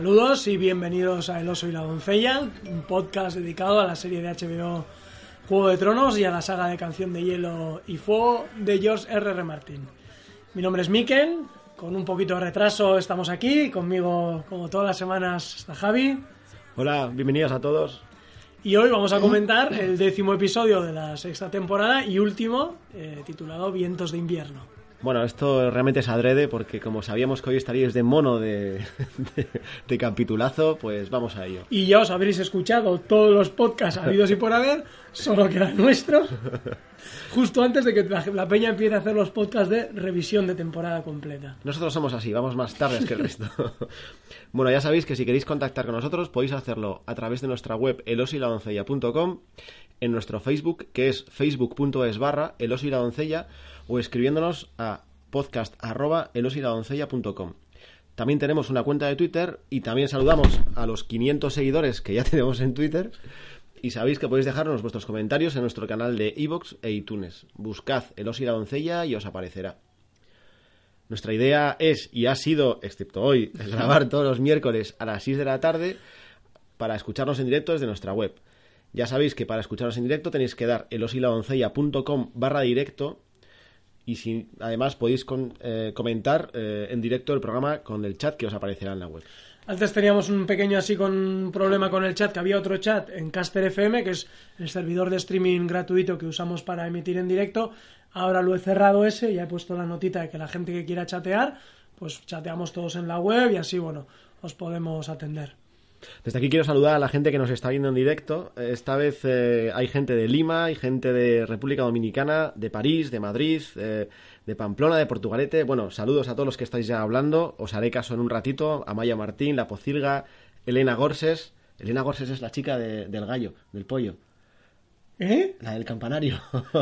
Saludos y bienvenidos a El oso y la doncella, un podcast dedicado a la serie de HBO Juego de Tronos y a la saga de Canción de Hielo y Fuego de George R. R. Martin. Mi nombre es Miquel, con un poquito de retraso estamos aquí, conmigo como todas las semanas está Javi. Hola, bienvenidos a todos. Y hoy vamos a comentar el décimo episodio de la sexta temporada y último, eh, titulado Vientos de invierno. Bueno, esto realmente es adrede porque como sabíamos que hoy estaríais de mono de, de, de capitulazo, pues vamos a ello. Y ya os habréis escuchado todos los podcasts habidos y por haber, solo queda el nuestro, justo antes de que la, la peña empiece a hacer los podcasts de revisión de temporada completa. Nosotros somos así, vamos más tardes que el resto. bueno, ya sabéis que si queréis contactar con nosotros podéis hacerlo a través de nuestra web elosiladoncella.com, en nuestro Facebook, que es facebook.es barra o escribiéndonos a podcast.elosiladoncella.com. También tenemos una cuenta de Twitter y también saludamos a los 500 seguidores que ya tenemos en Twitter. Y sabéis que podéis dejarnos vuestros comentarios en nuestro canal de iVoox e iTunes. Buscad el y la Doncella y os aparecerá. Nuestra idea es, y ha sido, excepto hoy, grabar todos los miércoles a las 6 de la tarde para escucharnos en directo desde nuestra web. Ya sabéis que para escucharnos en directo tenéis que dar elosiladoncella.com barra directo y si además podéis eh, comentar eh, en directo el programa con el chat que os aparecerá en la web. Antes teníamos un pequeño así con problema con el chat, que había otro chat en Caster FM, que es el servidor de streaming gratuito que usamos para emitir en directo. Ahora lo he cerrado ese, ya he puesto la notita de que la gente que quiera chatear, pues chateamos todos en la web y así, bueno, os podemos atender. Desde aquí quiero saludar a la gente que nos está viendo en directo. Esta vez eh, hay gente de Lima, hay gente de República Dominicana, de París, de Madrid, eh, de Pamplona, de Portugalete. Bueno, saludos a todos los que estáis ya hablando. Os haré caso en un ratito. A Maya Martín, La Pocilga, Elena Gorses. Elena Gorses es la chica de, del gallo, del pollo. ¿Eh? La del campanario.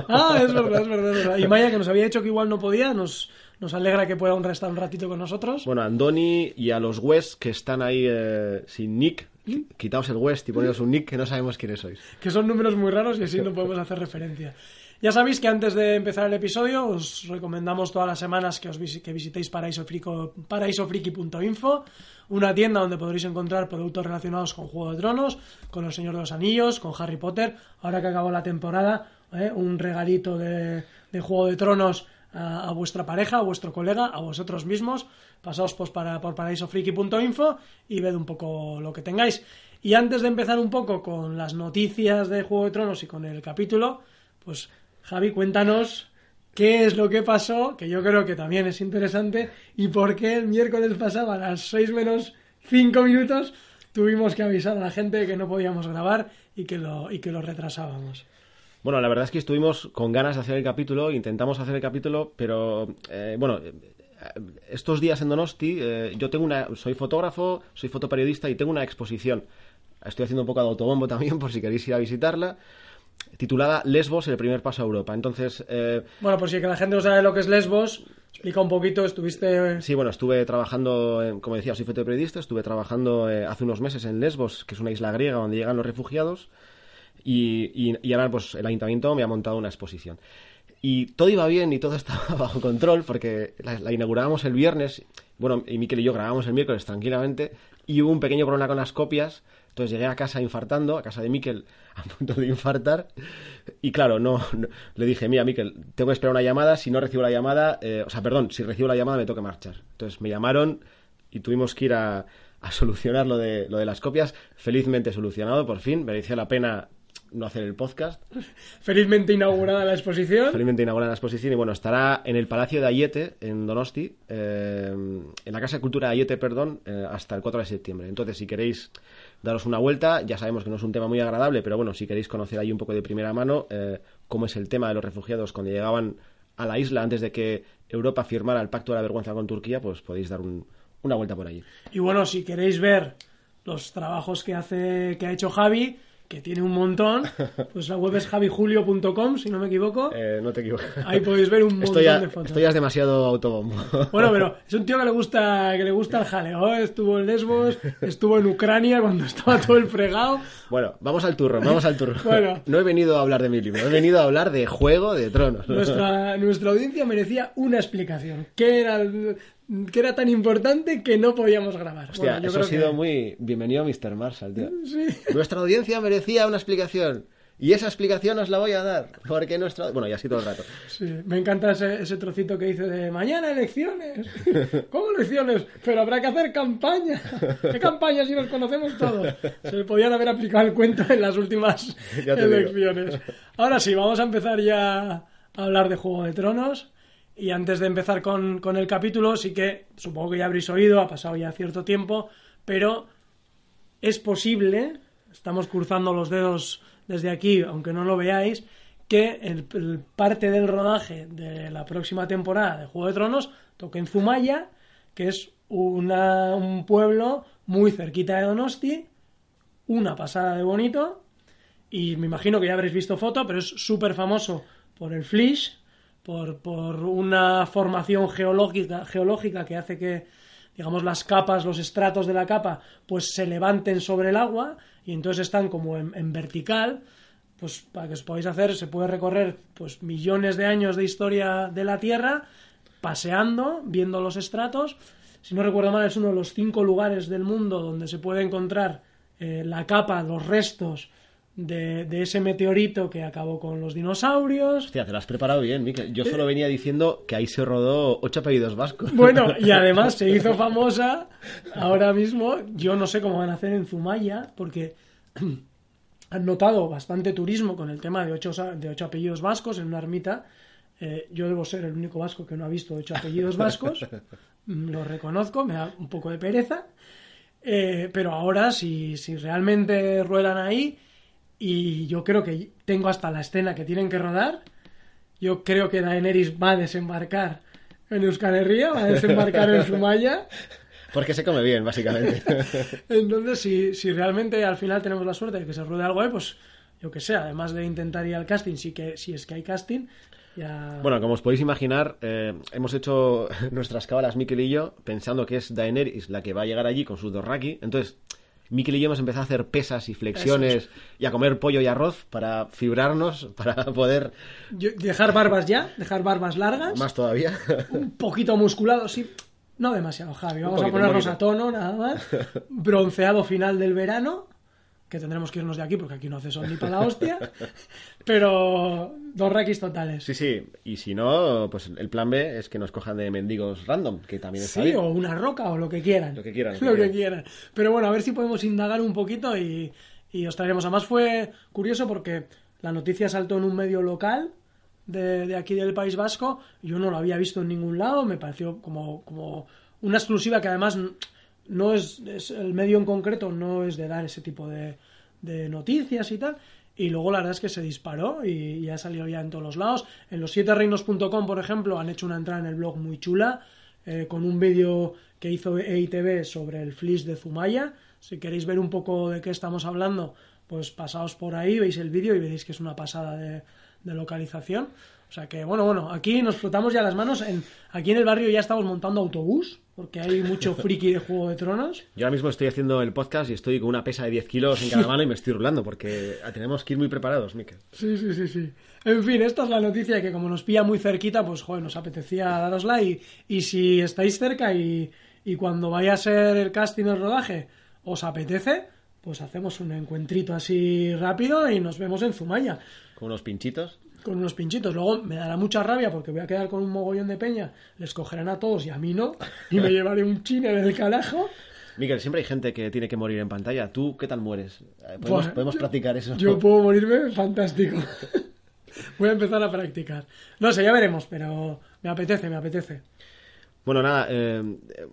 Ah, es verdad, es verdad, es verdad. Y Maya, que nos había dicho que igual no podía, nos, nos alegra que pueda un restar un ratito con nosotros. Bueno, a Andoni y a los West que están ahí eh, sin nick. Quitaos el West y poneros un nick que no sabemos quiénes sois. Que son números muy raros y así no podemos hacer referencia. Ya sabéis que antes de empezar el episodio os recomendamos todas las semanas que, os vis que visitéis paraisofriki.info, una tienda donde podréis encontrar productos relacionados con Juego de Tronos, con El Señor de los Anillos, con Harry Potter. Ahora que acabó la temporada, ¿eh? un regalito de, de, Juego de Tronos a, vuestra pareja, a vuestro colega, a vosotros mismos. Pasaos pues, para, por paraisofriki.info y ved un poco lo que tengáis. Y antes de empezar un poco con las noticias de Juego de Tronos y con el capítulo, pues Javi, cuéntanos qué es lo que pasó, que yo creo que también es interesante, y por qué el miércoles pasado a las 6 menos 5 minutos tuvimos que avisar a la gente que no podíamos grabar y que lo, y que lo retrasábamos. Bueno, la verdad es que estuvimos con ganas de hacer el capítulo, intentamos hacer el capítulo, pero eh, bueno, estos días en Donosti, eh, yo tengo una, soy fotógrafo, soy fotoperiodista y tengo una exposición. Estoy haciendo un poco de autobombo también por si queréis ir a visitarla titulada Lesbos, el primer paso a Europa. Entonces, eh, bueno, por si que la gente no sabe lo que es Lesbos, explica un poquito, estuviste... Sí, bueno, estuve trabajando, en, como decía, soy fotoperiodista, estuve trabajando eh, hace unos meses en Lesbos, que es una isla griega donde llegan los refugiados, y, y, y ahora pues el ayuntamiento me ha montado una exposición. Y todo iba bien y todo estaba bajo control porque la, la inaugurábamos el viernes, bueno, y Miquel y yo grabábamos el miércoles tranquilamente, y hubo un pequeño problema con las copias, entonces llegué a casa infartando, a casa de Miquel, a punto de infartar. Y claro, no, no le dije, mira, Miquel, tengo que esperar una llamada. Si no recibo la llamada, eh, o sea, perdón, si recibo la llamada me toca marchar. Entonces me llamaron y tuvimos que ir a, a solucionar lo de, lo de las copias. Felizmente solucionado, por fin. Merecía la pena no hacer el podcast. Felizmente inaugurada la exposición. Felizmente inaugurada la exposición y bueno, estará en el Palacio de Ayete, en Donosti, eh, en la Casa de Cultura de Ayete, perdón, eh, hasta el 4 de septiembre. Entonces, si queréis daros una vuelta, ya sabemos que no es un tema muy agradable, pero bueno, si queréis conocer ahí un poco de primera mano eh, cómo es el tema de los refugiados cuando llegaban a la isla antes de que Europa firmara el Pacto de la Vergüenza con Turquía, pues podéis dar un, una vuelta por allí. Y bueno, si queréis ver los trabajos que hace que ha hecho Javi, que tiene un montón, pues la web es javijulio.com, si no me equivoco. Eh, no te equivocas. Ahí podéis ver un montón esto ya, de fotos. Esto ya es demasiado autobombo. Bueno, pero es un tío que le gusta que le gusta el jaleo. Estuvo en Lesbos, estuvo en Ucrania cuando estaba todo el fregado. Bueno, vamos al turro, vamos al turro. Bueno. No he venido a hablar de mi libro, he venido a hablar de Juego de Tronos. Nuestra, nuestra audiencia merecía una explicación. ¿Qué era el que era tan importante que no podíamos grabar. Hostia, Bueno, yo eso ha sido que- muy... Bienvenido Mr. Marshall, tío. Sí. Nuestra audiencia merecía una explicación. Y esa explicación os la voy a dar. Porque nuestra... Bueno, y así todo el rato. Sí, me encanta ese, ese trocito que dice de mañana elecciones. ¿Cómo elecciones? Pero habrá que hacer campaña. ¿Qué campaña si nos conocemos todos? Se le podían haber aplicado el cuento en las últimas digo. elecciones. Ahora sí, vamos a empezar ya a hablar de Juego de Tronos. Y antes de empezar con, con el capítulo, sí que supongo que ya habréis oído, ha pasado ya cierto tiempo, pero es posible, estamos cruzando los dedos desde aquí, aunque no lo veáis, que el, parte del rodaje de la próxima temporada de Juego de Tronos toque en Zumaya, que es una- un pueblo muy cerquita de Donosti, una pasada de bonito, y me imagino que ya habréis visto foto, pero es súper famoso por el flish, por, por una formación geológica, geológica que hace que, digamos, las capas, los estratos de la capa, pues se levanten sobre el agua y entonces están como en, vertical. Pues para que os podáis hacer, se puede recorrer pues millones de años de historia de la Tierra paseando, viendo los estratos. Si no recuerdo mal, es uno de los cinco lugares del mundo donde se puede encontrar eh, la capa, los restos de, de ese meteorito que acabó con los dinosaurios. Hostia, te lo has preparado bien, Miquel. Yo solo venía diciendo que ahí se rodó ocho apellidos vascos. Bueno, y además se hizo famosa ahora mismo. Yo no sé cómo van a hacer en Zumaya, porque han notado bastante turismo con el tema de ocho, de ocho apellidos vascos en una ermita. Eh, yo debo ser el único vasco que no ha visto ocho apellidos vascos. Mm, Lo reconozco, me da un poco de pereza. Eh, pero ahora, si, si realmente ruedan ahí, y yo creo que tengo hasta la escena que tienen que rodar, yo creo que Daenerys va a desembarcar en Euskal Herria, va a desembarcar en Zumaya. Porque se come bien, básicamente. Entonces, si, si realmente al final tenemos la suerte de que se ruede algo ahí, pues yo que sé, además de intentar ir al casting, sí que, si es que hay casting, ya... Bueno, como os podéis imaginar, eh, hemos hecho nuestras cábalas, Miquel y yo, pensando que es Daenerys la que va a llegar allí con sus Dorraki. Entonces, Miquel y yo hemos empezado a hacer pesas y flexiones y a comer pollo y arroz para fibrarnos, para poder... Yo- dejar barbas ya, dejar barbas largas, Más todavía. un poquito musculado, sí. No demasiado, Javi. Vamos poquito, a ponernos a tono, nada más. Bronceado final del verano, que tendremos que irnos de aquí porque aquí no hace sol ni para la hostia. Pero dos raquis totales. Sí, sí. Y si no, pues el plan B es que nos cojan de mendigos random, que también está Sí, bien. o una roca o lo que quieran. Lo que quieran, lo que Lo que quieran. quieran. Pero bueno, a ver si podemos indagar un poquito y, y os traeremos. Además fue curioso porque la noticia saltó en un medio local de, de aquí del País Vasco. Yo no lo había visto en ningún lado. Me pareció como, como una exclusiva que además no es, es- el medio en concreto no es de dar ese tipo de, de noticias y tal. Y luego la verdad es que se disparó y, y ha salido ya en todos los lados. En los siete reinos.com, por ejemplo, han hecho una entrada en el blog muy chula eh, con un vídeo que hizo EITV sobre el flis de Zumaya. Si queréis ver un poco de qué estamos hablando, pues pasaos por ahí, veis el vídeo y veréis que es una pasada de localización. O sea que, bueno, bueno, aquí nos frotamos ya las manos. En, aquí en el barrio ya estamos montando autobús, porque hay mucho friki de Juego de Tronos. Yo ahora mismo estoy haciendo el podcast y estoy con una pesa de 10 kilos en cada mano y me estoy rulando porque tenemos que ir muy preparados, Miquel. Sí, sí, sí, sí. En fin, esta es la noticia que como nos pilla muy cerquita, pues joder, nos apetecía darosla y, y si estáis cerca y, y cuando vaya a ser el casting el rodaje os apetece, pues hacemos un encuentrito así rápido y nos vemos en Zumaya Con unos pinchitos. Con unos pinchitos. Luego me dará mucha rabia porque voy a quedar con un mogollón de peña, les cogerán a todos y a mí no, y me llevaré un chine del carajo. Miquel, siempre hay gente que tiene que morir en pantalla. ¿Tú qué tal mueres? Eh, podemos practicar eso. Yo puedo morirme, fantástico. Voy a empezar a practicar. No sé, ya veremos, pero me apetece, me apetece. Bueno, nada, eh, eh,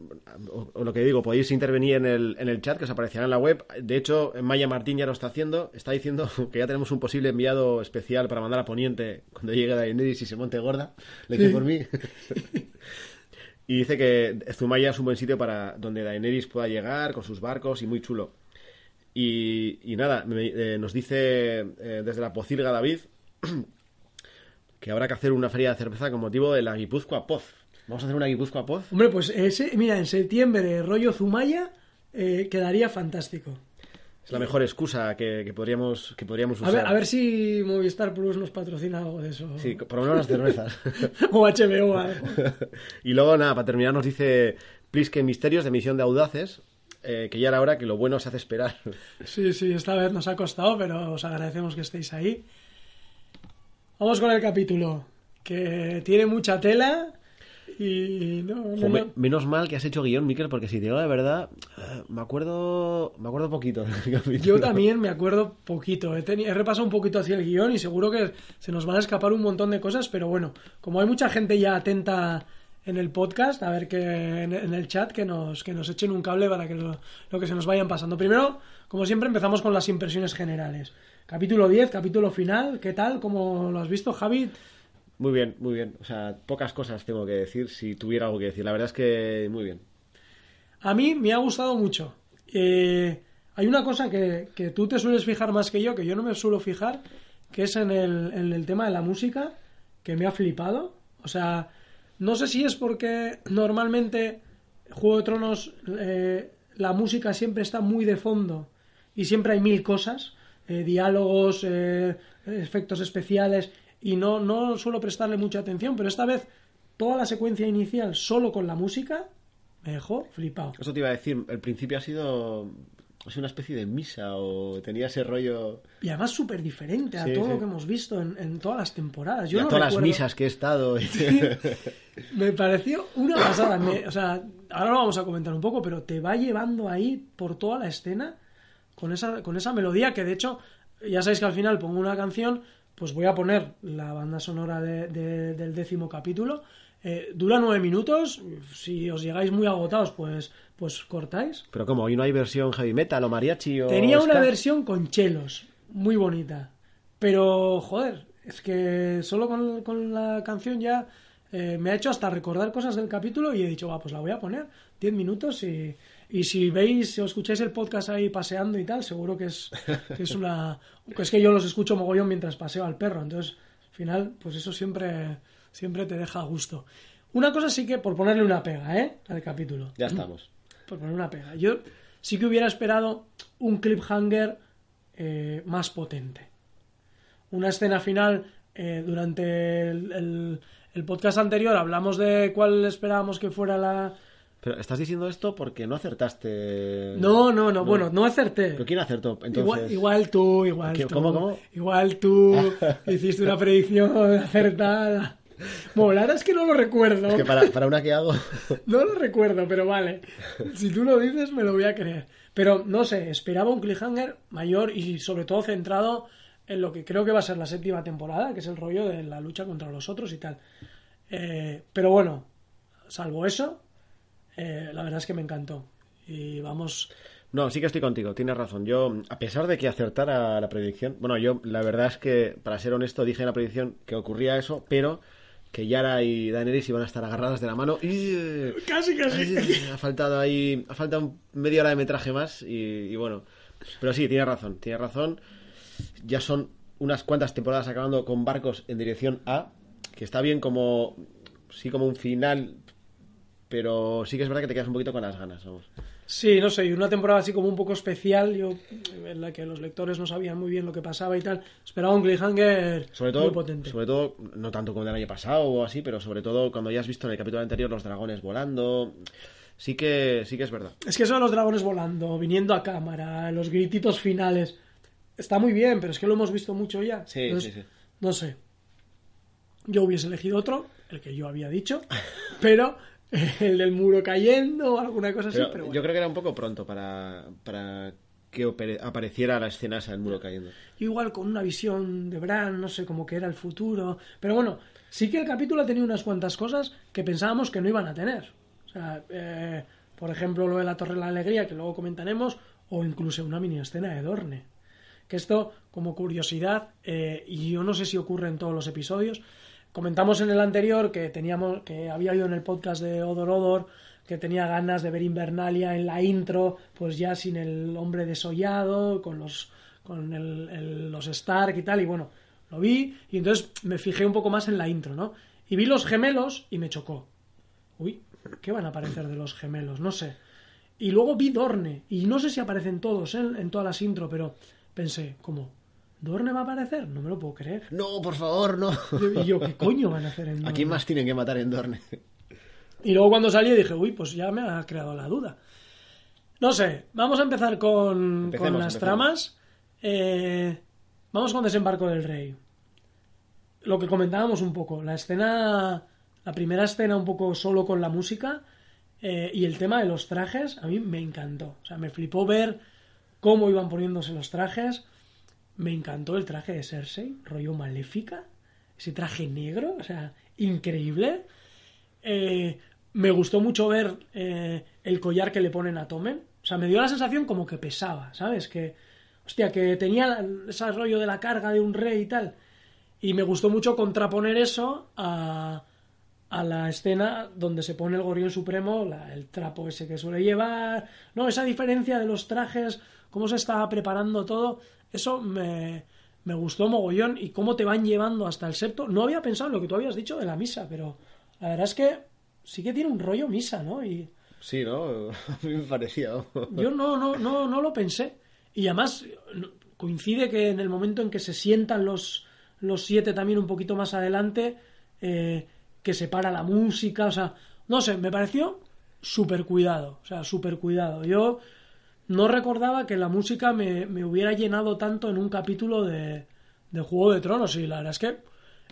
lo que digo, podéis intervenir en el, en el chat que os aparecerá en la web. De hecho, Maya Martín ya lo está haciendo. Está diciendo que ya tenemos un posible enviado especial para mandar a Poniente cuando llegue Daenerys y se monte gorda. Le dice Sí. por mí. y dice que Zumaya es un buen sitio para donde Daenerys pueda llegar con sus barcos y muy chulo. Y, y nada, me- eh, nos dice eh, desde la Pocilga David que habrá que hacer una feria de cerveza con motivo de la Guipúzcoa Poz. Vamos a hacer una Guipúzcoa Poz. Hombre, pues ese, mira, en septiembre, rollo Zumaya, eh, quedaría fantástico. Es la mejor excusa que, que podríamos, que podríamos A usar. ver, a ver si Movistar Plus nos patrocina algo de eso. Sí, por lo menos las cervezas. o HBO algo. y luego, nada, para terminar, nos dice Plisken Misterios de Misión de Audaces, eh, que ya era hora que lo bueno se hace esperar. Sí, sí, esta vez nos ha costado, pero os agradecemos que estéis ahí. Vamos con el capítulo, que tiene mucha tela y no, menos mal que has hecho guion, Miquel, porque si te digo la verdad, eh, me acuerdo me acuerdo poquito. Yo también me acuerdo poquito. He, repasado un poquito hacia el guion y seguro que se nos van a escapar un montón de cosas, pero bueno, como hay mucha gente ya atenta en el podcast, a ver que en, en el chat que nos, que nos echen un cable para que lo, lo que se nos vayan pasando. Primero, como siempre, empezamos con las impresiones generales. Capítulo 10, capítulo final, ¿qué tal? ¿Cómo lo has visto, Javi? Muy bien, muy bien. O sea, pocas cosas tengo que decir si tuviera algo que decir. La verdad es que muy bien. A mí me ha gustado mucho. Eh, hay una cosa que, que tú te sueles fijar más que yo, que yo no me suelo fijar, que es en el, en el tema de la música, que me ha flipado. O sea, no sé si es porque normalmente Juego de Tronos eh, la música siempre está muy de fondo y siempre hay mil cosas, eh, diálogos, eh, efectos especiales, y no, no suelo prestarle mucha atención, pero esta vez toda la secuencia inicial solo con la música me dejó flipado. Eso te iba a decir, el principio ha sido sido una especie de misa o tenía ese rollo Y además súper diferente a Sí, todo sí. lo que hemos visto en, en todas las temporadas. Yo y a no todas las misas que he estado. Me pareció una pasada. Me- o sea, ahora lo vamos a comentar un poco, pero te va llevando ahí por toda la escena con esa, con esa melodía que de hecho, ya sabéis que al final pongo una canción, pues voy a poner la banda sonora de- de- del décimo capítulo. Eh, dura nueve minutos. Si os llegáis muy agotados, pues, pues cortáis. Pero como hoy no hay versión heavy metal o mariachi o Tenía una versión con chelos, muy bonita. Pero, joder, es que solo con, con la canción ya eh, me ha hecho hasta recordar cosas del capítulo y he dicho, va, pues la voy a poner 10 minutos y, y si veis, si os escucháis el podcast ahí paseando y tal, seguro que es, que es una... es que yo los escucho mogollón mientras paseo al perro, entonces al final, pues eso siempre, siempre te deja a gusto. Una cosa sí que, por ponerle una pega, ¿eh? Al capítulo Ya estamos. por poner una pega. Yo sí que hubiera esperado un cliffhanger eh, más potente. Una escena final eh, durante el, el- el podcast anterior hablamos de cuál esperábamos que fuera la... Pero estás diciendo esto porque no acertaste. No, no, no, bueno, no acerté. ¿Pero quién acertó? Entonces, Igual, igual tú, igual ¿Qué- tú. cómo, cómo? Igual tú hiciste una predicción acertada. Bueno, la verdad es que no lo recuerdo. Es que para, para una que hago. No lo recuerdo, pero vale. Si tú lo dices, me lo voy a creer. Pero no sé, esperaba un cliffhanger mayor y sobre todo centrado en lo que creo que va a ser la séptima temporada, que es el rollo de la lucha contra los otros y tal. Eh, pero bueno, salvo eso, eh, la verdad es que me encantó. Y vamos. No, sí que estoy contigo, tienes razón. Yo, a pesar de que acertara la predicción, bueno, yo la verdad es que, para ser honesto, dije en la predicción que ocurría eso, pero que Yara y Daenerys iban a estar agarradas de la mano y... Casi, casi. Ha faltado ahí, ha faltado un- media hora de metraje más y, y bueno. Pero sí, tienes razón, tienes razón. Ya son unas cuantas temporadas acabando con barcos en dirección A, que está bien como, sí como un final, pero sí que es verdad que te quedas un poquito con las ganas, vamos. Sí, no sé, y una temporada así como un poco especial, yo en la que los lectores no sabían muy bien lo que pasaba y tal. Esperaba un cliffhanger Sobre muy todo, potente. sobre todo, no tanto como el año pasado o así, pero sobre todo cuando ya has visto en el capítulo anterior los dragones volando, sí que, sí que es verdad. Es que eso de los dragones volando, viniendo a cámara, los grititos finales, está muy bien, pero es que lo hemos visto mucho ya. Sí, Entonces, sí, sí. No sé. Yo hubiese elegido otro, el que yo había dicho, pero el del muro cayendo o alguna cosa así, Pero bueno. yo creo que era un poco pronto para, para que apareciera la escena esa del muro cayendo. igual con una visión de Bran, no sé, como que era el futuro. Pero bueno, sí que el capítulo ha tenido unas cuantas cosas que pensábamos que no iban a tener. O sea, eh, por ejemplo, lo de la Torre de la Alegría, que luego comentaremos, o incluso una mini escena de Dorne. Que esto, como curiosidad, eh, y yo no sé si ocurre en todos los episodios, comentamos en el anterior que teníamos, que había oído en el podcast de Odor Odor, que tenía ganas de ver Invernalia en la intro, pues ya sin el hombre desollado, con los con el- los Stark y tal, y bueno, lo vi, y entonces me fijé un poco más en la intro, ¿no? Y vi los gemelos y me chocó. Uy, ¿qué van a aparecer de los gemelos? No sé. Y luego vi Dorne, y no sé si aparecen todos ¿eh? en todas las intro, pero pensé, ¿cómo? ¿Dorne va a aparecer? No me lo puedo creer. No, por favor, no. Y yo, ¿qué coño van a hacer en Dorne? ¿A quién más tienen que matar en Dorne? Y luego cuando salí dije, uy, pues ya me ha creado la duda. No sé, vamos a empezar con, Empecemos, con las empecemos. tramas. Eh, vamos con Desembarco del Rey. Lo que comentábamos un poco, la escena, la primera escena un poco solo con la música eh, y el tema de los trajes, a mí me encantó. O sea, me flipó ver cómo iban poniéndose los trajes. Me encantó el traje de Cersei, rollo maléfica. Ese traje negro, o sea, increíble. Eh, me gustó mucho ver eh, el collar que le ponen a Tomen. O sea, me dio la sensación como que pesaba, ¿sabes? Que, hostia, que tenía ese rollo de la carga de un rey y tal. Y me gustó mucho contraponer eso a, a la escena donde se pone el gorrión supremo, el trapo ese que suele llevar. No, esa diferencia de los trajes, cómo se estaba preparando todo, eso me, me gustó mogollón. Y cómo te van llevando hasta el septo. No había pensado en lo que tú habías dicho de la misa, pero la verdad es que sí que tiene un rollo misa, ¿no? Y Sí, ¿no? A mí me parecía. yo no, no, no, no lo pensé. Y además coincide que en el momento en que se sientan los, los siete también un poquito más adelante, eh, que se para la música, o sea, no sé, me pareció súper cuidado, o sea, súper cuidado. Yo no recordaba que la música me, me hubiera llenado tanto en un capítulo de, de Juego de Tronos y la verdad es que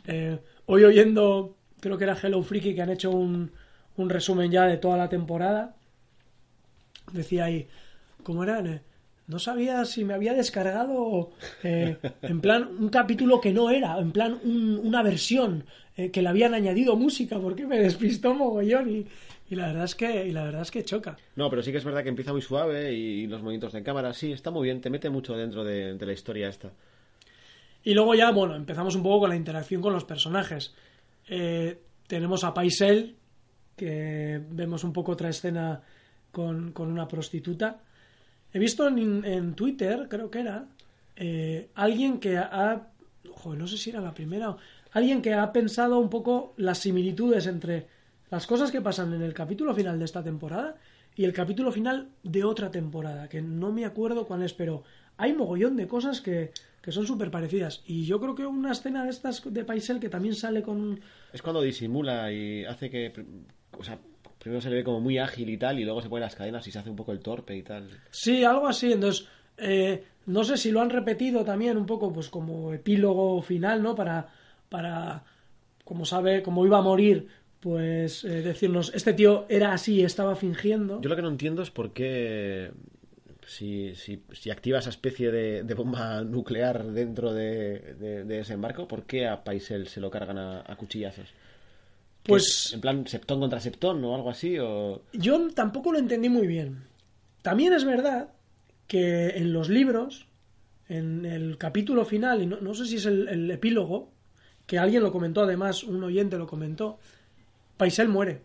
eh, hoy oyendo, creo que era Hello Freaky que han hecho un, un resumen ya de toda la temporada, decía ahí, ¿cómo era? Eh, No sabía si me había descargado eh, en plan un capítulo que no era, en plan un- una versión eh, que le habían añadido música, porque me despistó mogollón y, y la verdad es que y la verdad es que choca. No, pero sí que es verdad que empieza muy suave y los movimientos de cámara, sí, está muy bien, te mete mucho dentro de, de la historia esta. Y luego ya, bueno, empezamos un poco con la interacción con los personajes. Eh, tenemos a Paisel, que vemos un poco otra escena con, con una prostituta. He visto en, en Twitter, creo que era, eh, alguien que ha... Joder, no sé si era la primera. o- Alguien que ha pensado un poco las similitudes entre las cosas que pasan en el capítulo final de esta temporada y el capítulo final de otra temporada, que no me acuerdo cuál es, pero hay mogollón de cosas que, que son súper parecidas. Y yo creo que una escena de estas de Paisel que también sale con... Es cuando disimula y hace que. O sea, primero se le ve como muy ágil y tal, y luego se pone las cadenas y se hace un poco el torpe y tal. Sí, algo así. Entonces, eh, no sé si lo han repetido también un poco, pues como epílogo final, ¿no? Para, para como sabe, como iba a morir, pues eh, decirnos, este tío era así, estaba fingiendo. Yo lo que no entiendo es por qué. Si, si, si activa esa especie de, de bomba nuclear dentro de, de, de desembarco, ¿por qué a Paisel se lo cargan a, a cuchillazos? ¿Qué Pues- es? ¿En plan septón contra septón o algo así? O... Yo tampoco lo entendí muy bien. También es verdad que en los libros, en el capítulo final, y no, no sé si es el, el epílogo, que alguien lo comentó, además, un oyente lo comentó, Paisel muere.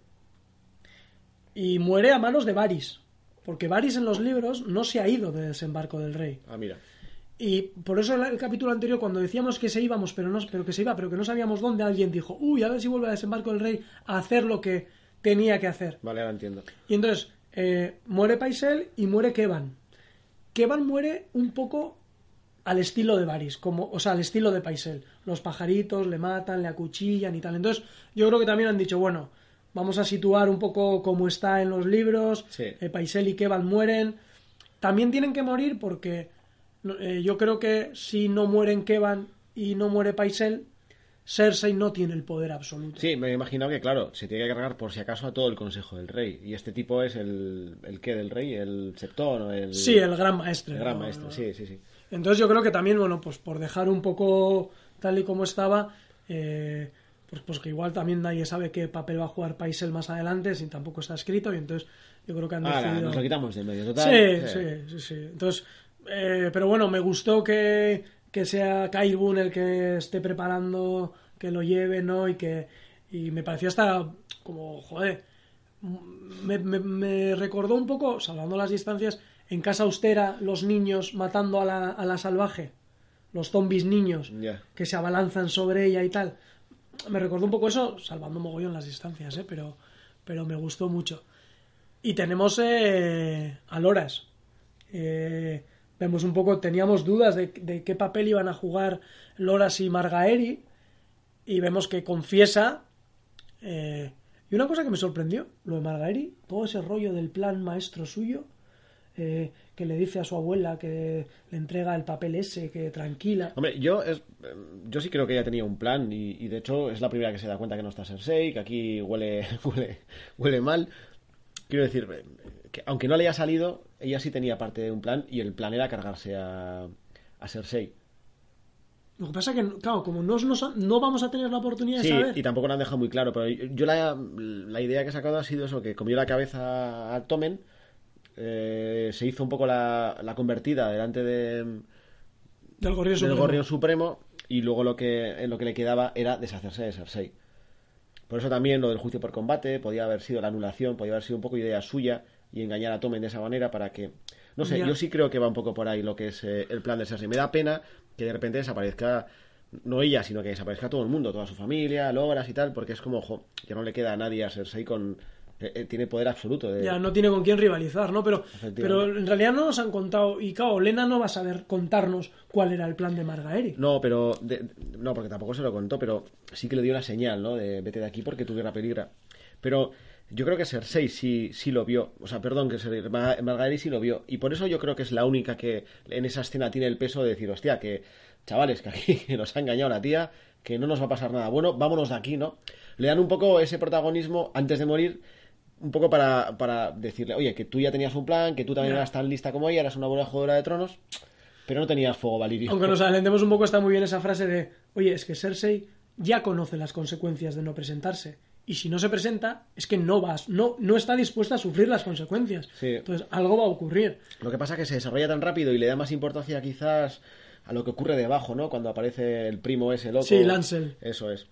Y muere a manos de Varys. Porque Varys en los libros no se ha ido de desembarco del rey. Ah, mira. Y por eso el, el capítulo anterior, cuando decíamos que se íbamos, pero no, pero que se iba, pero que no sabíamos dónde, alguien dijo, uy, a ver si vuelve a desembarco del rey a hacer lo que tenía que hacer. Vale, ahora entiendo. Y entonces eh, muere Paisel y muere Kevan. Kevan muere un poco al estilo de Varys, como, o sea, al estilo de Paisel. Los pajaritos le matan, le acuchillan y tal. Entonces, yo creo que también han dicho, bueno, vamos a situar un poco cómo está en los libros. Sí. Eh, Paisel y Kevan mueren. También tienen que morir porque eh, yo creo que si no mueren Kevan y no muere Paisel, Cersei no tiene el poder absoluto. Sí, me he imaginado que, claro, se tiene que cargar por si acaso a todo el consejo del rey. Y este tipo es el, el qué del rey, el septón o el... Sí, el gran maestre. el gran ¿no? maestro, sí, sí, sí. Entonces yo creo que también, bueno, pues por dejar un poco tal y como estaba, eh, pues, pues que igual también nadie sabe qué papel va a jugar Paisel más adelante, si tampoco está escrito, y entonces yo creo que han Ahora, decidido... nos lo quitamos de medio, total. Sí, sí, sí, sí. Entonces, eh, pero bueno, me gustó que, que sea Kaibun el que esté preparando, que lo lleve, ¿no? Y que y me pareció hasta como, joder, me, me- me recordó un poco, salvando las distancias, en Casa Austera, los niños matando a la, a la salvaje, los zombies niños, que se abalanzan sobre ella y tal. Me recordó un poco eso, salvando mogollón las distancias, ¿eh? pero, pero me gustó mucho. Y tenemos eh, a Loras. Eh, vemos un poco, teníamos dudas de, de qué papel iban a jugar Loras y Margaeri. Y vemos que confiesa. eh, y una cosa que me sorprendió, lo de Margaeri, todo ese rollo del plan maestro suyo, eh, que le dice a su abuela que le entrega el papel ese, que tranquila. Hombre, yo, es, eh, yo sí creo que ella tenía un plan y, y de hecho es la primera que se da cuenta que no está Cersei, que aquí huele, huele, huele mal. Quiero decir, eh, que aunque no le haya salido, ella sí tenía parte de un plan y el plan era cargarse a, a Cersei. Lo que pasa que, claro, como no, nos- no vamos a tener la oportunidad Sí, de saber. y tampoco lo han dejado muy claro, pero yo la, la idea que he sacado ha sido eso, que comió la cabeza a Tomen, eh, se hizo un poco la, la convertida delante de, del Gorrión del Supremo. Gorrión Supremo y luego lo que, lo que le quedaba era deshacerse de Cersei. Por eso también lo del juicio por combate podía haber sido la anulación, podía haber sido un poco idea suya y engañar a Tommen de esa manera para que... No sé, Ya. yo sí creo que va un poco por ahí lo que es eh, el plan de Cersei. Me da pena que de repente desaparezca, no ella, sino que desaparezca todo el mundo, toda su familia, Logras y tal, porque es como, ojo, ya no le queda a nadie a Cersei con... eh, eh, tiene poder absoluto de... Ya no tiene con quién rivalizar, ¿no? Pero, pero en realidad no nos han contado. Y claro, Lena no va a saber contarnos cuál era el plan de Margaeri. No, pero. de- no, porque tampoco se lo contó, pero sí que le dio una señal, ¿no? De vete de aquí porque tu guerra peligra. Pero yo creo que Cersei sí, sí lo vio. O sea, perdón, que Cer- Ma- Margaery sí lo vio. Y por eso yo creo que es la única que en esa escena tiene el peso de decir, hostia, que chavales, que aquí que nos ha engañado la tía, que no nos va a pasar nada bueno, vámonos de aquí, ¿no? Le dan un poco ese protagonismo antes de morir. Un poco para, para decirle, oye, que tú ya tenías un plan, que tú también eras tan lista como ella, eras una buena jugadora de tronos, pero no tenías fuego valirio. Aunque nos alentemos un poco, está muy bien esa frase de: Oye, es que Cersei ya conoce las consecuencias de no presentarse. Y si no se presenta, es que no vas, no, no está dispuesta a sufrir las consecuencias. Sí. Entonces, algo va a ocurrir. Lo que pasa es que se desarrolla tan rápido y le da más importancia quizás a lo que ocurre debajo, ¿no? Cuando aparece el primo ese loco. Sí, Lancel. Eso es.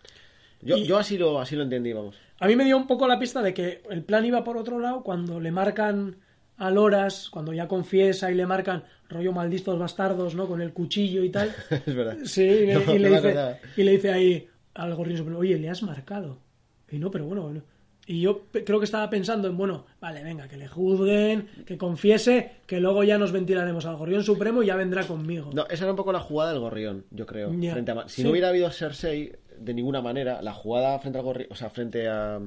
Yo, Y- yo así lo así lo entendí, vamos. A mí me dio un poco la pista de que el plan iba por otro lado cuando le marcan a Loras, cuando ya confiesa y le marcan rollo malditos bastardos, ¿no? Con el cuchillo y tal. es verdad. Sí, y le, No, y le dice, y le dice ahí al gorrión supremo, oye, le has marcado. Y no, pero bueno. Y yo creo que estaba pensando en, bueno, vale, venga, que le juzguen, que confiese, que luego ya nos ventilaremos al gorrión supremo y ya vendrá conmigo. No, esa era un poco la jugada del gorrión, yo creo. Frente a si Sí. no hubiera habido Cersei, de ninguna manera, la jugada frente al o sea, frente a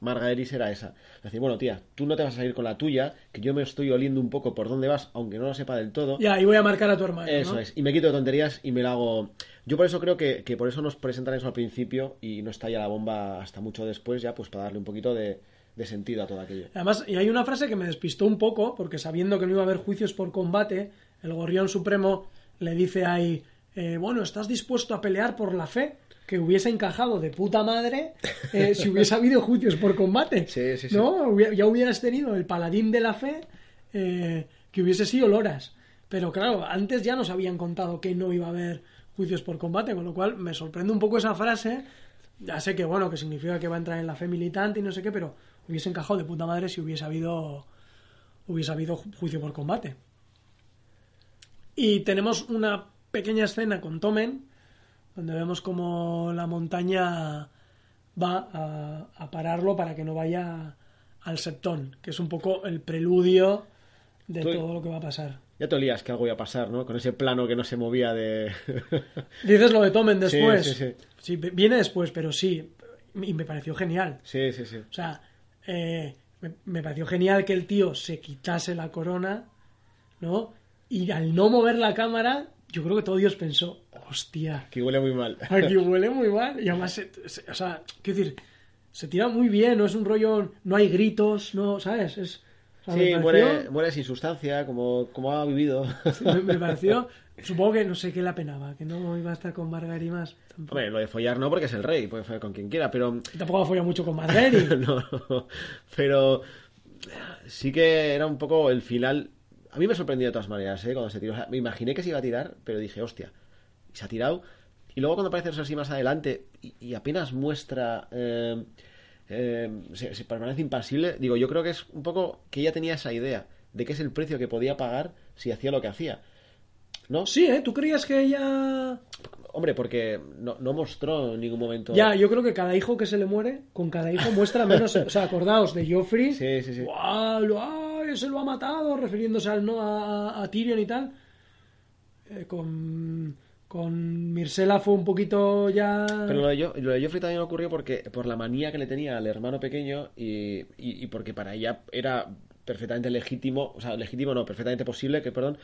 Margaeris era esa. Decir, bueno, tía, tú no te vas a ir con la tuya, que yo me estoy oliendo un poco por dónde vas, aunque no lo sepa del todo. Ya, y voy a marcar a tu hermano. Eso ¿no? es, y me quito de tonterías y me lo hago. Yo por eso creo que, que por eso nos presentan eso al principio y no estalla la bomba hasta mucho después, ya pues para darle un poquito de, de sentido a todo aquello. Además, y hay una frase que me despistó un poco, porque sabiendo que no iba a haber juicios por combate, el gorrión supremo le dice ahí, eh, bueno, ¿estás dispuesto a pelear por la fe? Que hubiese encajado de puta madre eh, si hubiese habido juicios por combate. Sí, sí, sí. ¿No? Ya hubieras tenido el paladín de la fe eh, que hubiese sido Loras. Pero claro, antes ya nos habían contado que no iba a haber juicios por combate, con lo cual me sorprende un poco esa frase. Ya sé que, bueno, que significa que va a entrar en la fe militante y no sé qué, pero hubiese encajado de puta madre si hubiese habido, hubiese habido ju- juicio por combate. Y tenemos una pequeña escena con Tomen, donde vemos como la montaña va a, a pararlo para que no vaya al septón, que es un poco el preludio de todo lo que va a pasar. Ya te olías que algo iba a pasar, ¿no? Con ese plano que no se movía de... Dices lo de Tomen Sí, después. sí, sí. Sí, viene después, pero sí. Y me pareció genial. sí, sí, sí. O sea, eh, me, me pareció genial que el tío se quitase la corona, ¿no? Y al no mover la cámara, yo creo que todo Dios pensó, hostia, Que huele muy mal. aquí huele muy mal. Y además, se- se- o sea, quiero decir, se tira muy bien, no es un rollo, no hay gritos, no, ¿sabes? Es, o sea, Sí, pareció- muere, muere sin sustancia, como, como ha vivido. me, me pareció, supongo que no sé qué la penaba, que no iba a estar con Margaery más. Tampoco, Hombre, lo de follar no, porque es el rey, puede follar con quien quiera, pero... tampoco ha follado mucho con Margaery. no, no, pero sí que era un poco el final. A mí me sorprendió de todas maneras, ¿eh? Cuando se tiró. O sea, me imaginé que se iba a tirar, pero dije, hostia. Y se ha tirado. Y luego cuando aparece así más adelante y, y apenas muestra. eh, eh, se, se permanece impasible. Digo, yo creo que es un poco que ella tenía esa idea de que es el precio que podía pagar si hacía lo que hacía. ¿No? Sí, ¿eh? ¿Tú creías que ella...? Hombre, porque no, no mostró en ningún momento. Ya, yo creo que cada hijo que se le muere, con cada hijo muestra menos... o sea, acordaos de Joffrey. Sí, sí, sí. ¡Guau! lo- ¡Ay, se lo ha matado! Refiriéndose al, ¿no? a, a Tyrion y tal. Eh, con, con Mirsela fue un poquito ya... Pero lo de, Jo- lo de Joffrey también ocurrió porque por la manía que le tenía al hermano pequeño y, y- y porque para ella era perfectamente legítimo, o sea, legítimo no, perfectamente posible que, perdón,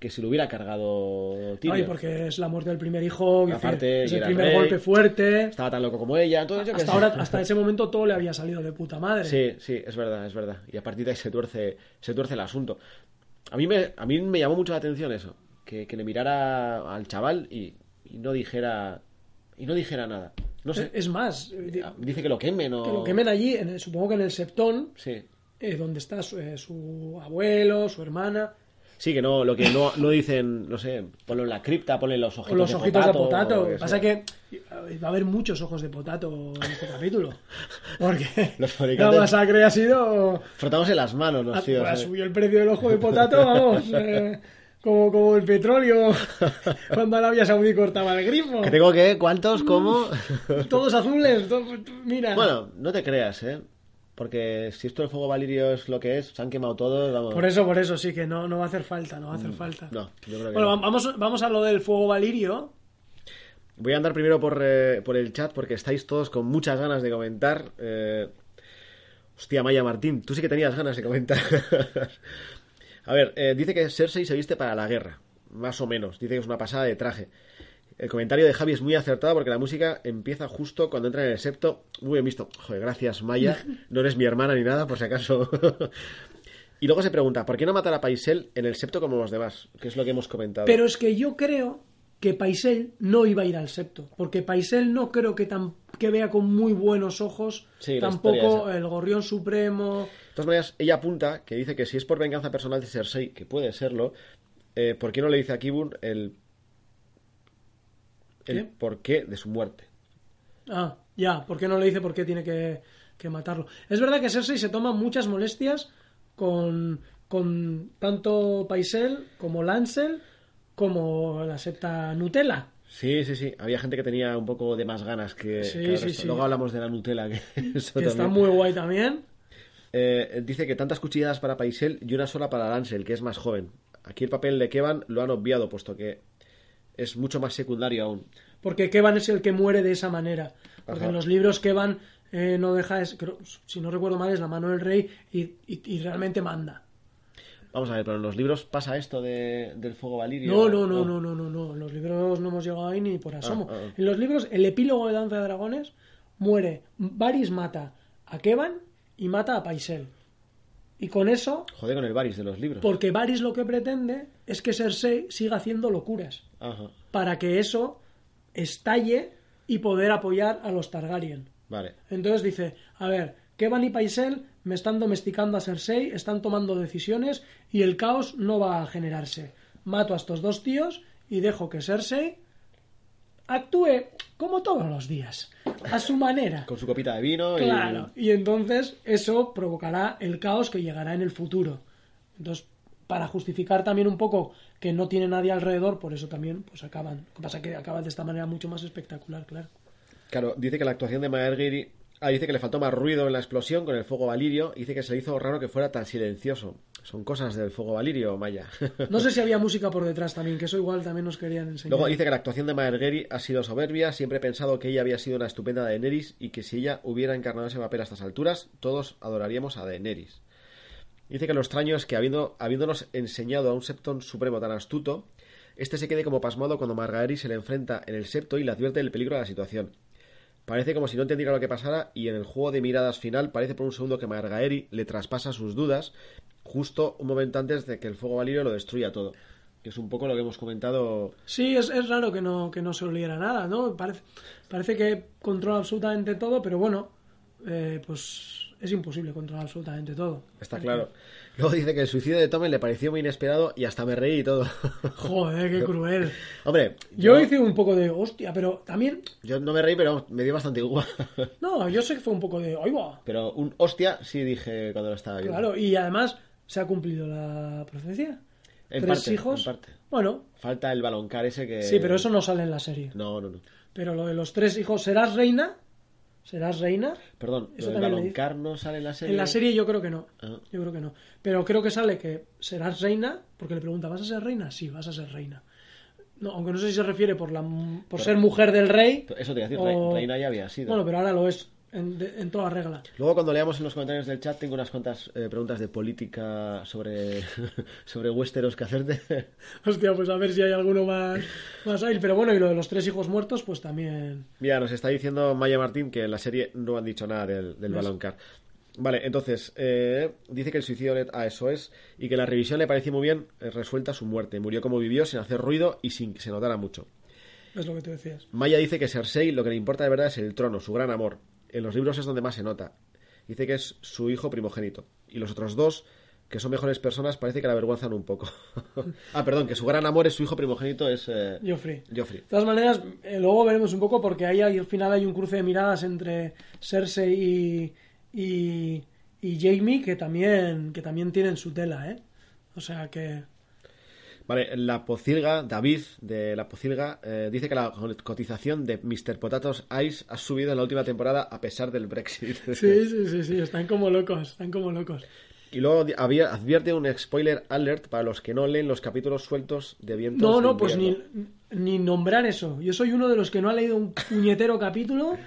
que se lo hubiera cargado Tyrion. Ay, porque es la muerte del primer hijo, Aparte, es el primer rey. golpe fuerte. Estaba tan loco como ella, qué Hasta ahora, hasta ese momento todo le había salido de puta madre. Sí, sí, es verdad, es verdad. Y a partir de ahí se tuerce, se tuerce el asunto. A mí me, a mí me llamó mucho la atención eso, que, que le mirara al chaval y, y no dijera y no dijera nada. No sé, Es más, eh, dice que lo quemen o que lo quemen allí, en el- supongo que en el Septón, Sí. eh, donde está su, eh, su abuelo, su hermana, Sí, que no, lo que no, no dicen, no sé, ponlo en la cripta, ponle los ojitos, los de ojitos potato, de potato. que pasa que eh, va a haber muchos ojos de potato en este capítulo. Porque Los la masacre ha sido... Frotamos en las manos los tíos. ha ¿eh? subido el precio del ojo de potato, vamos... eh, como, como el petróleo cuando Arabia Saudí cortaba el grifo. Que tengo que, ¿cuántos? ¿Cómo? Todos azules, to- mira. bueno, no te creas, ¿eh? Porque si esto del fuego valirio es lo que es, se han quemado todos, vamos. Por eso, por eso, sí que no, no va a hacer falta, no va a hacer falta. Mm, No, yo creo que Bueno, no. vamos, vamos a lo del fuego valirio. Voy a andar primero por, eh, por el chat porque estáis todos con muchas ganas de comentar. Eh, Hostia, Maya Martín, tú sí que tenías ganas de comentar. a ver, eh, dice que Cersei se viste para la guerra, más o menos. Dice que es una pasada de traje. El comentario de Javi es muy acertado porque la música empieza justo cuando entra en el septo. Muy bien visto. Joder, gracias, Maya. No eres mi hermana ni nada, por si acaso. y luego se pregunta, ¿por qué no matar a Paisel en el septo como los demás? Que es lo que hemos comentado. Pero es que yo creo que Paisel no iba a ir al septo. Porque Paisel no creo que, tan, que vea con muy buenos ojos Sí, tampoco el gorrión supremo. De todas maneras, ella apunta que dice que si es por venganza personal de Cersei, que puede serlo, eh, ¿por qué no le dice a Kibun el, el ¿Qué? porqué de su muerte? Ah, ya, ¿por qué no le dice por qué tiene que, que matarlo? Es verdad que Cersei se toma muchas molestias con, con tanto Paisel como Lancel como la secta Nutella. Sí, sí, sí. Había gente que tenía un poco de más ganas que, Sí, que sí, sí. Luego hablamos de la Nutella, que eso Que está muy guay también. Eh, dice que tantas cuchilladas para Paisel y una sola para Lancel, que es más joven. Aquí el papel de Kevan lo han obviado, puesto que es mucho más secundario aún. Porque Kevan es el que muere de esa manera. Porque Ajá. en los libros Kevan eh, no deja, es, creo- si no recuerdo mal, es la mano del rey y, y- y realmente manda. Vamos a ver, pero en los libros pasa esto de, del fuego valirio. No, no, no, no, no, no, no. En los libros no hemos llegado ahí ni por asomo. Ah, ah. En los libros, el epílogo de Danza de Dragones muere. Varys mata a Kevan y mata a Paisel. Y con eso, Joder con el Varys de los libros. porque Varys lo que pretende es que Cersei siga haciendo locuras. Ajá. Para que eso estalle y poder apoyar a los Targaryen. Vale. Entonces dice, a ver, Kevan y Paisel me están domesticando a Cersei, están tomando decisiones y el caos no va a generarse. Mato a estos dos tíos y dejo que Cersei actúe como todos los días, a su manera. Con su copita de vino y... Claro, y entonces eso provocará el caos que llegará en el futuro. Entonces, para justificar también un poco que no tiene nadie alrededor, por eso también pues acaban. Lo que pasa es que acaban de esta manera mucho más espectacular, claro. Claro, dice que la actuación de Maergiri... Ah, dice que le faltó más ruido en la explosión con el fuego valirio. Dice que se le hizo raro que fuera tan silencioso. Son cosas del fuego valirio, Maya. No sé si había música por detrás también, que eso igual también nos querían enseñar. Luego dice que la actuación de Maergeri ha sido soberbia. Siempre he pensado que ella había sido una estupenda Daenerys y que si ella hubiera encarnado ese papel a estas alturas, todos adoraríamos a Daenerys. Dice que lo extraño es que habiéndonos enseñado a un Septon supremo tan astuto, este se quede como pasmado cuando Margaery se le enfrenta en el septo y le advierte del peligro de la situación. Parece como si no entendiera lo que pasara y en el juego de miradas final parece por un segundo que Margaery le traspasa sus dudas justo un momento antes de que el fuego valirio lo destruya todo. Que es un poco lo que hemos comentado Sí, es, es raro que no, que no se oliera nada, ¿no? Parece, parece que controla absolutamente todo, pero bueno, eh, pues es imposible controlar absolutamente todo. Está claro. Luego dice que el suicidio de Tommen le pareció muy inesperado y hasta me reí y todo. Joder, qué cruel. Hombre, Yo yo, hice un poco de hostia, pero también. yo no me reí, pero me dio bastante igual. No, yo sé que fue un poco de. ¡Ay, va! Pero un hostia sí dije cuando lo estaba viendo. Claro, y además se ha cumplido la profecía. En tres parte, hijos. en parte. Bueno, Falta el baloncar ese que... sí, pero eso no sale en la serie. No, no, no. Pero lo de los tres hijos, ¿serás reina? ¿Serás reina? Perdón, Eso ¿lo del también le baloncar no sale en la serie? En la serie yo creo que no. Ah. Yo creo que no. Pero creo que sale que serás reina, porque le pregunta, ¿vas a ser reina? Sí, vas a ser reina. No, aunque no sé si se refiere por, la, por ser mujer del rey. Eso te iba a decir, o- Reina ya había sido. Bueno, pero ahora lo es en, de- en toda regla. Luego cuando leamos en los comentarios del chat tengo unas cuantas eh, preguntas de política sobre, sobre Westeros que hacerte. Hostia, pues a ver si hay alguno más, más ágil. Pero bueno, y lo de los tres hijos muertos, pues también. Mira, nos está diciendo Maya Martín que en la serie no han dicho nada del, del baloncar. Vale, entonces, eh, dice que el suicidio a eso es y que la revisión le pareció muy bien eh, resuelta su muerte. Murió como vivió, sin hacer ruido y sin que se notara mucho. Es lo que tú decías. Maya dice que Cersei lo que le importa de verdad es el trono, su gran amor. En los libros es donde más se nota. Dice que es su hijo primogénito. Y los otros dos, que son mejores personas, parece que la avergüenzan un poco. ah, perdón, que su gran amor es su hijo primogénito, es eh, Joffrey. Joffrey. De todas maneras, eh, luego veremos un poco porque ahí al final hay un cruce de miradas entre Cersei y, y, y Jaime que también, que también tienen su tela, ¿eh? O sea que... Vale, la pocilga, David de la pocilga, eh, dice que la cotización de Mr. Potatoes Ice ha subido en la última temporada a pesar del Brexit. Sí, sí, sí, sí, están como locos, están como locos. Y luego había- advierte un spoiler alert para los que no leen los capítulos sueltos de Vientos No, de no, pues ni, ni nombrar eso. Yo soy uno de los que no ha leído un puñetero capítulo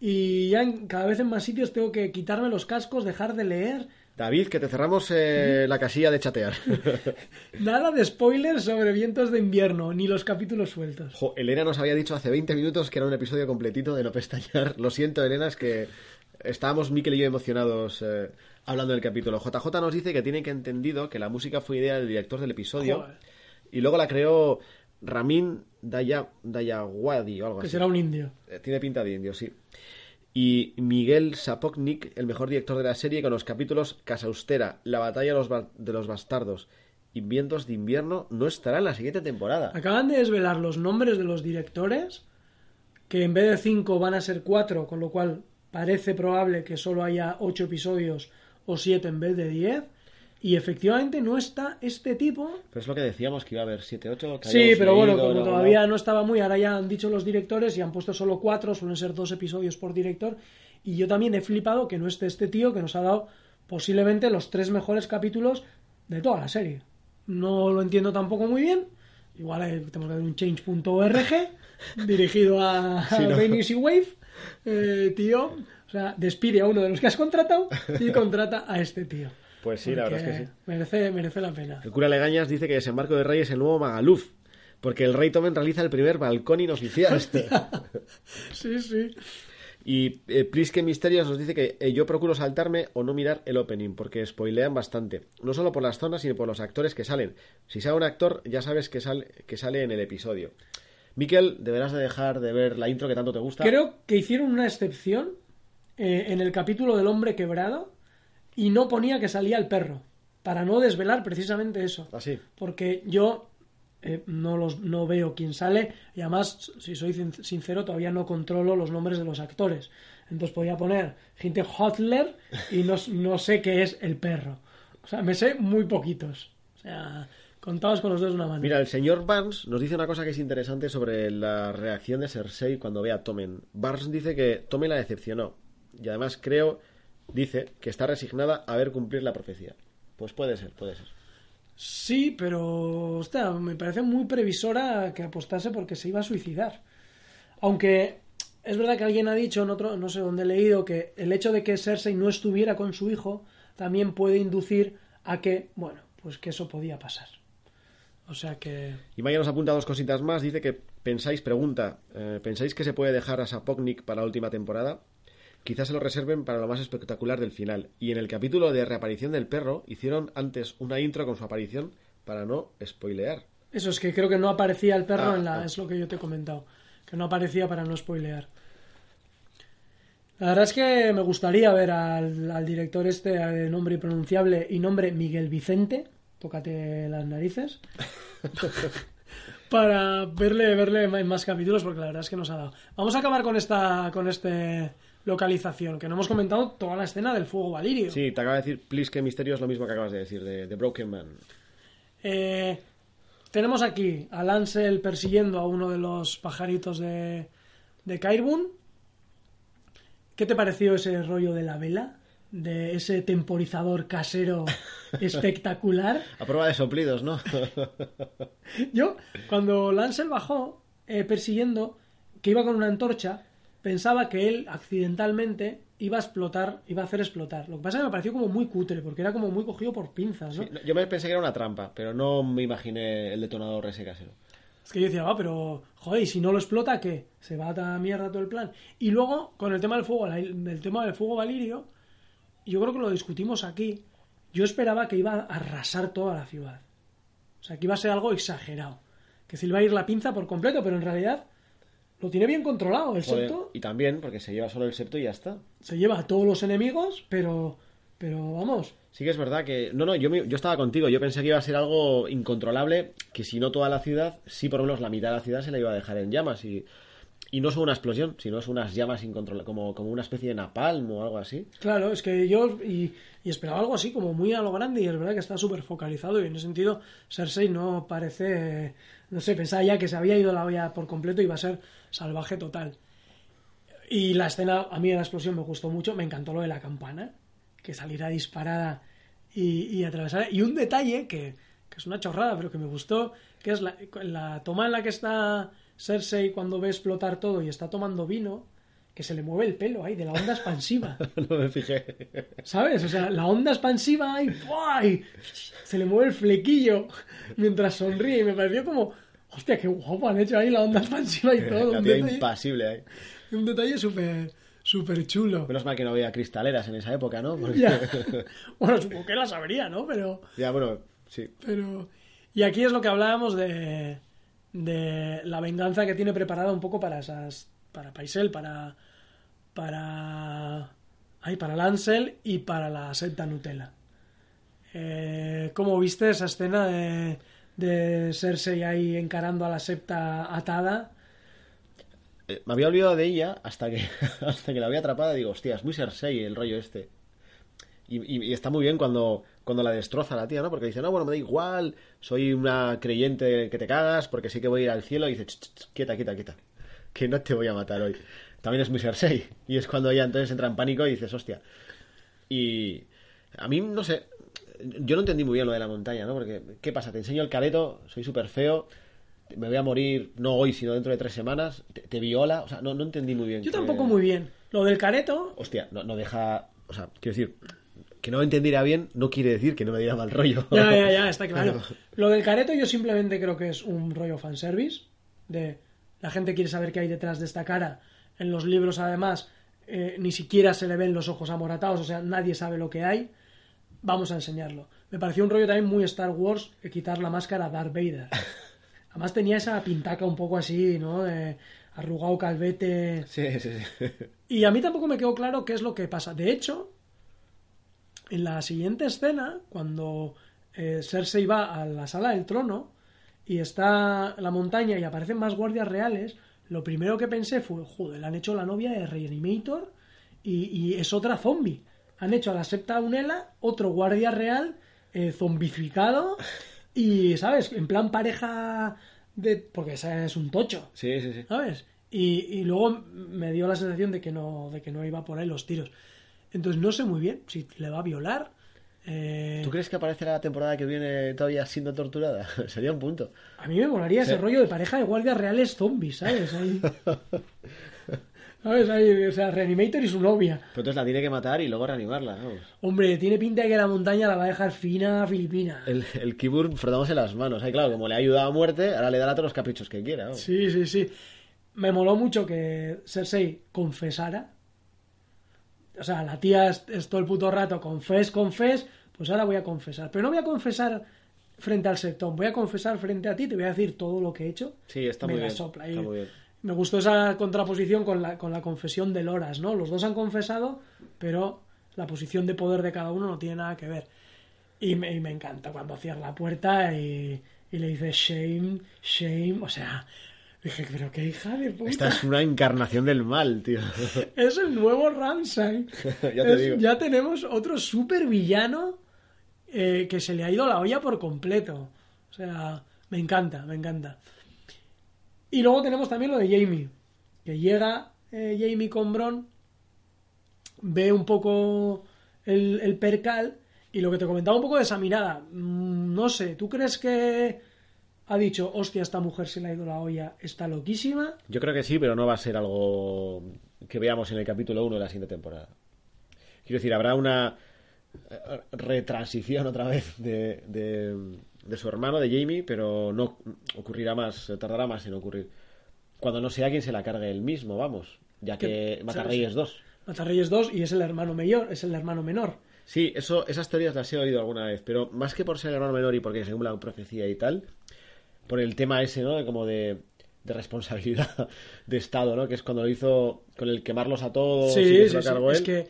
y ya en- cada vez en más sitios tengo que quitarme los cascos, dejar de leer. David, que te cerramos eh, la casilla de chatear. Nada de spoilers sobre vientos de invierno, ni los capítulos sueltos. Jo, Elena nos había dicho hace 20 minutos que era un episodio completito de no pestañear. Lo siento, Elena, es que estábamos Mikel y yo emocionados eh, hablando del capítulo. JJ nos dice que tiene que entendido que la música fue idea del director del episodio Joder. y luego la creó Ramin Daya, Dayawadi o algo Que así. será un indio. Eh, Tiene pinta de indio, sí. Y Miguel Sapoknik, el mejor director de la serie, con los capítulos Casa Austera, La batalla de los, bastardos y Vientos de invierno, no estará en la siguiente temporada. Acaban de desvelar los nombres de los directores, que en vez de cinco van a ser cuatro, con lo cual parece probable que solo haya ocho episodios o siete en vez de diez. Y efectivamente no está este tipo. Pero es lo que decíamos, que iba a haber 7, 8. Sí, pero bueno, como todavía no estaba muy, ahora ya han dicho los directores y han puesto solo cuatro, suelen ser dos episodios por director. Y yo también he flipado que no esté este tío que nos ha dado posiblemente los tres mejores capítulos de toda la serie. No lo entiendo tampoco muy bien. Igual eh, tenemos que ver un change.org dirigido a, Sí, ¿no? Wave. Eh, tío, o sea, despide a uno de los que has contratado y contrata a este tío. Pues sí, la verdad es que sí. Merece, merece la pena. El cura Legañas dice que Desembarco de Rey es el nuevo Magaluf, porque el rey Tomen realiza el primer balcón inoficial. Sí, sí. Y eh, Prisque Misterios nos dice que eh, yo procuro saltarme o no mirar el opening, porque spoilean bastante. No solo por las zonas, sino por los actores que salen. Si sale un actor, ya sabes que sale, que sale en el episodio. Miquel, deberás de dejar de ver la intro que tanto te gusta. Creo que hicieron una excepción eh, en el capítulo del hombre quebrado y no ponía que salía el perro, para no desvelar precisamente eso. Así. Porque yo eh, no, los, no veo quién sale y además, si soy sin- sincero, todavía no controlo los nombres de los actores. Entonces podía poner gente Hotler y no, no sé qué es el perro. O sea, me sé muy poquitos. O sea, contados con los dedos de una mano. Mira, el señor Barnes nos dice una cosa que es interesante sobre la reacción de Cersei cuando ve a Tommen. Barnes dice que Tommen la decepcionó. Y además creo, dice, que está resignada a ver cumplir la profecía. Pues puede ser, puede ser. Sí, pero hostia, me parece muy previsora que apostase porque se iba a suicidar. Aunque es verdad que alguien ha dicho, en otro, no sé dónde he leído, que el hecho de que Cersei no estuviera con su hijo también puede inducir a que, bueno, pues que eso podía pasar. O sea que... Y Maya nos apunta dos cositas más. Dice que pensáis, pregunta, eh, ¿pensáis que se puede dejar a Sapoknik para la última temporada? Quizás se lo reserven para lo más espectacular del final. Y en el capítulo de reaparición del perro hicieron antes una intro con su aparición para no spoilear. Eso es que creo que no aparecía el perro Ah, en la... ah. Es lo que yo te he comentado. Que no aparecía para no spoilear. La verdad es que me gustaría ver al, al director este de nombre impronunciable y nombre Miguel Vicente. Tócate las narices. para verle, verle en más capítulos porque la verdad es que nos ha dado. Vamos a acabar con esta con este localización, que no hemos comentado toda la escena del fuego valirio. Sí, te acaba de decir, please, que misterio es lo mismo que acabas de decir, de, de Broken Man. Eh, tenemos aquí a Lancel persiguiendo a uno de los pajaritos de, de Kairbun. ¿Qué te pareció ese rollo de la vela? De ese temporizador casero espectacular. A prueba de soplidos, ¿no? Yo, cuando Lancel bajó eh, persiguiendo, que iba con una antorcha, pensaba que él accidentalmente iba a explotar, iba a hacer explotar. Lo que pasa es que me pareció como muy cutre, porque era como muy cogido por pinzas, ¿no? Sí, yo me pensé que era una trampa, pero no me imaginé el detonador ese casero. Es que yo decía, va, pero, joder, ¿y si no lo explota, ¿qué? Se va a dar mierda todo el plan. Y luego, con el tema del fuego, del tema del fuego valirio, yo creo que lo discutimos aquí. Yo esperaba que iba a arrasar toda la ciudad. O sea, que iba a ser algo exagerado. Que se le iba a ir la pinza por completo, pero en realidad lo tiene bien controlado. El Joder, septo y también, porque se lleva solo el septo y ya está. se lleva a todos los enemigos, pero, pero vamos, Sí que es verdad que... No, no, yo, yo estaba contigo. Yo pensé que iba a ser algo incontrolable, que si no toda la ciudad, sí por lo menos la mitad de la ciudad se la iba a dejar en llamas. Y, y no es una explosión, sino es unas llamas incontrolables, como, como una especie de napalm o algo así. Claro, es que yo y, y esperaba algo así como muy a lo grande y es verdad que está súper focalizado y en ese sentido Cersei no parece, no sé, pensaba ya que se había ido la olla por completo y iba a ser salvaje total. Y la escena, a mí la explosión me gustó mucho, me encantó lo de la campana, que saliera disparada y, y atravesara. Y un detalle que, que es una chorrada, pero que me gustó, que es la, la toma en la que está Cersei cuando ve explotar todo y está tomando vino, que se le mueve el pelo ahí de la onda expansiva. no me fijé. ¿Sabes? O sea, la onda expansiva y, ¡buah! y se le mueve el flequillo mientras sonríe y me pareció como, hostia, qué guapo han hecho ahí la onda expansiva y todo. La Un detalle, impasible ahí. un detalle súper súper chulo. Menos mal que no había cristaleras en esa época, ¿no? Porque- Ya. Bueno, supongo que la sabría, ¿no? Pero, ya, bueno, sí. pero... Y aquí es lo que hablábamos de, de la venganza que tiene preparada un poco para esas... Para Paisel, para... Para... Ay, para Lancel y para la secta Nutella. Eh, ¿Cómo viste esa escena de, de Cersei ahí encarando a la septa atada? Eh, Me había olvidado de ella hasta que, hasta que la había atrapada. Digo, hostia, es muy Cersei el rollo este. Y, está muy bien cuando, cuando la destroza la tía, ¿no? Porque dice, no, bueno, me da igual, soy una creyente que te cagas porque sí que voy a ir al cielo. Y dice, "Ch, ch, ch, quieta, quieta, que no te voy a matar hoy. También es muy Cersei. Y es cuando ella entonces entra en pánico y dices, hostia. Y a mí, no sé, yo no entendí muy bien lo de la montaña, ¿no? Porque, ¿qué pasa? Te enseño el careto, soy súper feo, me voy a morir no hoy, sino dentro de tres semanas, te, te viola, o sea, no, no entendí muy bien. Yo que- tampoco muy bien. Lo del careto, Hostia, no, no deja, o sea, quiero decir, que no entendiera bien no quiere decir que no me diera mal rollo. Ya, ya, ya, está claro. Lo del careto yo simplemente creo que es un rollo fanservice. De la gente quiere saber qué hay detrás de esta cara. En los libros, además, eh, ni siquiera se le ven los ojos amoratados, o sea, nadie sabe lo que hay. Vamos a enseñarlo. Me pareció un rollo también muy Star Wars eh, quitar la máscara a Darth Vader. Además tenía esa pintaca un poco así, ¿no? De arrugado calvete. Sí, sí, sí. Y a mí tampoco me quedó claro qué es lo que pasa. De hecho, en la siguiente escena, cuando eh, Cersei va a la sala del trono y está la montaña y aparecen más guardias reales, lo primero que pensé fue, joder, le han hecho la novia de Reanimator y, y es otra zombie. Han hecho a la septa Unela otro guardia real eh, zombificado y, ¿sabes? En plan pareja de... porque esa es un tocho. Sí, sí, sí. ¿sabes? Y, y luego me dio la sensación de que no de que no iba por ahí los tiros. Entonces no sé muy bien si le va a violar. eh, ¿Tú crees que aparecerá la temporada que viene todavía siendo torturada? Sería un punto. a mí me molaría ese rollo de pareja de guardias reales zombies, ¿sabes? Ahí- ¿Sabes? Ahí, o sea, Reanimator y su novia. Pero entonces la tiene que matar y luego reanimarla, vamos. Hombre, tiene pinta de que la montaña la va a dejar fina filipina. El, el Kibur frotándose las manos. Ahí, claro, como le ha ayudado a muerte, ahora le dará todos los caprichos que quiera. vamos. Sí, sí, sí. Me moló mucho que Cersei confesara. O sea, la tía es, es todo el puto rato, confes, confes, pues ahora voy a confesar. Pero no voy a confesar frente al septón, voy a confesar frente a ti, te voy a decir todo lo que he hecho. Sí, está Me muy la bien. sopla. Y Está muy bien. Me gustó esa contraposición con la, con la confesión de Loras, ¿no? Los dos han confesado, pero la posición de poder de cada uno no tiene nada que ver. Y me, y me encanta cuando cierra la puerta y, y le dice shame, shame, o sea, dije, pero qué hija de puta. Esta es una encarnación del mal, tío. Es el nuevo Ramsay. Ya te Es- digo. ya tenemos otro super villano eh, que se le ha ido la olla por completo. O sea, me encanta, me encanta. Y luego tenemos también lo de Jamie, que llega eh, Jamie con Bron, ve un poco el, el percal y lo que te comentaba un poco de esa mirada, mm, no sé, ¿tú crees que ha dicho, hostia, esta mujer se le ha ido la olla, está loquísima? Yo creo que sí, pero no va a ser algo que veamos en el capítulo 1 de la siguiente temporada. Quiero decir, habrá una eh, retransición otra vez de, de, de su hermano, de Jamie, pero no ocurrirá más, tardará más en ocurrir. Cuando no sea quien se la cargue él mismo, vamos, ya que Matarreyes 2. Matarreyes 2 y es el hermano mayor, es el hermano menor. Sí, eso, esas teorías las he oído alguna vez, pero más que por ser el hermano menor y porque según la profecía y tal, por el tema ese, ¿no? De como de, de responsabilidad de Estado, ¿no? Que es cuando lo hizo con el quemarlos a todos Sí, y que se sí, lo sí, cargó es él. que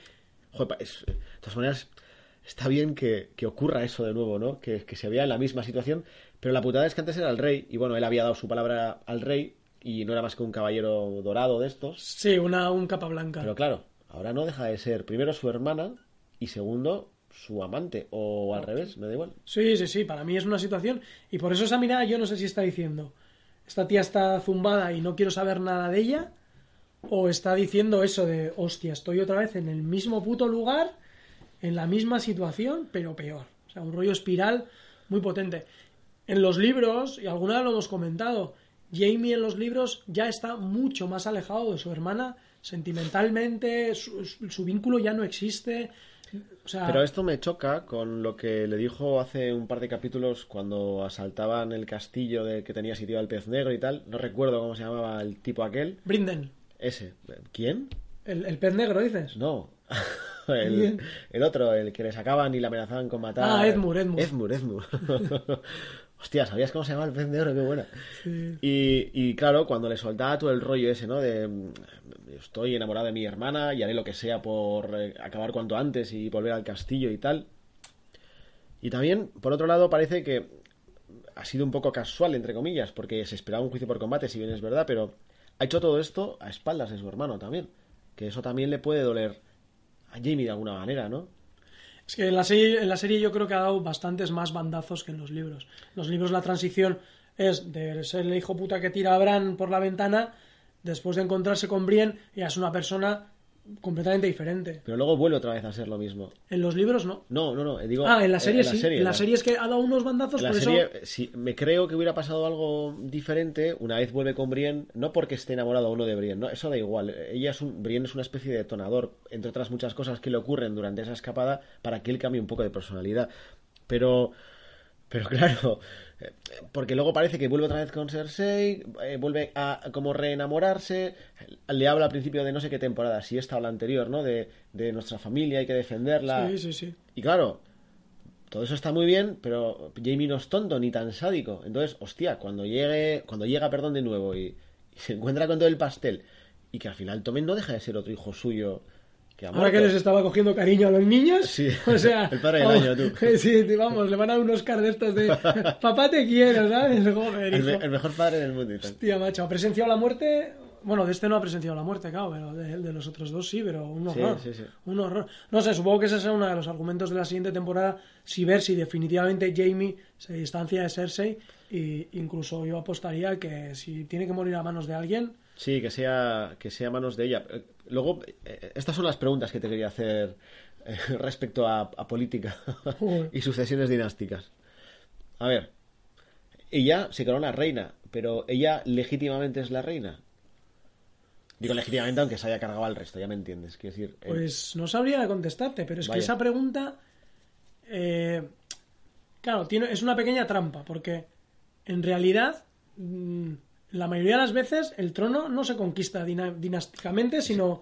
Joder, es- de todas maneras, está bien que, que ocurra eso de nuevo, ¿no? Que, que se vea en la misma situación, pero la putada es que antes era el rey, y bueno, él había dado su palabra al rey, y no era más que un caballero dorado de estos, sí, una un capa blanca. pero claro, ahora no deja de ser primero su hermana, y segundo su amante, o al revés, me da igual. Sí, sí, sí, para mí es una situación y por eso esa mirada yo no sé si está diciendo, esta tía está zumbada y no quiero saber nada de ella, o está diciendo eso de, hostia, estoy otra vez en el mismo puto lugar, en la misma situación, pero peor. O sea, un rollo espiral muy potente. En los libros, y alguna vez lo hemos comentado, Jamie en los libros ya está mucho más alejado de su hermana sentimentalmente, su, vínculo ya no existe. O sea, Pero esto me choca con lo que le dijo hace un par de capítulos cuando asaltaban el castillo de que tenía sitio al pez negro y tal. No recuerdo cómo se llamaba el tipo aquel. Brinden, Ese. ¿Quién? el, el pez negro, dices. No. el, el otro, el que le sacaban y le amenazaban con matar. Ah, Edmure, Edmure. Edmure, Edmure. Hostia, ¿sabías cómo se llama el pez negro? Qué buena. Sí. Y, y claro, cuando le soltaba todo el rollo ese, ¿no? De estoy enamorado de mi hermana y haré lo que sea por eh, acabar cuanto antes y volver al castillo y tal. Y también, por otro lado, parece que ha sido un poco casual, entre comillas, porque se esperaba un juicio por combate, si bien es verdad, pero ha hecho todo esto a espaldas de su hermano también. Que eso también le puede doler a Jamie de alguna manera, ¿no? Es que en la, serie, en la serie yo creo que ha dado bastantes más bandazos que en los libros. Los libros la transición es de ser el hijo puta que tira a Bran por la ventana, después de encontrarse con Brienne, ya es una persona completamente diferente. Pero luego vuelve otra vez a ser lo mismo. En los libros no. No, no, no, digo... Ah, en la serie sí. en la serie es que ha dado unos bandazos, la por serie, eso... si me creo que hubiera pasado algo diferente una vez vuelve con Brienne, no porque esté enamorado o no de Brienne, no, eso da igual. Ella es un, Brienne es una especie de detonador, entre otras muchas cosas que le ocurren durante esa escapada para que él cambie un poco de personalidad. Pero, pero claro, porque luego parece que vuelve otra vez con Cersei, eh, vuelve a como reenamorarse, le habla al principio de no sé qué temporada, si esta o la anterior, ¿no? De, de nuestra familia, hay que defenderla. Sí, sí, sí. Y claro, todo eso está muy bien, pero Jamie no es tonto ni tan sádico. Entonces, hostia, cuando llegue, cuando llega, perdón, de nuevo y, y se encuentra con todo el pastel y que al final Tommen no deja de ser otro hijo suyo que Ahora que les estaba cogiendo cariño a los niños, Sí, o sea, el padre del año, tú. Sí, sí, vamos, le van a dar unos de estos de papá te quiero, ¿sabes? Joder, el, me- hijo. el mejor padre del mundo. Hostia, macho, ha presenciado la muerte. Bueno, de este no ha presenciado la muerte, claro, pero de, de los otros dos sí, pero un Sí, horror. sí, sí. Un horror. No sé, supongo que ese será uno de los argumentos de la siguiente temporada. Si ver si definitivamente Jamie se distancia de Cersei. Y incluso yo apostaría que si tiene que morir a manos de alguien. Sí, que sea, que sea manos de ella. Eh, Luego, eh, estas son las preguntas que te quería hacer eh, respecto a, a política y sucesiones dinásticas. A ver, ella se corona reina, pero ella legítimamente es la reina. Digo legítimamente, aunque se haya cargado al resto, ya me entiendes. Quiero decir, eh, Pues no sabría contestarte, pero es que esa pregunta. eh, claro, tiene, es una pequeña trampa, porque en realidad. mm, la mayoría de las veces el trono no se conquista dinásticamente, sino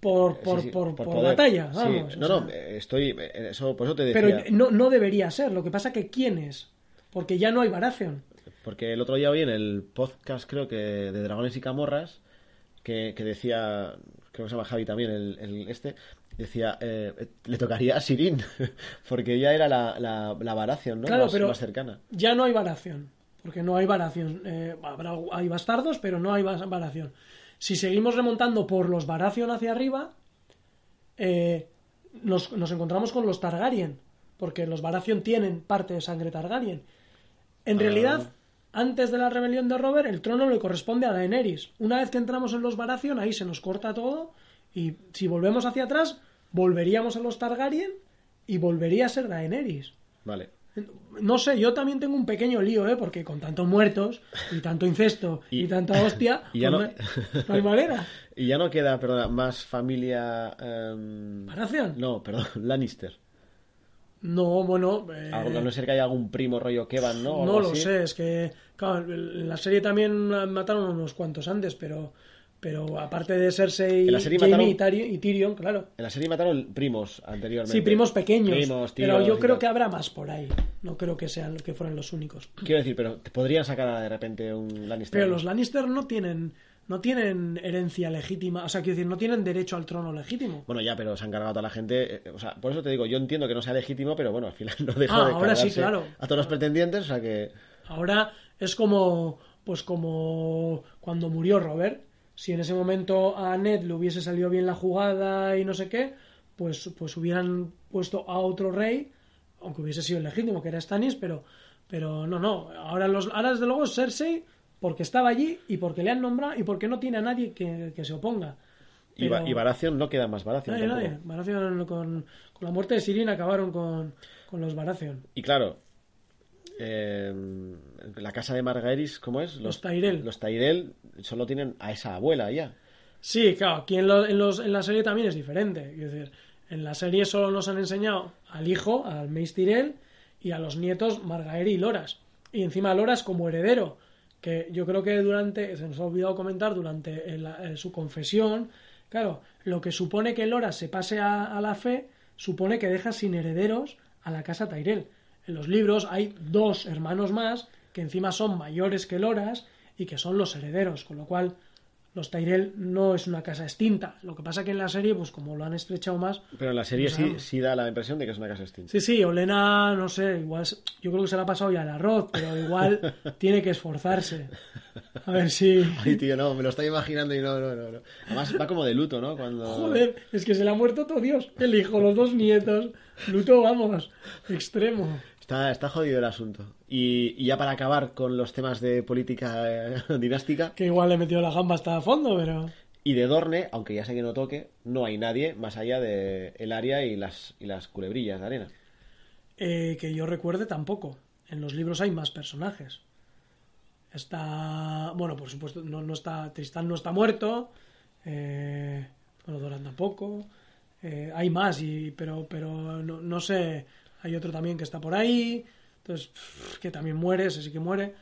por, por, sí, sí, por, batalla. Sí, vamos, o no, no, eh, estoy. eh, Eso, por eso te decía. Pero no, no debería ser. Lo que pasa que ¿quién es? Porque ya no hay Baratheon. Porque el otro día oí en el podcast, creo que de Dragones y Camorras, que, que decía, creo que se llama Javi también, el, el este, decía, eh, le tocaría a Sirin, porque ella era la, la, la Baratheon, ¿no? Claro, más, pero más cercana. ya no hay Baratheon. Porque no hay Baratheon. Eh, habrá, hay bastardos, pero no hay Baratheon. Si seguimos remontando por los Baratheon hacia arriba, eh, nos, nos encontramos con los Targaryen. Porque los Baratheon tienen parte de sangre Targaryen. En Ah. realidad, antes de la rebelión de Robert, el trono le corresponde a Daenerys. Una vez que entramos en los Baratheon, ahí se nos corta todo. Y si volvemos hacia atrás, volveríamos a los Targaryen y volvería a ser Daenerys. Vale. No sé, yo también tengo un pequeño lío, ¿eh? Porque con tantos muertos y tanto incesto y, Y- tanta hostia, y ya pues no- hay manera. Y ya no queda, perdona, más familia... ¿Baratheon? No, perdón, Lannister. No, bueno... eh, A no ser que haya algún primo rollo Kevan, ¿no? O No lo así. sé, es que claro, en la serie también mataron unos cuantos antes, pero pero aparte de Cersei, Jaime y, Tyrion, claro. En la serie mataron primos anteriormente. Sí, primos pequeños, Primos, pero tíos yo y creo tal. que habrá más por ahí. No creo que sean que fueran los únicos. Quiero decir, pero te podrían sacar de repente un Lannister. Pero los Lannister no tienen no tienen herencia legítima, o sea, quiero decir, no tienen derecho al trono legítimo. Bueno, ya, pero se han cargado a toda la gente. eh, O sea, por eso te digo, yo entiendo que no sea legítimo, pero bueno, al final no deja Ah, de ahora sí, claro. a todos los pretendientes, o sea que. Ahora es como, pues como cuando murió Robert. Si en ese momento a Ned le hubiese salido bien la jugada y no sé qué, pues, pues hubieran puesto a otro rey, aunque hubiese sido el legítimo, que era Stannis, pero, pero no, no. Ahora, los, ahora desde luego Cersei porque estaba allí y porque le han nombrado y porque no tiene a nadie que, que se oponga. Y, Ba- Pero- y Baratheon no queda más Baratheon Nadie, tampoco. nadie. Baratheon con, con la muerte de Sirin acabaron con, con los Baratheon. Y claro, eh, la casa de Margaeris, ¿cómo es? Los Tyrell. Los Tyrell solo tienen a esa abuela ya. Sí, claro, aquí en, lo- en los, en la serie también es diferente. Quiero decir, en la serie solo nos han enseñado al hijo, al Mace Tyrell, y a los nietos Margaery y Loras. Y encima Loras como heredero, que yo creo que durante, se nos ha olvidado comentar, durante el- eh, su confesión, claro, lo que supone que Loras se pase a, a la fe, supone que deja sin herederos a la casa Tyrell. En los libros hay dos hermanos más que encima son mayores que Loras y que son los herederos, con lo cual los Tyrell no es una casa extinta. Lo que pasa que en la serie, pues como lo han estrechado más. Pero en la serie No sí, sabemos. sí da la impresión de que es una casa extinta. Sí, sí, Olena, no sé, igual. Yo creo que se le ha pasado ya el arroz, pero igual tiene que esforzarse. A ver si. Ay, tío, no, me lo estoy imaginando y no, no, no. no. Además va como de luto, ¿no? Cuando... Joder, es que se le ha muerto todo Dios. El hijo, los dos nietos. Luto, vamos, extremo. Está, está jodido el asunto. Y, y ya para acabar con los temas de política eh, dinástica, Que igual le metió la gamba hasta a fondo, pero. y de Dorne, aunque ya sé que no toque, no hay nadie más allá de el área y las, y las culebrillas de arena. Eh, que yo recuerde tampoco. En los libros hay más personajes. Está. Bueno, por supuesto, no, no está. Tristán no está muerto. Eh, bueno, Doran tampoco. Eh, hay más, y, pero, pero no, no sé. Hay otro también que está por ahí. Entonces, que también muere, ese sí que muere.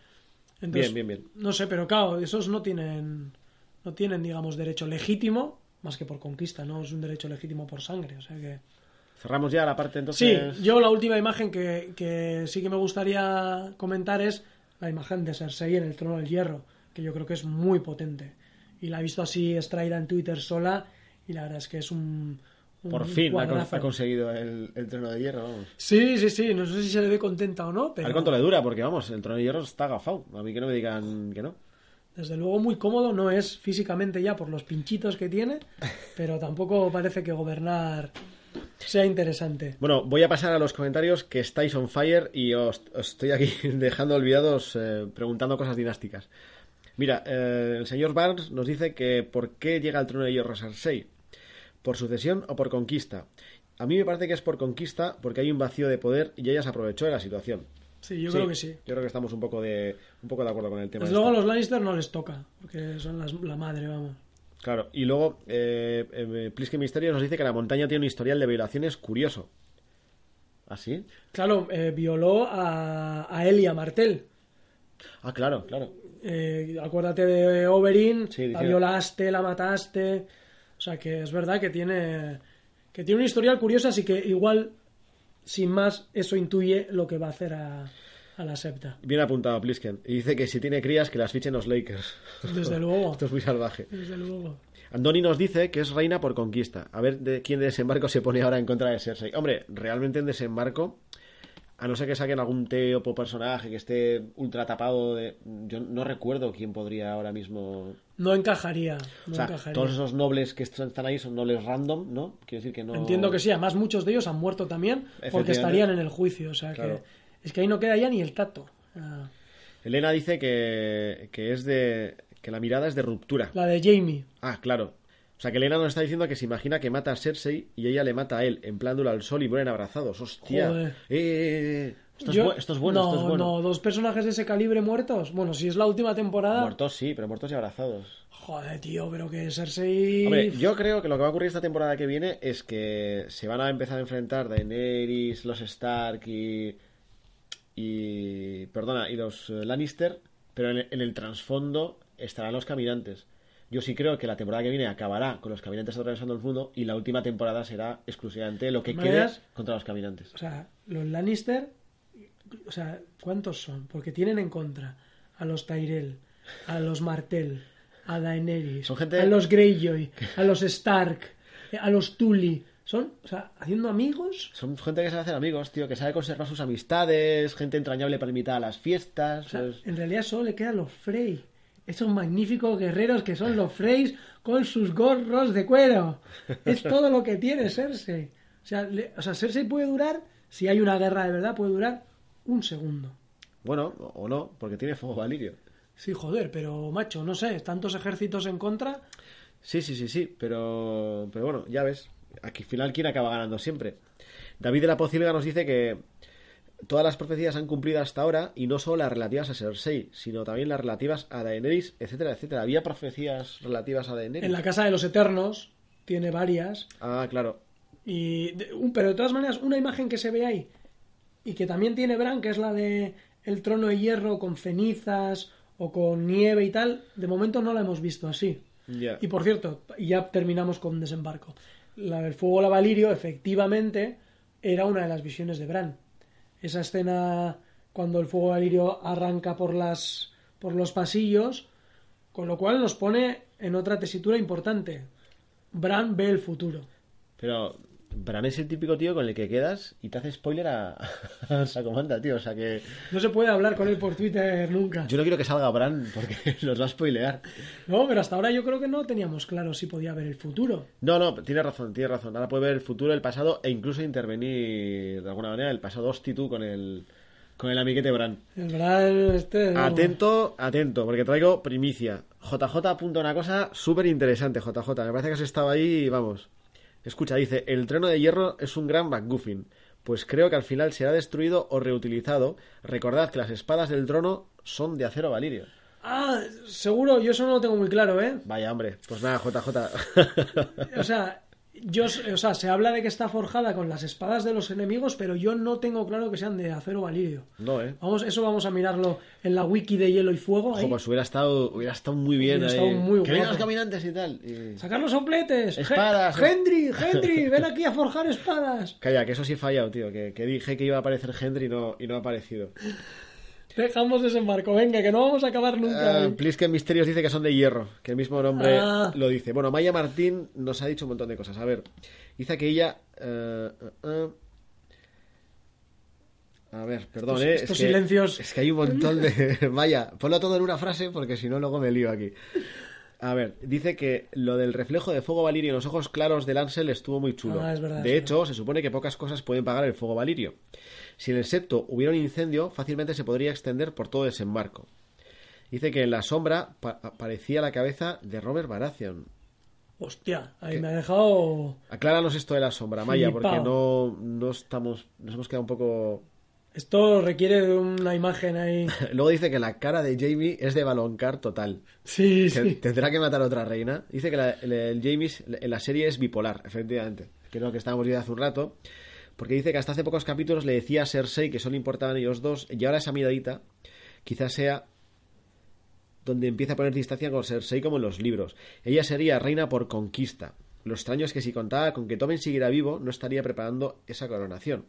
Entonces, Bien, bien, bien. No sé, pero claro, esos no tienen. No tienen, digamos, derecho legítimo, más que por conquista, no es un derecho legítimo por sangre. O sea que. Cerramos ya la parte entonces. Sí, yo la última imagen que, que sí que me gustaría comentar es la imagen de Cersei en el trono del hierro, que yo creo que es muy potente. Y la he visto así extraída en Twitter sola y la verdad es que es un... Por fin ha, con- cuadrazo. ha conseguido el, el trono de hierro, vamos. Sí, sí, sí, no sé si se le ve contenta o no, A pero ver cuánto le dura, porque vamos, el trono de hierro está agafado. A mí que no me digan que no. desde luego muy cómodo no es físicamente ya por los pinchitos que tiene, pero tampoco parece que gobernar sea interesante. Bueno, voy a pasar a los comentarios que estáis on fire y os, os estoy aquí dejando olvidados eh, preguntando cosas dinásticas. Mira, eh, el señor Barnes nos dice que ¿por qué llega al trono de hierro Cersei? ¿Por sucesión o por conquista? A mí me parece que es por conquista porque hay un vacío de poder y ella se aprovechó de la situación. Sí, yo creo que sí. Yo creo que estamos un poco de, un poco de acuerdo con el tema. Desde luego a los Lannister no les toca, porque son las- la madre, vamos. Claro, y luego eh, eh, Plisken Misterio nos dice que la montaña tiene un historial de violaciones curioso. ¿Ah, sí? Claro, eh, violó a, a él y a Martel. Ah, claro, claro. Eh, acuérdate de Oberyn, Sí, la violaste, la mataste. O sea que es verdad que tiene que tiene un historial curioso, así que igual, sin más, eso intuye lo que va a hacer a, a la septa. Bien apuntado, Plisken. Y dice que si tiene crías, que las fichen los Lakers. Desde luego. Esto es muy salvaje. Desde luego. Andoni nos dice que es reina por conquista. A ver de quién de desembarco se pone ahora en contra de Cersei. Hombre, realmente en desembarco, a no ser que saquen algún teopo personaje que esté ultra tapado de... Yo no recuerdo quién podría ahora mismo... No encajaría. No o sea, encajaría. todos esos nobles que están ahí son nobles random, ¿no? Quiero decir que no... Entiendo que sí, además muchos de ellos han muerto también porque estarían en el juicio. O sea Claro. que es que ahí no queda ya ni el tato. Ah, Elena dice que, que es de. que la mirada es de ruptura. La de Jamie. Ah, claro. O sea, que Elena nos está diciendo que se imagina que mata a Cersei y ella le mata a él, en plan al sol y mueren abrazados. ¡Hostia! Joder. Eh, eh, eh. Esto, Yo- es bu- esto es bueno, no, esto es bueno. No, dos personajes de ese calibre muertos. Bueno, si es la última temporada. Muertos sí, pero muertos y abrazados. Joder, tío, pero que Cersei. Hombre, yo creo que lo que va a ocurrir esta temporada que viene es que se van a empezar a enfrentar Daenerys, los Stark y. y. perdona, y los eh, Lannister, pero en el, en el trasfondo estarán los caminantes. Yo sí creo que la temporada que viene acabará con los caminantes atravesando el mundo y la última temporada será exclusivamente lo que De quede contra los caminantes. O sea, los Lannister. O sea, ¿cuántos son? Porque tienen en contra a los Tyrell, a los Martell, a Daenerys, Son gente- a los Greyjoy, a los Stark, a los Tully. Son, o sea, haciendo amigos. Son gente que sabe hacer amigos, tío, que sabe conservar sus amistades, gente entrañable para invitar a las fiestas. O sea, ¿sabes? en realidad solo le quedan los Frey. Esos magníficos guerreros que son los Freys con sus gorros de cuero. Es todo lo que tiene Cersei. O sea, le- o sea, Cersei puede durar, si hay una guerra de verdad, puede durar un segundo. Bueno, o no, porque tiene fuego valirio. Sí, joder, pero macho, no sé, tantos ejércitos en contra. Sí, sí, sí, sí, pero, pero bueno, ya ves, aquí al final quién acaba ganando siempre. David de la Pocilga nos dice que todas las profecías han cumplido hasta ahora y no solo las relativas a Cersei, sino también las relativas a Daenerys, etcétera, etcétera. ¿Había profecías relativas a Daenerys? En la Casa de los Eternos tiene varias. Ah, claro. Y pero de todas maneras, una imagen que se ve ahí y que también tiene Bran, que es la de el trono de hierro con cenizas o con nieve y tal, de momento no la hemos visto así. Ya. Y por cierto, ya terminamos con desembarco. La del fuego lavalirio, efectivamente, era una de las visiones de Bran. Esa escena cuando el fuego valirio arranca por las por los pasillos, con lo cual nos pone en otra tesitura importante. Bran ve el futuro. Pero Bran es el típico tío con el que quedas y te hace spoiler a, a Sacomanda, tío. O sea que No se puede hablar con él por Twitter nunca. yo no quiero que salga Bran porque nos va a spoilear. No, pero hasta ahora yo creo que no teníamos claro si podía ver el futuro. No, no, tiene razón, tiene razón. Ahora puede ver el futuro, el pasado e incluso intervenir de alguna manera el pasado hostia tú con el con el amiguete Bran. El Bran este... no. Atento, atento, porque traigo primicia. JJ apunta una cosa súper interesante, JJ. Me parece que has estado ahí, vamos. Escucha, dice, el trono de hierro es un gran MacGuffin. Pues creo que al final será destruido o reutilizado. Recordad que las espadas del trono son de acero valirio. Ah, seguro, yo eso no lo tengo muy claro, ¿eh? Vaya, hombre. Pues nada, JJ. O sea, yo, o sea, se habla de que está forjada con las espadas de los enemigos, pero yo no tengo claro que sean de acero valirio. no, ¿eh? Vamos, eso vamos a mirarlo en la wiki de Hielo y Fuego. ahí. Ojo, pues hubiera estado, hubiera estado muy bien Hubiera ahí. estado muy que vengan los caminantes y tal. y- Sacar los sopletes. Espadas. Gendry, Gendry, ven aquí a forjar espadas. Calla, que eso sí he fallado, tío. Que, que dije que iba a aparecer Henry y no, y no ha aparecido. Dejamos desembarco, venga, que no vamos a acabar nunca. Uh, Plisken Misterios dice que son de hierro, que el mismo nombre Ah. lo dice. Bueno, Maya Martín nos ha dicho un montón de cosas. A ver, dice que ella. eh, eh. A ver, perdón, Estos- eh. estos es que, silencios. Es que hay un montón de. Maya, ponlo todo en una frase porque si no, luego me lío aquí. A ver, dice que lo del reflejo de fuego valirio en los ojos claros del Ansel estuvo muy chulo. Ah, es verdad, de es hecho, se supone que pocas cosas pueden pagar el fuego valirio. Si en el septo hubiera un incendio, fácilmente se podría extender por todo desembarco. Dice que en la sombra pa- parecía la cabeza de Robert Baratheon. Hostia, ahí me ha dejado. Acláranos esto de la sombra, Maya, porque no, no estamos. Nos hemos quedado un poco. Esto requiere de una imagen ahí. Luego dice que la cara de Jamie es de baloncar total. Sí, sí. Tendrá que matar a otra reina. Dice que la- el, el Jamie en la serie es bipolar, efectivamente. Que es lo que estábamos viendo hace un rato. Porque dice que hasta hace pocos capítulos le decía a Cersei que solo importaban ellos dos. Y ahora esa miradita quizás sea donde empieza a poner distancia con Cersei como en los libros. Ella sería reina por conquista. Lo extraño es que si contaba con que Tommen siguiera vivo, no estaría preparando esa coronación.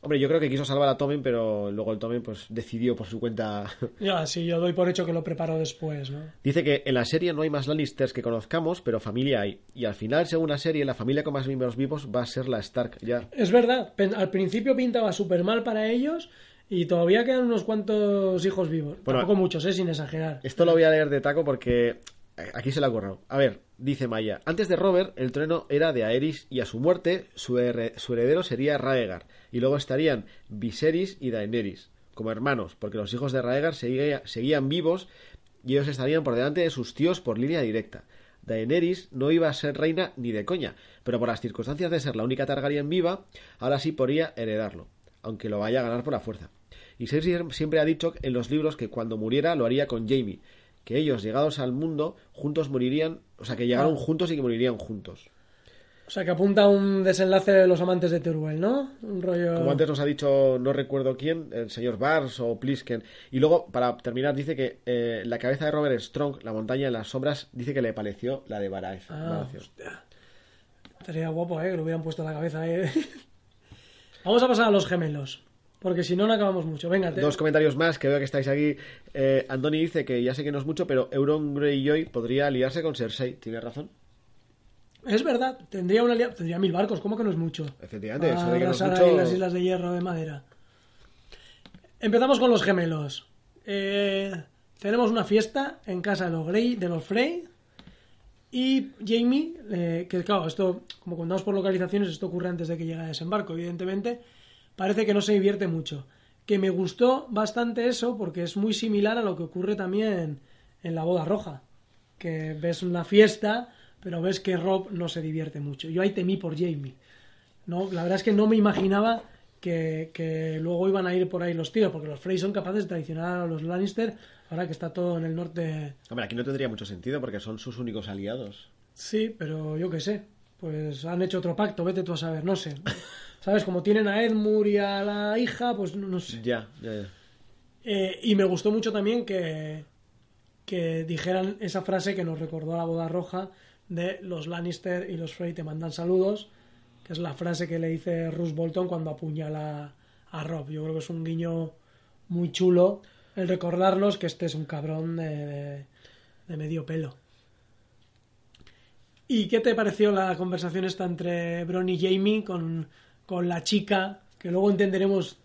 Hombre, yo creo que quiso salvar a Tommen, pero luego el Tommen pues decidió por su cuenta Ya, sí, yo doy por hecho que lo preparo después, ¿no? Dice que en la serie no hay más Lannisters que conozcamos, pero familia hay. Y al final, según la serie, la familia con más miembros vivos va a ser la Stark, ya. Es verdad, al principio pintaba súper mal para ellos y todavía quedan unos cuantos hijos vivos. Bueno, Tampoco muchos, ¿eh? Sin exagerar. Esto lo voy a leer de taco porque aquí se lo ha currado. A ver, dice Maya. Antes de Robert, el trono era de Aerys y a su muerte, su, su heredero sería Raegar. Y luego estarían Viserys y Daenerys. como hermanos, porque los hijos de Raegar seguía- seguían vivos y ellos estarían por delante de sus tíos por línea directa. Daenerys no iba a ser reina ni de coña, pero por las circunstancias de ser la única Targaryen viva, ahora sí podría heredarlo, aunque lo vaya a ganar por la fuerza. Y Cersei siempre ha dicho en los libros que cuando muriera lo haría con Jaime, que ellos, llegados al mundo, juntos morirían, o sea, que llegaron Ah. juntos y que morirían juntos. O sea, que apunta a un desenlace de los amantes de Teruel, ¿no? Un rollo... Como antes nos ha dicho, no recuerdo quién, el señor Bars o Plisken. Y luego, para terminar, dice que eh, la cabeza de Robert Strong, la montaña en las sombras, dice que le pareció la de Baratheon. Ah. Estaría guapo, ¿eh? Que lo hubieran puesto en la cabeza, ¿eh? Vamos a pasar a los gemelos. Porque si no, no acabamos mucho. Venga, te... Dos comentarios más que veo que estáis aquí. Eh, Andoni dice que ya sé que no es mucho, pero Euron Greyjoy podría aliarse con Cersei. ¿Tiene razón? Es verdad, tendría una lia- tendría mil barcos, ¿cómo que no es mucho? Efectivamente, eso de que no es mucho- las islas de hierro de madera. Empezamos con los gemelos. Eh, tenemos una fiesta en casa de los Grey, de los Frey. Y Jamie, eh, que claro, esto, como contamos por localizaciones, esto ocurre antes de que llegue a desembarco, evidentemente, parece que no se divierte mucho. Que me gustó bastante eso porque es muy similar a lo que ocurre también en la boda roja. Que ves una fiesta, pero ves que Rob no se divierte mucho. Yo ahí temí por Jamie. No, la verdad es que no me imaginaba que, que luego iban a ir por ahí los tiros, porque los Frey son capaces de traicionar a los Lannister, ahora que está todo en el norte. Hombre, aquí no tendría mucho sentido porque son sus únicos aliados. Sí, pero yo qué sé. Pues han hecho otro pacto, vete tú a saber, no sé. ¿Sabes? Como tienen a Edmure y a la hija, pues no, no sé. Ya, ya, ya. Eh, y me gustó mucho también que, que dijeran esa frase que nos recordó a la boda roja de los Lannister y los Frey te mandan saludos, que es la frase que le dice Roose Bolton cuando apuñala a Rob. Yo creo que es un guiño muy chulo el recordarlos que este es un cabrón de, de- de medio pelo. ¿Y qué te pareció la conversación esta entre Bron y Jamie con, con la chica? Que luego entenderemos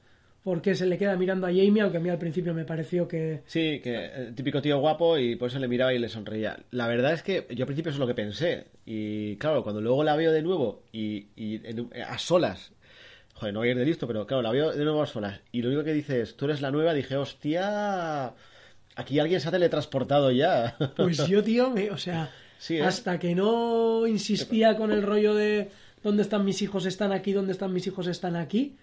por qué se le queda mirando a Jamie, aunque a mí al principio me pareció que... Sí, que el típico tío guapo y por eso le miraba y le sonreía. La verdad es que yo al principio eso es lo que pensé. Y claro, cuando luego la veo de nuevo y, y a solas, joder, no voy a ir de listo, pero claro, la veo de nuevo a solas. Y lo único que dice es, tú eres la nueva, dije, hostia, aquí alguien se ha teletransportado ya. Pues yo, tío, me- o sea, Sí, ¿eh? hasta que no insistía con el rollo de dónde están mis hijos, están aquí, dónde están mis hijos, están aquí,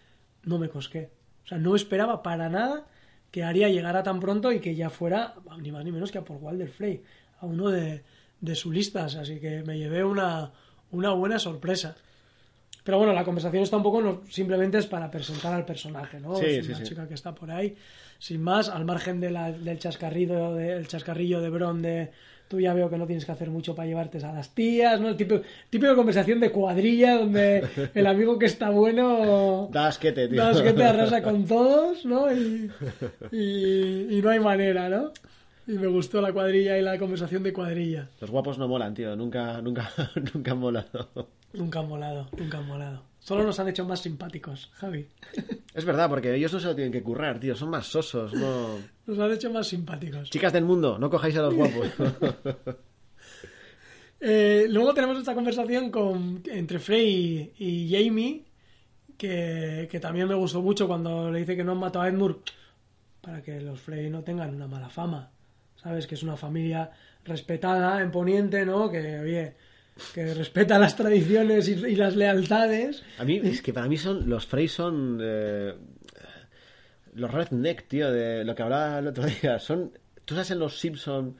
no me cosqué. O sea, no esperaba para nada que Aria llegara tan pronto y que ya fuera, ni más ni menos que a por Walder Frey, a uno de, de sus listas. Así que me llevé una, una buena sorpresa. Pero bueno, la conversación está un poco, no- simplemente es para presentar al personaje, ¿no? Sí, Es sí, una sí. chica que está por ahí, sin más, al margen de la- del chascarrillo, de, el chascarrillo de Bron de tú ya veo que no tienes que hacer mucho para llevarte a las tías, ¿no? Típico, típico conversación de cuadrilla donde el amigo que está bueno tío. das que te arrasa con todos, ¿no? Y, y- y no hay manera, ¿no? Y me gustó la cuadrilla y la conversación de cuadrilla. Los guapos no molan, tío. Nunca, nunca, nunca han molado. Nunca han molado, nunca han molado. Solo nos han hecho más simpáticos, Javi. Es verdad, porque ellos no se lo tienen que currar, tío. Son más sosos, no... Nos han hecho más simpáticos. Chicas del mundo, no cojáis a los guapos. Eh, luego tenemos esta conversación con, entre Frey y, y Jamie, que, que también me gustó mucho cuando le dice que no han matado a Edmure para que los Frey no tengan una mala fama. ¿Sabes? Que es una familia respetada en Poniente, ¿no? Que, oye, que respeta las tradiciones y, y las lealtades. A mí, es que para mí son, los Frey son eh, los redneck, tío, de lo que hablaba el otro día. Son, tú sabes en los Simpson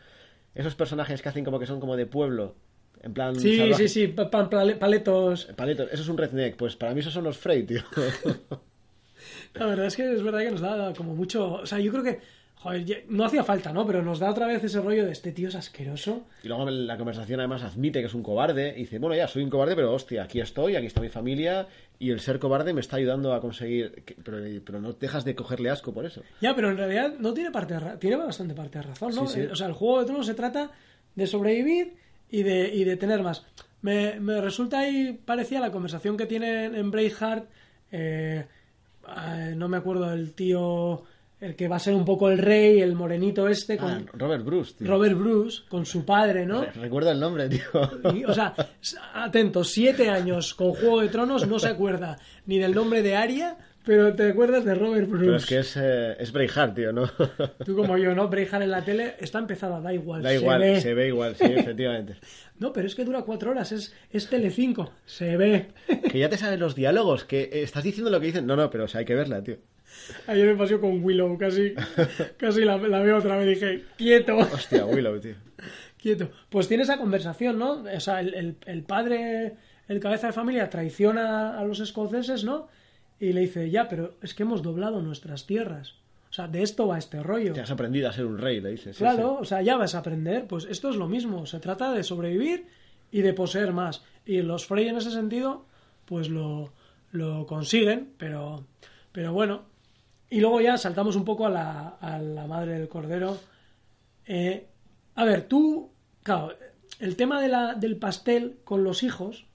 esos personajes que hacen como que son como de pueblo, en plan Sí, salvaje. sí, sí, pa- pa- pale- paletos. Paletos, eso es un redneck, pues para mí esos son los Frey, tío. La verdad es que es verdad que nos da como mucho... O sea, yo creo que... Joder, ya- no hacía falta, ¿no? Pero nos da otra vez ese rollo de este tío es asqueroso. Y luego la conversación además admite que es un cobarde y dice, bueno, ya, soy un cobarde, pero hostia, aquí estoy, aquí está mi familia y el ser cobarde me está ayudando a conseguir... que- Pero, pero no dejas de cogerle asco por eso. Ya, pero en realidad no tiene parte de ra- tiene bastante parte de razón, ¿no? Sí, sí. Eh, O sea, el juego de tronos se trata de sobrevivir y de, y de tener más. Me, me resulta ahí parecía la conversación que tienen en Braveheart. eh, eh, no me acuerdo el tío, el que va a ser un poco el rey, el morenito este, con Ah, Robert Bruce, tío. Robert Bruce, con su padre, ¿no? Re- Recuerda el nombre, tío. Y, o sea, atento, siete años con Juego de Tronos, no se acuerda ni del nombre de Aria Pero te acuerdas de Robert Bruce. Pero es que es, eh, es Braveheart, tío, ¿no? Tú como yo, ¿no? Braveheart en la tele está empezada, da igual. Da se igual, ve. se ve igual, sí, efectivamente. No, pero es que dura cuatro horas, es, es Telecinco, se ve. Que ya te sabes los diálogos, que eh, estás diciendo lo que dicen. No, no, pero o sea, hay que verla, tío. Ayer me pasó con Willow, casi, casi la, la veo otra vez y dije, quieto, Hostia, Willow, tío. quieto. Pues tiene esa conversación, ¿no? O sea, el, el- el padre, el cabeza de familia, traiciona a los escoceses, ¿no? Y le dice, ya, pero es que hemos doblado nuestras tierras. O sea, de esto va este rollo. Te has aprendido a ser un rey, le dices. sí, Claro, sí. o sea, ya vas a aprender. Pues esto es lo mismo. Se trata de sobrevivir y de poseer más. Y los Frey en ese sentido, pues lo, lo consiguen, pero, pero bueno. Y luego ya saltamos un poco a la, a la madre del cordero. Eh, a ver, tú, claro, el tema de la, del pastel con los hijos,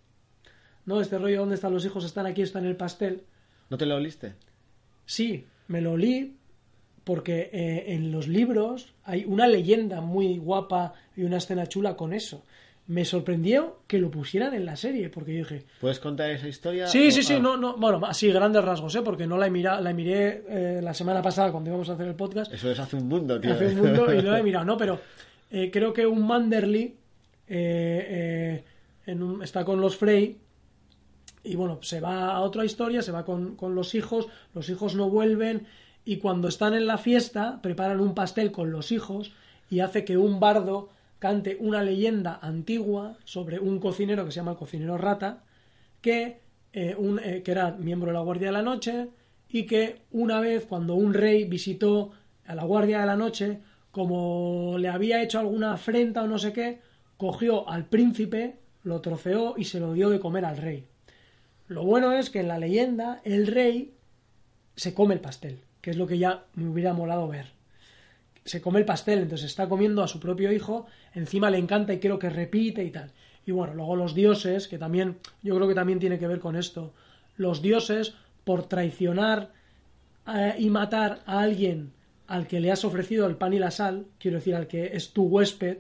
¿no? Este rollo, ¿dónde están los hijos? Están aquí, están en el pastel. ¿No te lo oliste? Sí, me lo li porque eh, en los libros hay una leyenda muy guapa y una escena chula con eso. Me sorprendió que lo pusieran en la serie, porque yo dije, ¿Puedes contar esa historia? sí, o- sí, sí, ah, no, no, bueno, así grandes rasgos, ¿eh? porque no la, mira- la miré eh, la semana pasada cuando íbamos a hacer el podcast, Eso es hace un mundo, tío. hace un mundo y no la he mirado, no, pero eh, creo que un Manderly eh, eh, en un- está con los Frey y bueno, se va a otra historia, se va con, con los hijos, los hijos no vuelven y cuando están en la fiesta preparan un pastel con los hijos y hace que un bardo cante una leyenda antigua sobre un cocinero que se llama el cocinero rata que, eh, un, eh, era miembro de la Guardia de la Noche y que una vez cuando un rey visitó a la Guardia de la Noche, como le había hecho alguna afrenta o no sé qué, cogió al príncipe, lo troceó y se lo dio de comer al rey. Lo bueno es que en la leyenda el rey se come el pastel, que es lo que ya me hubiera molado ver. Se come el pastel, entonces está comiendo a su propio hijo, encima le encanta y quiero que repite y tal. Y bueno, luego los dioses, que también, yo creo que también tiene que ver con esto. Los dioses, por traicionar eh, y matar a alguien al que le has ofrecido el pan y la sal, quiero decir, al que es tu huésped,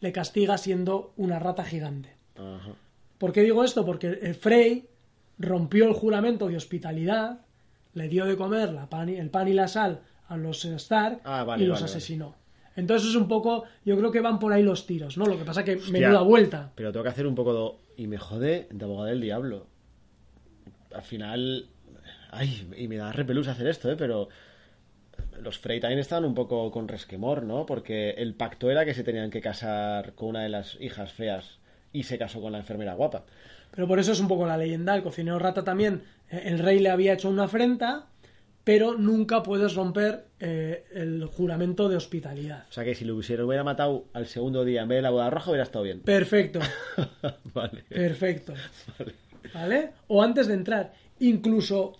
le castiga siendo una rata gigante. Ajá. ¿Por qué digo esto? Porque el Frey rompió el juramento de hospitalidad, le dio de comer la pan y- el pan y la sal a los Stark Ah, vale, y los vale, asesinó. Entonces es un poco, yo creo que van por ahí los tiros, ¿no? Lo que pasa que Hostia. menuda vuelta. Pero tengo que hacer un poco de... Y me jode de abogado del diablo. Al final... Ay, y me da repelús hacer esto, ¿eh? Pero... Los Frey también estaban un poco con resquemor, ¿no? Porque el pacto era que se tenían que casar con una de las hijas feas y se casó con la enfermera guapa. Pero por eso es un poco la leyenda. El cocinero rata también, eh, el rey le había hecho una afrenta, pero nunca puedes romper eh, el juramento de hospitalidad. O sea que si lo hubiera, hubiera matado al segundo día en vez de la boda roja hubiera estado bien. Perfecto, vale. perfecto. vale. ¿Vale? O antes de entrar, incluso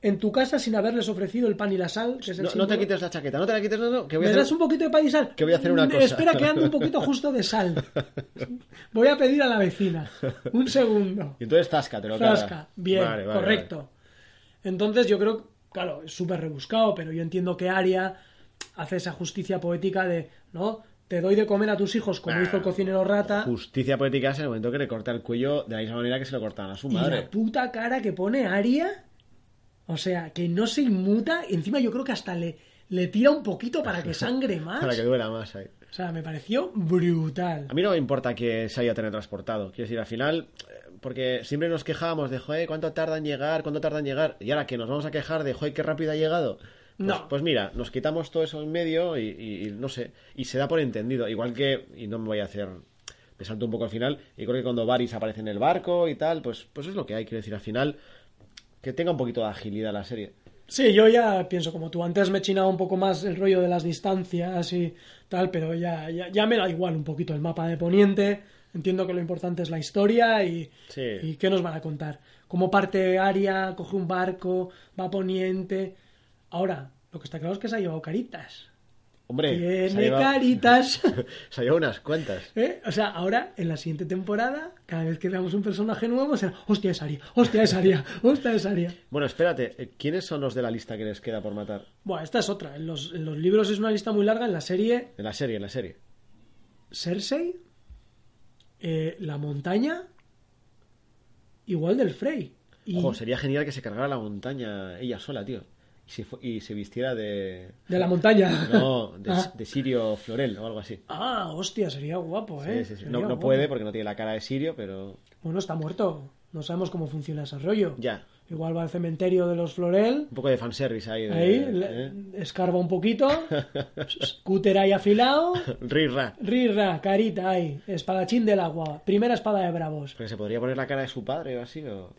en tu casa sin haberles ofrecido el pan y la sal, que es el No, no te quites la chaqueta, no te la quites, no, no, que voy a ¿Me hacer... das un poquito de pan y sal? que voy a hacer una Mm, cosa. Espera, que ando un poquito justo de sal. Voy a pedir a la vecina. Un segundo. Y entonces tasca, te lo. Zasca. Bien, Vale, vale, correcto. Entonces yo creo, claro, es súper rebuscado, pero yo entiendo que Aria hace esa justicia poética de, ¿no? Te doy de comer a tus hijos como hizo el cocinero rata. Justicia poética es el momento que le corta el cuello de la misma manera que se lo cortaban a su Y madre. la puta cara que pone Aria, o sea, que no se inmuta, y encima yo creo que hasta le, le tira un poquito para que sangre más. Para que duela más ahí. O sea, me pareció brutal. A mí no me importa que se haya teletransportado. Quiero decir, al final, eh, porque siempre nos quejábamos de, joder, ¿cuánto tarda en llegar? ¿Cuánto tarda en llegar? Y ahora que nos vamos a quejar de, joder, qué rápido ha llegado. Pues, No. pues mira, nos quitamos todo eso en medio y, y- y no sé, y se da por entendido. Igual que, y no me voy a hacer, me salto un poco al final, y creo que cuando Varys aparece en el barco y tal, pues, pues es lo que hay. Quiero decir, al final, que tenga un poquito de agilidad la serie. Sí, yo ya pienso como tú. Antes me chinaba un poco más el rollo de las distancias y tal, pero ya, ya, ya me da igual un poquito el mapa de Poniente. Entiendo que lo importante es la historia y, Sí. y qué nos van a contar. Cómo parte Aria, coge un barco, va a Poniente. Ahora, lo que está claro es que se ha llevado caritas. Hombre, se Tiene llevado- caritas. se ha llevado unas cuantas. ¿Eh? O sea, ahora, en la siguiente temporada, cada vez que veamos un personaje nuevo, será, hostia, es Aria, hostia, es Aria, hostia, es Aria. Bueno, espérate, eh, ¿quiénes son los de la lista que les queda por matar? Bueno, esta es otra. En los, en los libros es una lista muy larga. En la serie, En la serie, en la serie. Cersei, eh, la montaña, igual del Frey. Y Ojo, sería genial que se cargara la montaña ella sola, tío. Y se, fu- y se vistiera de. de la montaña. No, de, Ah. de Sirio Florel o algo así. Ah, hostia, sería guapo, ¿eh? sí, sí. Sería No, puede porque no tiene la cara de Sirio, pero. Bueno, está muerto. No sabemos cómo funciona ese rollo. Ya. Igual va al cementerio de los Florel. Un poco de fanservice ahí. de- Ahí, ¿eh? escarba un poquito. Cúter ahí afilado. Rirra. Rirra, carita ahí. Espadachín del agua. Primera espada de bravos. Porque se podría poner la cara de su padre o así. O...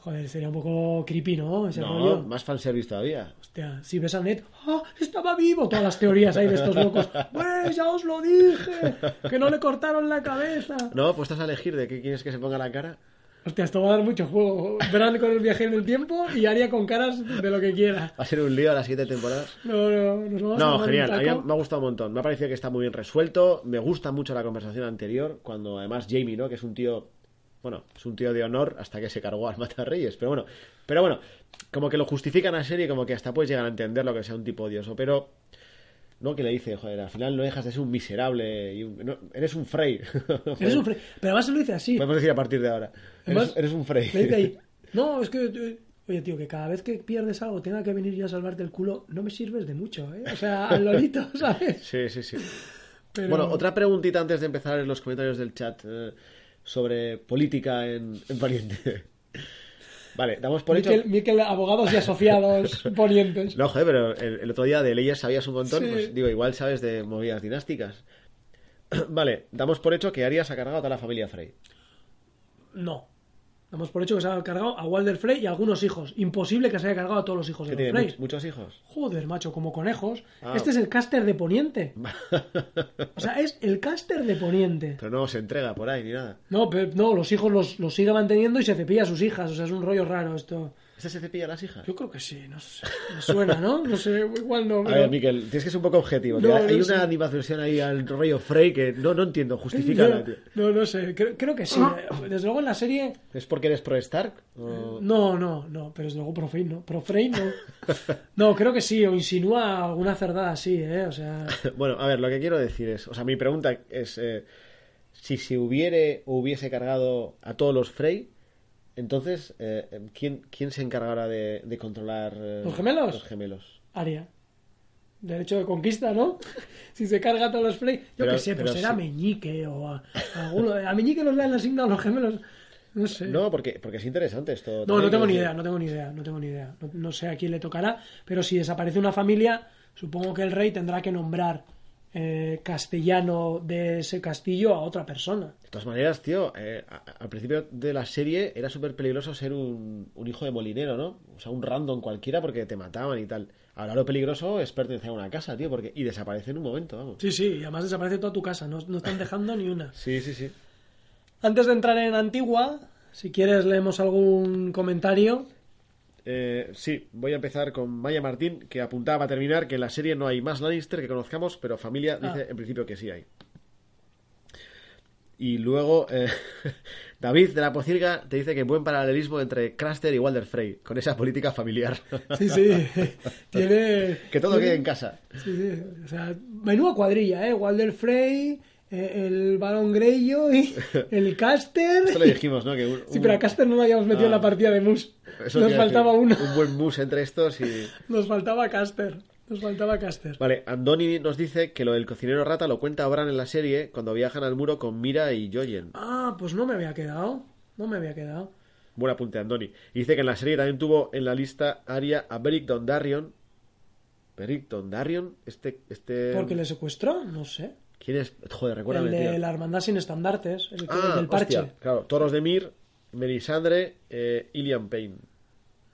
Joder, sería un poco creepy, ¿no? Ese No, rollo. más fanservice todavía. Hostia, si ves a Ned, ¡ah! ¡Estaba vivo! Todas las teorías ahí de estos locos. ¡Pues ya os lo dije! ¡Que no le cortaron la cabeza! No, pues estás a elegir de qué quieres que se ponga la cara. Hostia, esto va a dar mucho juego. Verán con el viaje en el tiempo y haría con caras de lo que quiera. Va a ser un lío a las siete temporadas. No, no, nos vamos a No, un genial. A mí me ha gustado un montón. Me ha parecido que está muy bien resuelto. Me gusta mucho la conversación anterior, cuando además Jamie, ¿no? Que es un tío. Bueno, es un tío de honor hasta que se cargó al Matarreyes. Pero bueno, pero bueno, como que lo justifican a serie, como que hasta puedes llegar a entender lo que sea un tipo odioso. Pero. No, que le dice, joder, al final no dejas de ser un miserable. Y un- no, eres un Frey. Eres un fre- Pero además se lo dice así. Podemos decir a partir de ahora. Además, Eres, eres un Frey. Le dice ahí, no, es que... Oye, tío, que cada vez que pierdes algo tenga que venir yo a salvarte el culo, no me sirves de mucho, ¿eh? O sea, al lolito, ¿sabes? Sí, sí, sí. Pero- Bueno, otra preguntita antes de empezar en los comentarios del chat eh, sobre política en, en Pariente. Vale, damos por hecho. Miquel, Miquel, abogados y asociados ponientes. No, joder, pero el, el otro día de leyes sabías un montón. Sí. Pues digo, igual sabes de movidas dinásticas. vale, damos por hecho que Arias ha cargado a toda la familia Frey. No. Damos por hecho que se ha cargado a Walder Frey y a algunos hijos. Imposible que se haya cargado a todos los hijos de los Frey. much- muchos hijos. Joder, macho, como conejos. Ah. Este es el caster de Poniente. O sea, es el caster de Poniente. Pero no se entrega por ahí ni nada. No, pero no, los hijos los, los sigue manteniendo y se cepilla a sus hijas. O sea, es un rollo raro esto. ¿Este se cepilla a las hijas? Yo creo que sí, no sé. Me suena, ¿no? No sé, igual no. A pero- ver, Miquel, tienes que ser un poco objetivo. No. Hay no sé. una animación ahí al rollo Frey que no, no entiendo. Justifícala, tío. No, no, no sé, creo, creo que sí. Desde luego en la serie. ¿Es porque eres pro Stark? O- No, no, no, pero desde luego pro Frey no. Pro Frey no. No, creo que sí, o insinúa alguna cerdada así, ¿eh? O sea. Bueno, a ver, lo que quiero decir es, o sea, mi pregunta es, eh, si se hubiere o hubiese cargado a todos los Frey, entonces, eh, ¿quién, ¿quién se encargará de, de controlar eh, ¿Los gemelos? Los gemelos. Aria. Derecho de conquista, ¿no? Si se carga a todos los Frey. Yo Pero- qué sé, pues será sí. Meñique o a, a alguno. A Meñique los le han asignado a los gemelos. No sé. No, porque, porque es interesante esto. No, no tengo ni idea, no tengo ni idea, no tengo ni idea. No, no sé a quién le tocará, pero si desaparece una familia, supongo que el rey tendrá que nombrar eh, castellano de ese castillo a otra persona. De todas maneras, tío, eh, al principio de la serie era súper peligroso ser un, un hijo de molinero, ¿no? O sea, un random cualquiera porque te mataban y tal. Ahora lo peligroso es pertenecer a una casa, tío, porque y desaparece en un momento, vamos. Sí, sí, y además desaparece toda tu casa, no, no están dejando ni una. Sí, sí, sí. Antes de entrar en Antigua, si quieres leemos algún comentario. Eh, sí, voy a empezar con Maya Martín, que apuntaba a terminar que en la serie no hay más Lannister que conozcamos, pero familia dice Ah. en principio que sí hay. Y luego eh, David de la Pocirga te dice que buen paralelismo entre Craster y Walder Frey, con esa política familiar. Sí, sí, tiene... que todo quede en casa. Sí, sí, o sea, menuda cuadrilla, ¿eh? Walder Frey, el Barón Greyjoy, el Caster... Esto le dijimos, ¿no? Que un- Sí, un- pero a Caster no lo habíamos metido en Ah. la partida de Mus. eso Nos faltaba uno. Un buen mus entre estos y... Nos faltaba Caster. Nos faltaba Caster. Vale, Andoni nos dice que lo del cocinero rata lo cuenta Bran en la serie cuando viajan al muro con Mira y Joyen. Ah, pues no me había quedado. No me había quedado. Buen apunte, Andoni. Y dice que en la serie también tuvo en la lista Aria a Beric Dondarrion. Beric Dondarrion, este, este... Porque le secuestró, no sé. ¿Quién es? Joder, El recuérdame, de tío. la hermandad sin estandartes, el, Ah, el del parche. hostia, claro, Toros de Mir, Melisandre, eh, Ilian Payne.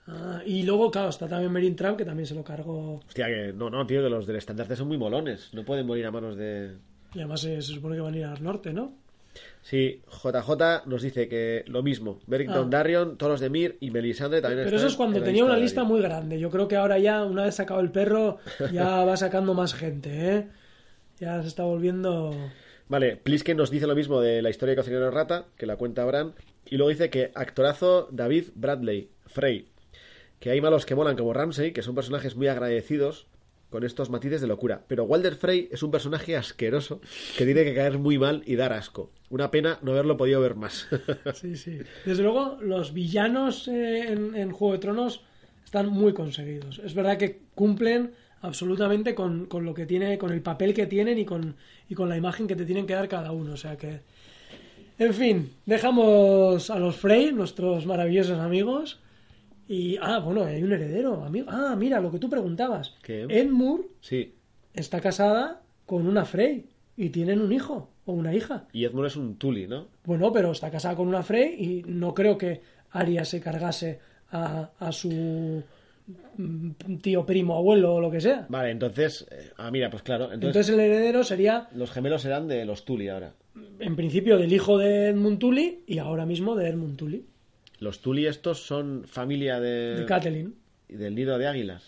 Ah, y luego, claro, está también Merin Trump, que también se lo cargó. Hostia, que no, no, tío, que los del estandarte son muy molones. No pueden morir a manos de... Y además eh, se supone que van a ir al norte, ¿no? Sí, JJ nos dice que lo mismo. Beric Ah. Dondarrion, Toros de Mir y Melisandre también Pero eso es cuando tenía una de lista muy grande. Yo creo que ahora ya, una vez sacado el perro, ya va sacando más gente, ¿eh? Ya se está volviendo... Vale, Plisken nos dice lo mismo de la historia de Cocinero Rata, que la cuenta Bran, y luego dice que actorazo David Bradley, Frey, que hay malos que molan como Ramsey, que son personajes muy agradecidos, con estos matices de locura. Pero Walder Frey es un personaje asqueroso que tiene que caer muy mal y dar asco. Una pena no haberlo podido ver más. Sí, sí. Desde luego, los villanos eh, en, en Juego de Tronos están muy conseguidos. Es verdad que cumplen absolutamente con, con lo que tiene, con el papel que tienen y con, y con la imagen que te tienen que dar cada uno. O sea que. En fin, dejamos a los Frey, nuestros maravillosos amigos. Y. Ah, bueno, hay un heredero, amigo. Ah, mira, lo que tú preguntabas. ¿Qué? Edmure sí. está casada con una Frey y tienen un hijo o una hija. Y Edmund es un Tully, ¿no? Bueno, pero está casada con una Frey y no creo que Arya se cargase a, a su tío, primo, abuelo o lo que sea. Vale, entonces. eh, ah, mira, pues claro. Entonces, Entonces el heredero sería, los gemelos serán de los Tully ahora. en principio, del hijo de Edmund Tully y ahora mismo de Edmund Tully, Los Tully estos son familia de. de Catelyn. del nido de águilas.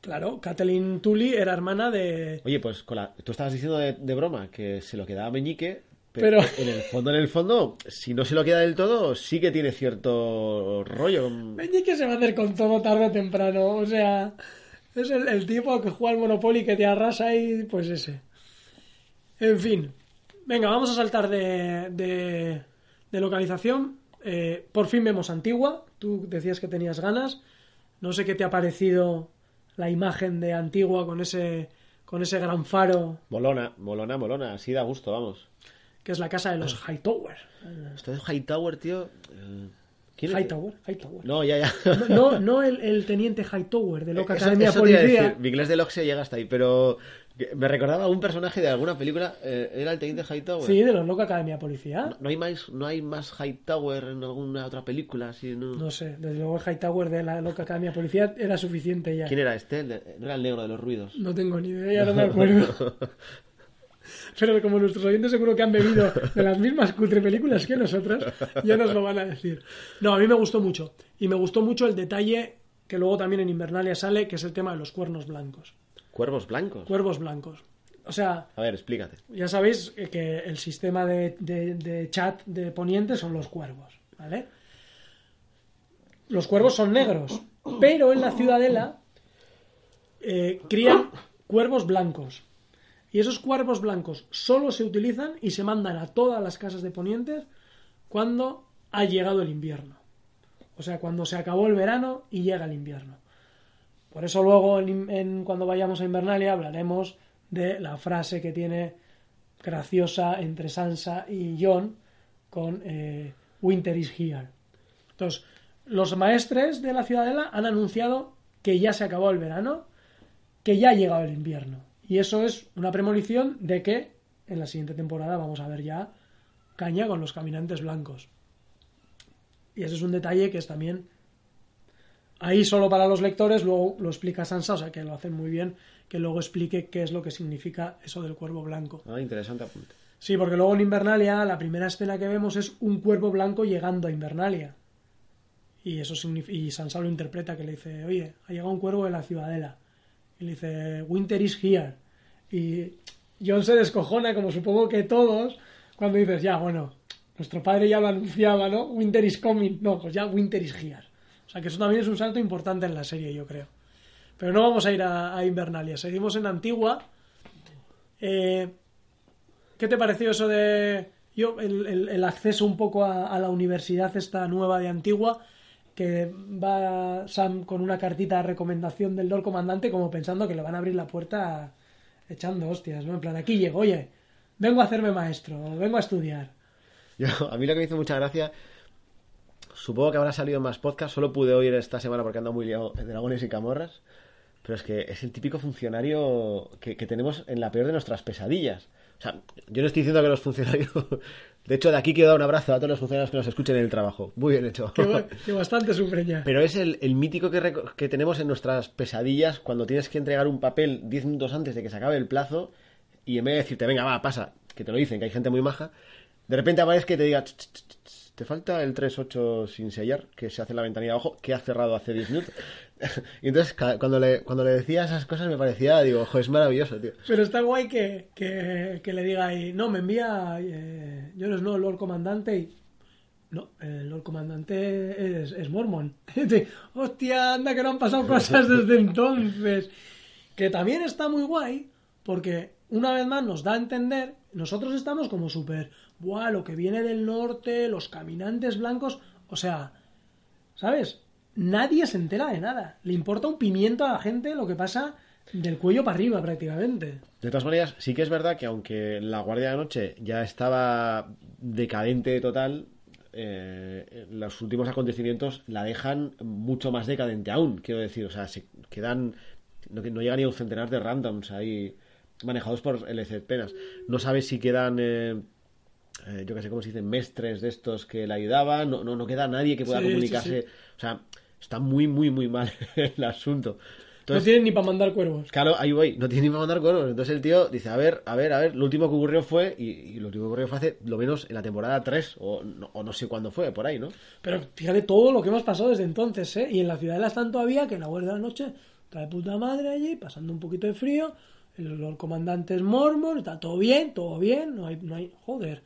Claro, Catelyn Tully era hermana de... Oye, pues con la- tú estabas diciendo de, de broma que se lo quedaba Meñique, pero, Pero- en el fondo, en el fondo, si no se lo queda del todo, sí que tiene cierto rollo. Meñique se va a hacer con todo tarde o temprano. O sea, es el, el tipo que juega al Monopoly que te arrasa y pues ese. En fin. Venga, vamos a saltar de, de, de localización. Eh, por fin vemos Antigua. Tú decías que tenías ganas. No sé qué te ha parecido la imagen de Antigua con ese, con ese gran faro Molona, molona, molona, así da gusto, vamos. Que es la casa de los Hightower. Esto es Hightower, tío. eh, ¿Quién es? Hightower, Hightower. No, ya, ya. No, no el, el teniente Hightower de Loca Eso- Academia eso a Policía. decir, Mi inglés de Loxe llega hasta ahí, pero me recordaba a un personaje de alguna película. eh, ¿Era el teniente Hightower? Sí, de los Loca Academia Policía. No, no hay más, no hay más Hightower en alguna otra película, así, ¿no? No sé, desde luego el Hightower de la Loca Academia Policía era suficiente ya. ¿Quién era este? No era el negro de los ruidos. No tengo ni idea, ya no me acuerdo. Pero como nuestros oyentes seguro que han bebido de las mismas cutre películas que nosotros, ya nos lo van a decir. No, a mí me gustó mucho. Y me gustó mucho el detalle que luego también en Invernalia sale, que es el tema de los cuernos blancos. Cuervos blancos. Cuervos blancos. O sea, A ver, explícate. ya sabéis que el sistema de, de- de chat de Poniente son los cuervos, ¿vale? Los cuervos son negros, pero en la ciudadela eh, crían cuervos blancos. Y esos cuervos blancos solo se utilizan y se mandan a todas las casas de Ponientes cuando ha llegado el invierno. O sea, cuando se acabó el verano y llega el invierno. Por eso luego, en- cuando vayamos a Invernalia, hablaremos de la frase que tiene graciosa entre Sansa y Jon con eh, Winter is here. Entonces, los maestres de la ciudadela han anunciado que ya se acabó el verano, que ya ha llegado el invierno. Y eso es una premonición de que en la siguiente temporada vamos a ver ya caña con los caminantes blancos. Y ese es un detalle que es también ahí solo para los lectores, luego lo explica Sansa, o sea que lo hacen muy bien, que luego explique qué es lo que significa eso del cuervo blanco. Ah, interesante apunte. Sí, porque luego en Invernalia la primera escena que vemos es un cuervo blanco llegando a Invernalia. Y eso significa, y Sansa lo interpreta que le dice, oye, ha llegado un cuervo de la ciudadela. Y le dice, Winter is here. Y John se descojona, como supongo que todos, cuando dices, ya, bueno, nuestro padre ya lo anunciaba, ¿no? Winter is coming. No, pues ya Winter is here. O sea que eso también es un salto importante en la serie, yo creo. Pero no vamos a ir a, a Invernalia, seguimos en Antigua. Eh, ¿Qué te pareció eso de yo el, acceso un poco a la universidad esta nueva de Antigua? Que va Sam con una cartita de recomendación del Lord Comandante como pensando que le van a abrir la puerta echando hostias, ¿no? En plan, aquí llego, oye, vengo a hacerme maestro, vengo a estudiar. Yo, a mí lo que me hizo mucha gracia, supongo que habrá salido más podcast, solo pude oír esta semana porque ando muy liado en Dragones y Camorras, pero es que es el típico funcionario que tenemos en la peor de nuestras pesadillas. O sea, yo no estoy diciendo que los funcionarios... De hecho, de aquí quiero dar un abrazo a todos los funcionarios que nos escuchen en el trabajo. Muy bien hecho. Que, ba- que bastante sufren ya. Pero es el, el mítico que, que tenemos en nuestras pesadillas cuando tienes que entregar un papel 10 minutos antes de que se acabe el plazo y en vez de decirte, venga, va, pasa, que te lo dicen, que hay gente muy maja, de repente aparezca y te diga, "Ch, ch, ch, ch, te falta el 3.8 sin sellar, que se hace en la ventanilla de abajo, que ha cerrado hace 10 minutos. y entonces, cuando le, cuando le decía esas cosas me parecía, digo, ojo, es maravilloso, tío. Pero está guay que, que, le diga ahí, no, me envía eh, Jon Snow, Lord Comandante, y no, el Lord Comandante es, es Mormon. Hostia, anda que no han pasado cosas desde entonces. Que también está muy guay, porque una vez más nos da a entender, nosotros estamos como súper, buah, lo que viene del norte, los caminantes blancos, o sea, ¿sabes? Nadie se entera de nada. Le importa un pimiento a la gente lo que pasa del cuello para arriba prácticamente. De todas maneras, sí que es verdad que aunque la Guardia de Noche ya estaba decadente total, eh, los últimos acontecimientos la dejan mucho más decadente aún, quiero decir. O sea, se quedan. No, no llega ni a un centenar de randoms ahí manejados por LC Penas. No sabes si quedan. Eh, eh, yo que sé cómo se dicen, mestres de estos que la ayudaban, no, no, no queda nadie que pueda Sí, sí, comunicarse. sí. O sea, está muy, muy, muy mal el asunto. no tienen ni para mandar cuervos. Claro, ahí voy, no tiene ni para mandar cuervos. Entonces el tío dice, a ver, a ver, a ver, lo último que ocurrió fue, y, y lo último que ocurrió fue hace lo menos en la temporada 3, o no, o no sé cuándo fue, por ahí, ¿no? Pero fíjate todo lo que hemos pasado desde entonces, ¿eh? Y en la ciudadela están todavía que en la Guardia de la Noche está de puta madre allí, pasando un poquito de frío. Los comandantes mormon, está todo bien, todo bien, no hay, no hay. Joder.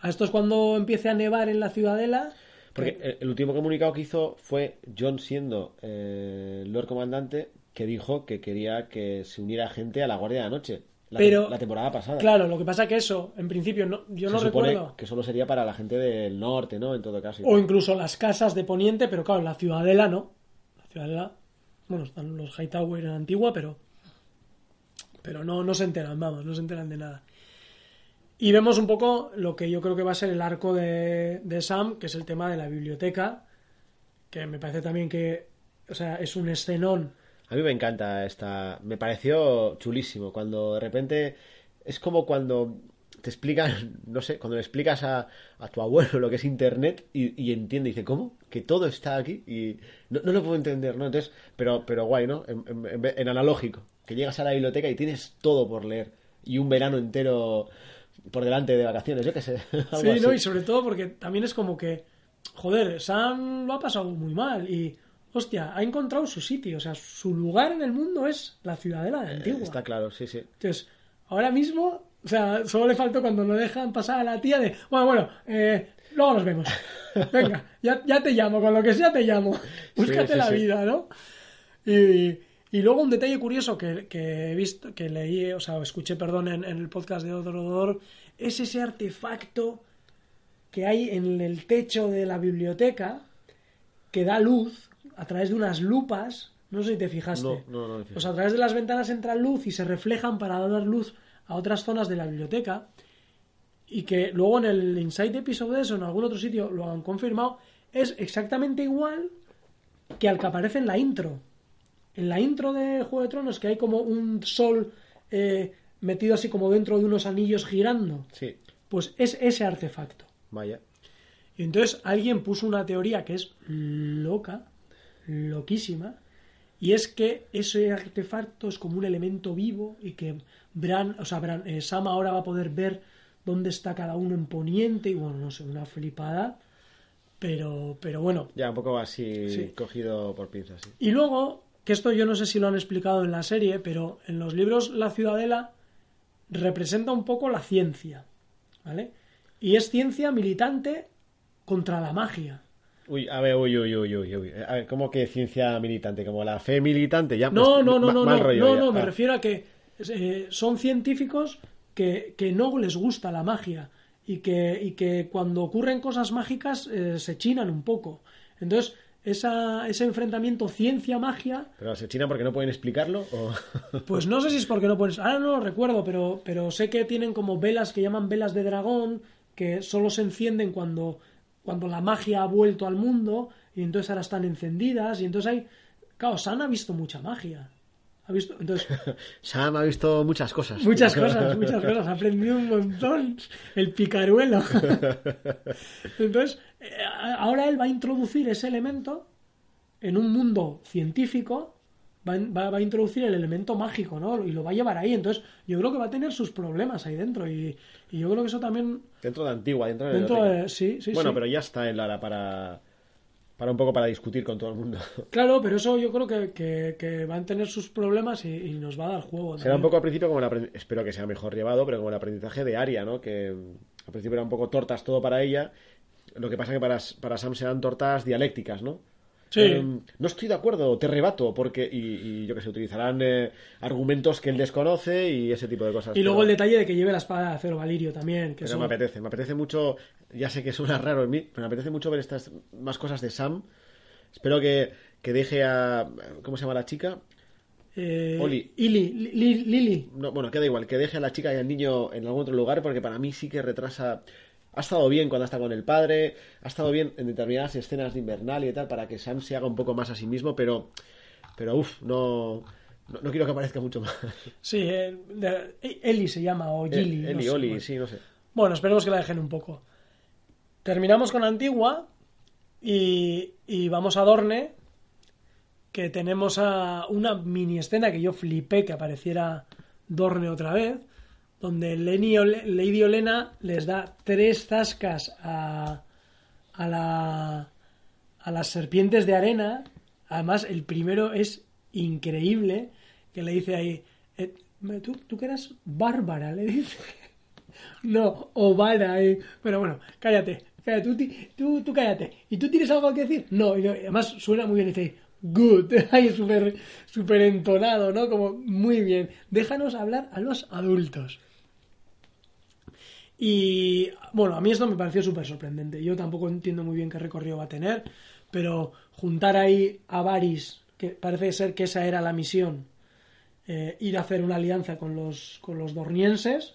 A esto es cuando empiece a nevar en la ciudadela. Porque el, el último comunicado que hizo fue John siendo eh, Lord Comandante, que dijo que quería que se uniera gente a la Guardia de la Noche. La, Pero- la temporada pasada. Claro, lo que pasa que eso, en principio, no, yo Se no recuerdo. que solo sería para la gente del norte, ¿no? En todo caso. O incluso las casas de Poniente, pero claro, la ciudadela no. La ciudadela, bueno, están los Hightower en Antigua, pero. Pero no, no se enteran, vamos, no se enteran de nada. Y vemos un poco lo que yo creo que va a ser el arco de, de Sam, que es el tema de la biblioteca, que me parece también que, o sea, es un escenón. A mí me encanta esta. Me pareció chulísimo. Cuando de repente. Es como cuando te explican, no sé, cuando le explicas a, a tu abuelo lo que es internet y, entiende, y dice, ¿cómo? Que todo está aquí y no, no lo puedo entender, ¿no? Entonces, pero, pero guay, ¿no? En analógico, que llegas a la biblioteca y tienes todo por leer y un verano entero por delante de vacaciones, yo qué sé. Sí, así. ¿no? Y sobre todo porque también es como que, joder, Sam lo ha pasado muy mal y, hostia, ha encontrado su sitio. O sea, su lugar en el mundo es la ciudadela de Antigua. Eh, Está claro, sí, sí. Entonces, ahora mismo, o sea, solo le faltó cuando lo dejan pasar a la tía de, bueno, bueno, eh, luego nos vemos. Venga, ya, ya te llamo, con lo que sea te llamo. Búscate sí, la sí. vida, ¿no? Y, y luego un detalle curioso que, que he visto, que leí, o sea, escuché, perdón, en, en el podcast de Odor es ese artefacto que hay en el techo de la biblioteca que da luz a través de unas lupas. No sé si te fijaste. No, no, no me fijo. Pues a través de las ventanas entra luz y se reflejan para dar luz a otras zonas de la biblioteca. Y que luego en el Inside Episodes o en algún otro sitio lo han confirmado. Es exactamente igual que al que aparece en la intro. En la intro de Juego de Tronos, que hay como un sol eh, metido así como dentro de unos anillos girando. Sí, Pues es ese artefacto. vaya. Y entonces alguien puso una teoría que es loca, loquísima, y es que ese artefacto es como un elemento vivo y que Bran, o sea, Bran, eh, Sam ahora va a poder ver dónde está cada uno en Poniente y bueno, no sé, una flipada, pero, pero bueno. Ya un poco así Sí. cogido por pinzas, sí. Y luego, que esto yo no sé si lo han explicado en la serie, pero en los libros La Ciudadela representa un poco la ciencia, ¿vale? Y es ciencia militante contra la magia. Uy, a ver, uy, uy, uy, uy, uy. A ver, ¿cómo que ciencia militante? ¿Como la fe militante? Ya, No, pues, no, no, no, no, no, me Ah. refiero a que eh, son científicos que, que no les gusta la magia y que, y que cuando ocurren cosas mágicas eh, se chinan un poco. Entonces, esa, ese enfrentamiento ciencia-magia, ¿Pero se china porque no pueden explicarlo? O... pues no sé si es porque no pones, ahora no lo recuerdo, pero, pero sé que tienen como velas que llaman velas de dragón, que solo se encienden cuando, cuando la magia ha vuelto al mundo y entonces ahora están encendidas y entonces hay... Claro, San ha visto mucha magia. Ha visto, entonces, Sam ha visto muchas cosas. Muchas cosas, muchas cosas. Ha aprendido un montón. El picaruelo. Entonces, ahora él va a introducir ese elemento en un mundo científico. Va, va- va a introducir el elemento mágico, ¿no? Y lo va a llevar ahí. Entonces, yo creo que va a tener sus problemas ahí dentro. Y, y yo creo que eso también. Dentro de Antigua, dentro de... Dentro biblioteca. de. Sí, sí, bueno, sí. pero ya está en Lara para... Para un poco para discutir con todo el mundo. Claro, pero eso yo creo que, que- que van a tener sus problemas y, y nos va a dar juego. Será un poco al principio como el aprendizaje, espero que sea mejor llevado, pero como el aprendizaje de Aria, ¿no? Que al principio era un poco tortas todo para ella. Lo que pasa que para, para Sam serán tortas dialécticas, ¿no? Sí. Eh, no estoy de acuerdo, te rebato, porque, y, y yo que sé, utilizarán eh, argumentos que él desconoce y ese tipo de cosas. Y luego pero- el detalle de que lleve la espada de acero Valirio también. Que Pero me apetece, me apetece mucho. Ya sé que suena raro en mí, pero me apetece mucho ver estas más cosas de Sam. Espero que, que deje a. ¿Cómo se llama la chica? eh, Oli. Ili, Li- Li- Lili. No, bueno, queda igual, que deje a la chica y al niño en algún otro lugar, porque para mí sí que retrasa. Ha estado bien cuando está con el padre, ha estado bien en determinadas escenas de Invernal y tal, para que Sam se haga un poco más a sí mismo, pero. Pero uff, no, no. no quiero que aparezca mucho más. Sí, eh, Eli se llama, o. Eh, no Eli, sé, Oli, bueno. sí, no sé. Bueno, esperemos que la dejen un poco. Terminamos con Antigua y, y vamos a Dorne, que tenemos a una mini escena que yo flipé que apareciera Dorne otra vez, donde Ole- Lady Olena les da tres zascas a, a, la, a las serpientes de arena. Además, el primero es increíble, que le dice ahí, eh, ¿tú, tú que eras bárbara, le dice. No, Ovara, eh. Pero bueno, cállate. cállate tú, tú, cállate. ¿Y tú tienes algo que decir? No, y además suena muy bien. Dice, good. Ahí súper súper entonado, ¿no? Como muy bien. Déjanos hablar a los adultos. Y bueno, a mí esto me pareció súper sorprendente. Yo tampoco entiendo muy bien qué recorrido va a tener, pero juntar ahí a Varys, que parece ser que esa era la misión, eh, ir a hacer una alianza con los, con los dornienses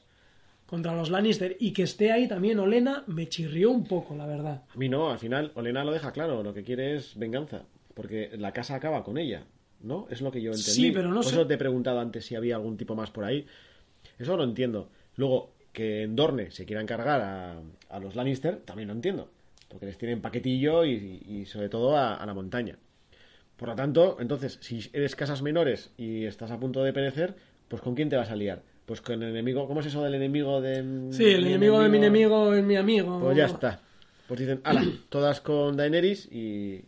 contra los Lannister y que esté ahí también Olena, me chirrió un poco, la verdad. A mí no, al final Olena lo deja claro, lo que quiere es venganza, porque la casa acaba con ella, ¿no? Es lo que yo entendí. Sí, pero no Por sé- eso te he preguntado antes si había algún tipo más por ahí. Eso lo entiendo. Luego, que en Dorne se quieran cargar a, a los Lannister, también lo entiendo, porque les tienen paquetillo y, y sobre todo a, a la montaña. Por lo tanto, entonces, si eres casas menores y estás a punto de perecer, pues ¿con quién te vas a liar? Pues con el enemigo, ¿cómo es eso del enemigo de... Sí, el mi enemigo de mi enemigo es mi amigo. Pues ya está. Pues dicen, ala, todas con Daenerys y...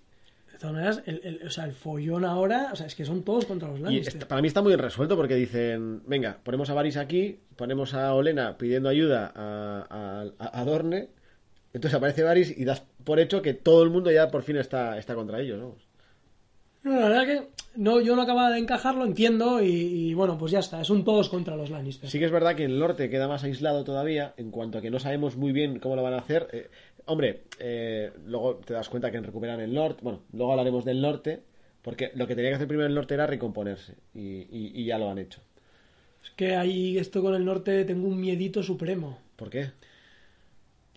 De todas maneras, el, el- o sea, el follón ahora, o sea, es que son todos contra los y Lannister. está- para mí está muy resuelto porque dicen, venga, ponemos a Varys aquí, ponemos a Olena pidiendo ayuda a, a, a- a Dorne, entonces aparece Varys y das por hecho que todo el mundo ya por fin está, está contra ellos, ¿no? No, la verdad que no, yo no acababa de encajarlo, entiendo, y, y bueno, pues ya está, es un todos contra los Lannister. Sí que es verdad que el norte queda más aislado todavía, en cuanto a que no sabemos muy bien cómo lo van a hacer. Eh, hombre, eh, luego te das cuenta que recuperan el norte, bueno, luego hablaremos del norte, porque lo que tenía que hacer primero el norte era recomponerse, y, y- y ya lo han hecho. Es que ahí esto con el norte tengo un miedito supremo. ¿Por qué?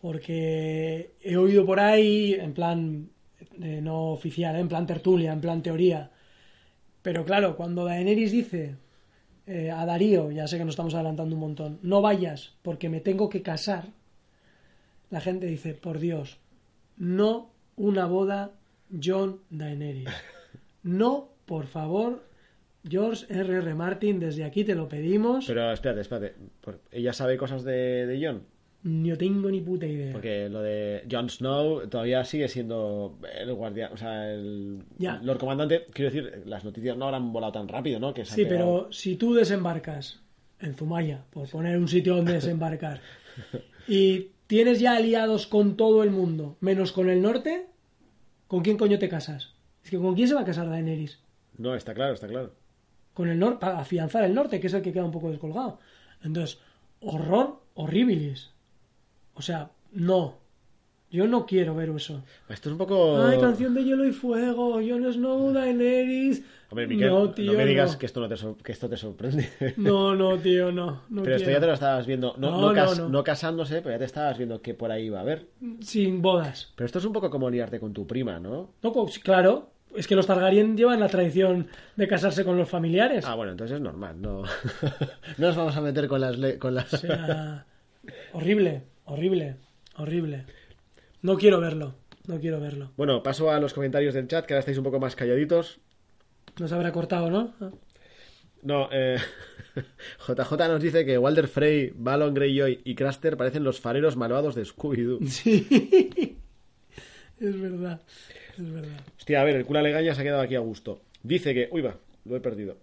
Porque he oído por ahí, en plan eh, no oficial, eh, en plan tertulia, en plan teoría. Pero claro, cuando Daenerys dice eh, a Darío, ya sé que nos estamos adelantando un montón, no vayas porque me tengo que casar, la gente dice, por Dios, no una boda John Daenerys. No, por favor, George R.R. R. Martin, desde aquí te lo pedimos. Pero espérate, espérate. ¿Ella sabe cosas de, de Jon? No tengo ni puta idea. Porque lo de Jon Snow todavía sigue siendo el guardián, o sea, el Ya. Lord Comandante. Quiero decir, las noticias no habrán volado tan rápido, ¿no? Que se Sí, pegado- pero si tú desembarcas en Zumaya, por poner un sitio donde desembarcar, y tienes ya aliados con todo el mundo, menos con el norte, ¿con quién coño te casas? Es que ¿con quién se va a casar Daenerys? No, está claro, está claro. Con el norte, para afianzar el norte, que es el que queda un poco descolgado. Entonces, horror horribilis. O sea, no. Yo no quiero ver eso. Esto es un poco... Ay, canción de hielo y fuego, Jon Snow, Daenerys. Hombre, Miquel, no, no, tío, me digas no. que esto, no te, que esto te sorprende. No, no, tío, no. no pero esto ya te lo estabas viendo, no, No, no, no, cas- no. no casándose, pero ya te estabas viendo que por ahí iba a haber. Sin bodas. Pero esto es un poco como liarte con tu prima, ¿no? No, pues, claro, es que los Targaryen llevan la tradición de casarse con los familiares. Ah, bueno, entonces es normal, no, no nos vamos a meter con las... con las... O sea, horrible, horrible, horrible. No quiero verlo, no quiero verlo. Bueno, paso a los comentarios del chat, que ahora estáis un poco más calladitos. Nos habrá cortado, ¿no? No, eh, JJ nos dice que Walder Frey, Balon Greyjoy y Craster parecen los fareros malvados de Scooby-Doo. Sí. Es verdad, es verdad. Hostia, a ver, el cura Legaña se ha quedado aquí a gusto. Dice que... Uy, va, lo he perdido.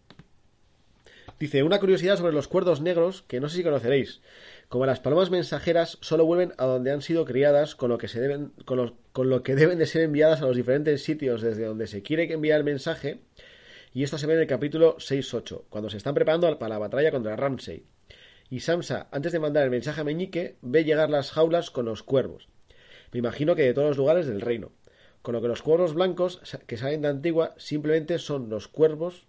Dice, una curiosidad sobre los cuerdos negros que no sé si conoceréis. Como las palomas mensajeras solo vuelven a donde han sido criadas, con lo que se deben, con, con lo que deben de ser enviadas a los diferentes sitios desde donde se quiere que enviar el mensaje. Y esto se ve en el capítulo 6-8, cuando se están preparando para la batalla contra Ramsey. Y Samsa, antes de mandar el mensaje a Meñique, ve llegar las jaulas con los cuervos. Me imagino que de todos los lugares del reino. Con lo que los cuervos blancos que salen de Antigua simplemente son los cuervos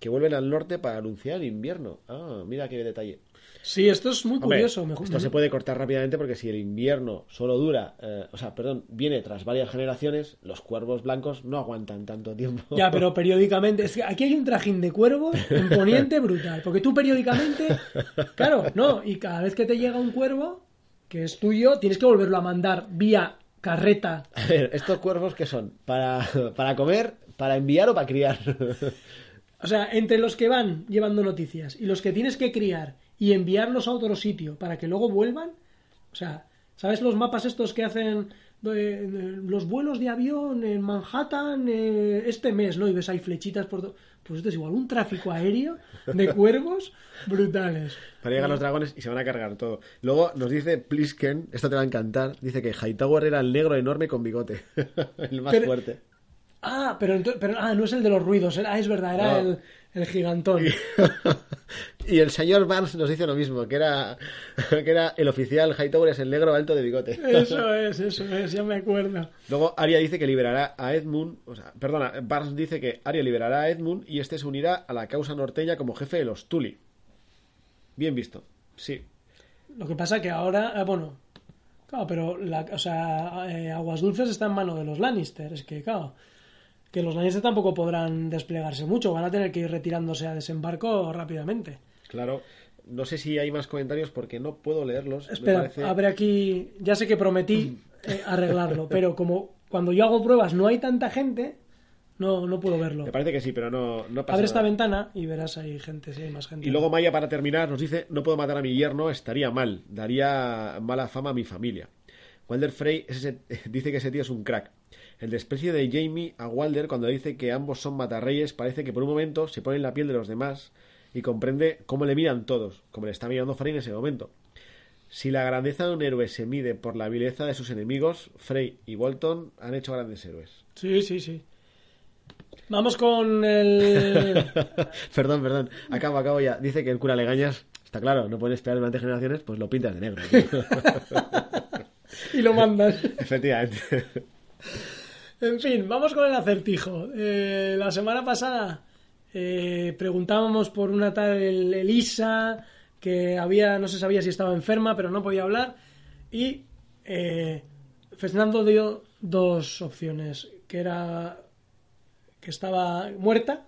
que vuelven al norte para anunciar el invierno. Ah, mira qué detalle. Sí, esto es muy Hombre, curioso. me- esto se puede cortar rápidamente porque si el invierno solo dura, eh, o sea, perdón, viene tras varias generaciones, los cuervos blancos no aguantan tanto tiempo. Ya, pero periódicamente. Es que aquí hay un trajín de cuervos en poniente brutal. Porque tú periódicamente. Claro, no. Y cada vez que te llega un cuervo que es tuyo, tienes que volverlo a mandar vía carreta. A ver, estos cuervos que son para, para comer, para enviar o para criar. O sea, entre los que van llevando noticias y los que tienes que criar y enviarlos a otro sitio para que luego vuelvan. O sea, ¿sabes los mapas estos que hacen de los vuelos de avión en Manhattan eh, este mes, ¿no? Y ves ahí flechitas por todo. Pues esto es igual, un tráfico aéreo de cuervos brutales. Para llegar los dragones y se van a cargar todo. Luego nos dice Plisken, esto te va a encantar, dice que Hightower era el negro enorme con bigote. el más Pero- fuerte. Ah, pero, pero ah, no es el de los ruidos, era, ah, es verdad, era No. el, el gigantón. y el señor Barnes nos dice lo mismo, que era, que era el oficial Hightower es el negro alto de bigote. Eso es, eso es, ya me acuerdo. Luego Arya dice que liberará a Edmund, o sea, perdona, Barnes dice que Arya liberará a Edmund y este se unirá a la causa norteña como jefe de los Tully. Bien visto, sí. Lo que pasa que ahora, eh, bueno, claro, pero la, o sea, eh, Aguas Dulces está en mano de los Lannister, es que claro, que los Lannister tampoco podrán desplegarse mucho, van a tener que ir retirándose a desembarco rápidamente. Claro, no sé si hay más comentarios porque no puedo leerlos. Espera, parece- a ver aquí, ya sé que prometí eh, arreglarlo, pero como cuando yo hago pruebas no hay tanta gente, no, no puedo verlo. Me parece que sí, pero no, no pasa Abre esta nada. ventana y verás ahí gente, si hay más gente. Y luego Maya, para terminar, nos dice, no puedo matar a mi yerno, estaría mal, daría mala fama a mi familia. Walder Frey es ese- dice que ese tío es un crack. El desprecio de Jamie a Walder cuando dice que ambos son matarreyes parece que por un momento se pone en la piel de los demás y comprende cómo le miran todos, como le está mirando Frey en ese momento. Si la grandeza de un héroe se mide por la vileza de sus enemigos, Frey y Bolton han hecho grandes héroes. Sí, sí, sí. Vamos con el... perdón, perdón, acabo, acabo ya. Dice que el cura Legañas, está claro, no puede esperar durante generaciones, pues lo pintas de negro. y lo mandas. Efectivamente. En fin, vamos con el acertijo. Eh, la semana pasada eh, preguntábamos por una tal Elisa que había, no se sabía si estaba enferma, pero no podía hablar. Y eh, Fernando dio dos opciones, que era que estaba muerta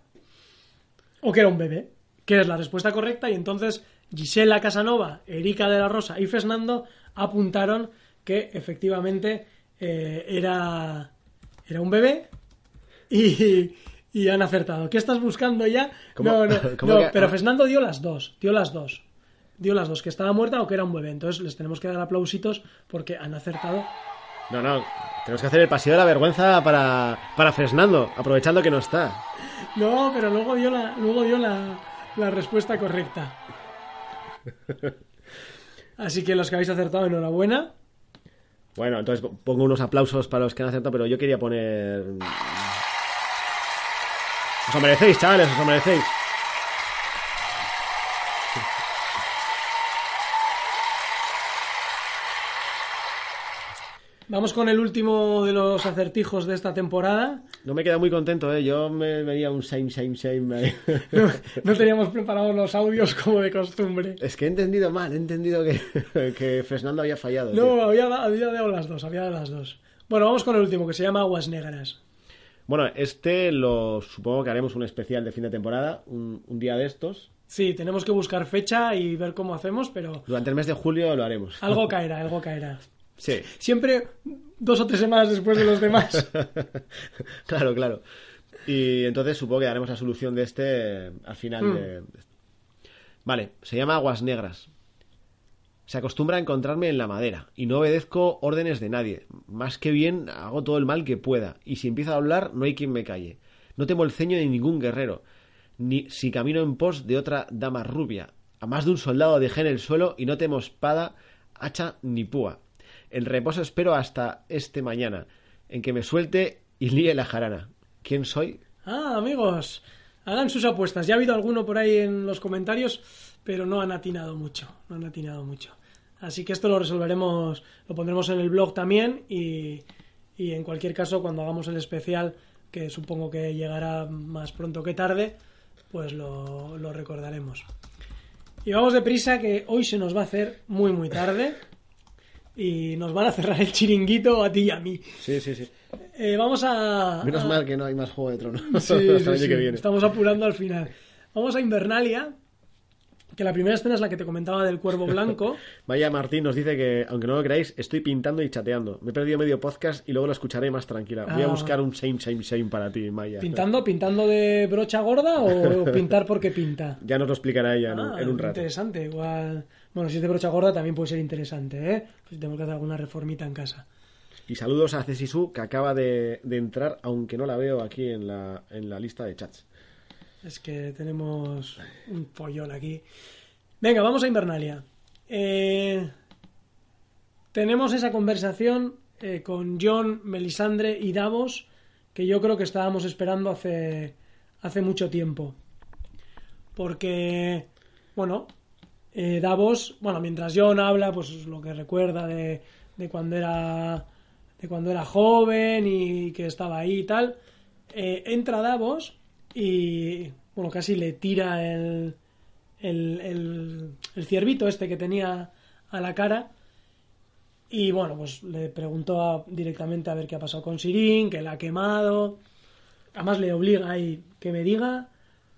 o que era un bebé, que es la respuesta correcta. Y entonces Gisela Casanova, Erika de la Rosa y Fernando apuntaron que efectivamente era, era un bebé y, y han acertado. ¿Qué estás buscando ya? ¿Cómo- No, no, cómo no, que- pero ah. Fernando dio las dos, dio las dos. Dio las dos, que estaba muerta o que era un bebé. Entonces les tenemos que dar aplausitos porque han acertado. No, no, tenemos que hacer el paseo de la vergüenza para, para Fresnando, aprovechando que no está. No, pero luego dio la, luego dio la, la respuesta correcta. Así que los que habéis acertado, enhorabuena. Bueno, entonces pongo unos aplausos para los que han acertado, pero yo quería poner... Os lo merecéis, chavales, os lo merecéis. Vamos con el último de los acertijos de esta temporada. No me queda muy contento, ¿eh? Yo me vería un same, same. ahí. No, no teníamos preparados los audios como de costumbre. es que he entendido mal, he entendido que, que Fresnando había fallado. tío. No, había, había dado las dos, había dado las dos. Bueno, vamos con el último, que se llama Aguas Negras. Bueno, este lo supongo que haremos un especial de fin de temporada, un, un día de estos. Sí, tenemos que buscar fecha y ver cómo hacemos, pero Durante el mes de julio lo haremos. algo caerá, algo caerá. Sí. Siempre dos o tres semanas después de los demás. claro, claro. Y entonces supongo que daremos la solución de este eh, al final Mm. de... Vale, se llama Aguas Negras. Se acostumbra a encontrarme en la madera y no obedezco órdenes de nadie. Más que bien hago todo el mal que pueda y si empiezo a hablar no hay quien me calle. No temo el ceño de ningún guerrero. ni si camino en pos de otra dama rubia. A más de un soldado dejé en el suelo y no temo espada, hacha ni púa. En reposo espero hasta este mañana, en que me suelte y líe la jarana. ¿Quién soy? Ah, amigos, hagan sus apuestas. Ya ha habido alguno por ahí en los comentarios, pero no han atinado mucho. No han atinado mucho. Así que esto lo resolveremos, lo pondremos en el blog también y, y en cualquier caso cuando hagamos el especial, que supongo que llegará más pronto que tarde, pues lo, lo recordaremos. Y vamos deprisa que hoy se nos va a hacer muy muy tarde y nos van a cerrar el chiringuito a ti y a mí. Sí, sí, sí. Eh, vamos a... Menos a- mal que no hay más Juego de Tronos. Sí, sí, sí. que viene. Estamos apurando al final. Vamos a Invernalia, que la primera escena es la que te comentaba del cuervo blanco. Vaya Martín nos dice que, aunque no lo creáis, estoy pintando y chateando. Me he perdido medio podcast y luego lo escucharé más tranquila. Voy a Ah. buscar un same, same, same para ti, Maya. ¿Pintando? ¿Pintando de brocha gorda o pintar porque pinta? Ya nos lo explicará ella Ah, en un rato. Interesante, igual. Bueno, si es de brocha gorda también puede ser interesante, ¿eh? Pues si tenemos que hacer alguna reformita en casa. Y saludos a Cesisu, que acaba de, de entrar, aunque no la veo aquí en la, en la lista de chats. Es que tenemos un follón aquí. Venga, vamos a Invernalia. Eh, tenemos esa conversación eh, con John, Melisandre y Davos que yo creo que estábamos esperando hace, hace mucho tiempo. Porque, bueno, eh, Davos, bueno, mientras John habla, pues lo que recuerda de, de cuando era de cuando era joven y que estaba ahí y tal, eh, entra Davos y, bueno, casi le tira el, el, el, el ciervito este que tenía a la cara. Y, bueno, pues le preguntó directamente a ver qué ha pasado con Sirin, que la ha quemado, además le obliga ahí que me diga,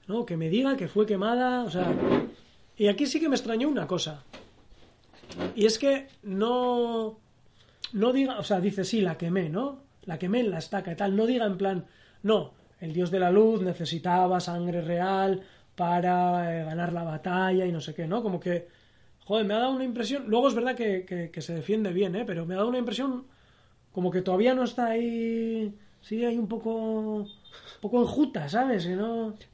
¿no? Que me diga que fue quemada, o sea... Y aquí sí que me extrañó una cosa. Y es que no... No diga, o sea, dice, sí, la quemé, ¿no? La quemé en la estaca y tal. No diga en plan, no, el dios de la luz necesitaba sangre real para eh, ganar la batalla y no sé qué, ¿no? Como que, joder, me ha dado una impresión... Luego es verdad que, que- que se defiende bien, ¿eh? Pero me ha dado una impresión como que todavía no está ahí... Sigue ahí un poco... Poco enjuta, ¿sabes?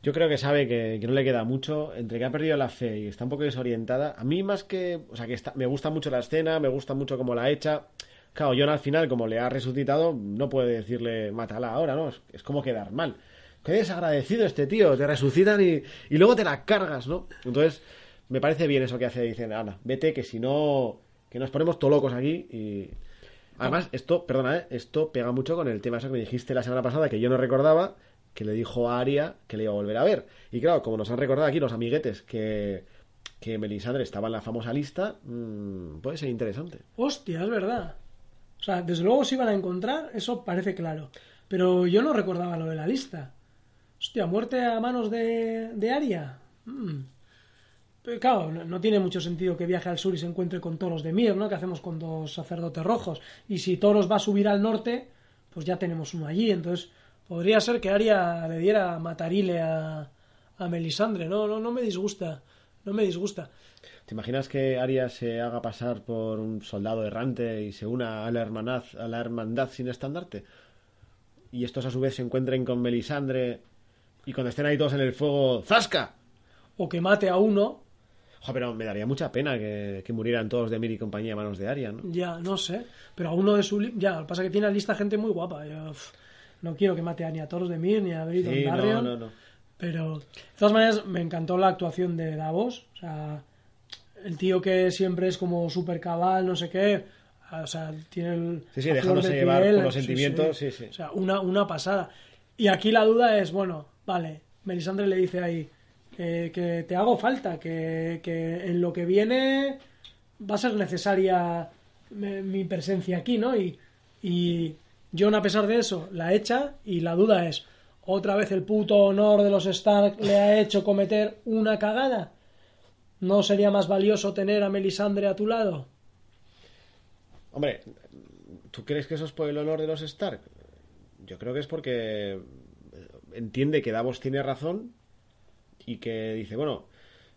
Yo creo que sabe que, que no le queda mucho, entre que ha perdido la fe y está un poco desorientada. A mí más que, o sea, que está- me gusta mucho la escena, me gusta mucho cómo la ha hecha. Claro, John al final, como le ha resucitado, no puede decirle mátala ahora, ¿no? Es, como quedar mal. Qué desagradecido este tío, te resucitan y, y luego te la cargas, ¿no? Entonces, me parece bien eso que hace, dicen, Ana, vete que si no, que nos ponemos todo locos aquí y... Además, esto, perdona, ¿eh? esto pega mucho con el tema que me dijiste la semana pasada, que yo no recordaba, que le dijo a Aria que le iba a volver a ver. Y claro, como nos han recordado aquí los amiguetes que, que Melisandre estaba en la famosa lista, mm, puede ser interesante. Hostia, es verdad. O sea, desde luego se iban a encontrar, eso parece claro. Pero yo no recordaba lo de la lista. Hostia, muerte a manos de, de Aria. Mm. Pero claro, no, no tiene mucho sentido que viaje al sur y se encuentre con toros de Mir, ¿no? Que hacemos con dos sacerdotes rojos. Y si toros va a subir al norte, pues ya tenemos uno allí. Entonces, podría ser que Aria le diera matarile a, a Melisandre. No, no, no me disgusta. No me disgusta. ¿Te imaginas que Aria se haga pasar por un soldado errante y se una a la hermandad, a la hermandad sin estandarte? Y estos a su vez se encuentren con Melisandre y cuando estén ahí todos en el fuego, ¡zasca! O que mate a uno, Jo, pero me daría mucha pena que, que murieran todos de Mir y compañía a manos de Aria, ¿no? Ya, no sé. Pero a uno de su... Ya, lo que pasa es que tiene la lista gente muy guapa. No quiero que mate a ni a Toros de Mir ni a Beriton Sí, no, no, no. Pero, de todas maneras, me encantó la actuación de Davos. O sea, el tío que siempre es como súper cabal, no sé qué. O sea, tiene el. Sí, sí, dejándose de llevar por los sentimientos, sí, sí. O sea, una, una pasada. Y aquí la duda es, bueno, vale, Melisandre le dice ahí que, que te hago falta, que, que en lo que viene va a ser necesaria me- mi presencia aquí, ¿no? Y, y John, a pesar de eso, la echa y la duda es, ¿otra vez el puto honor de los Stark le ha hecho cometer una cagada? ¿No sería más valioso tener a Melisandre a tu lado? Hombre, ¿tú crees que eso es por el honor de los Stark? Yo creo que es porque eh, entiende que Davos tiene razón y que dice, bueno,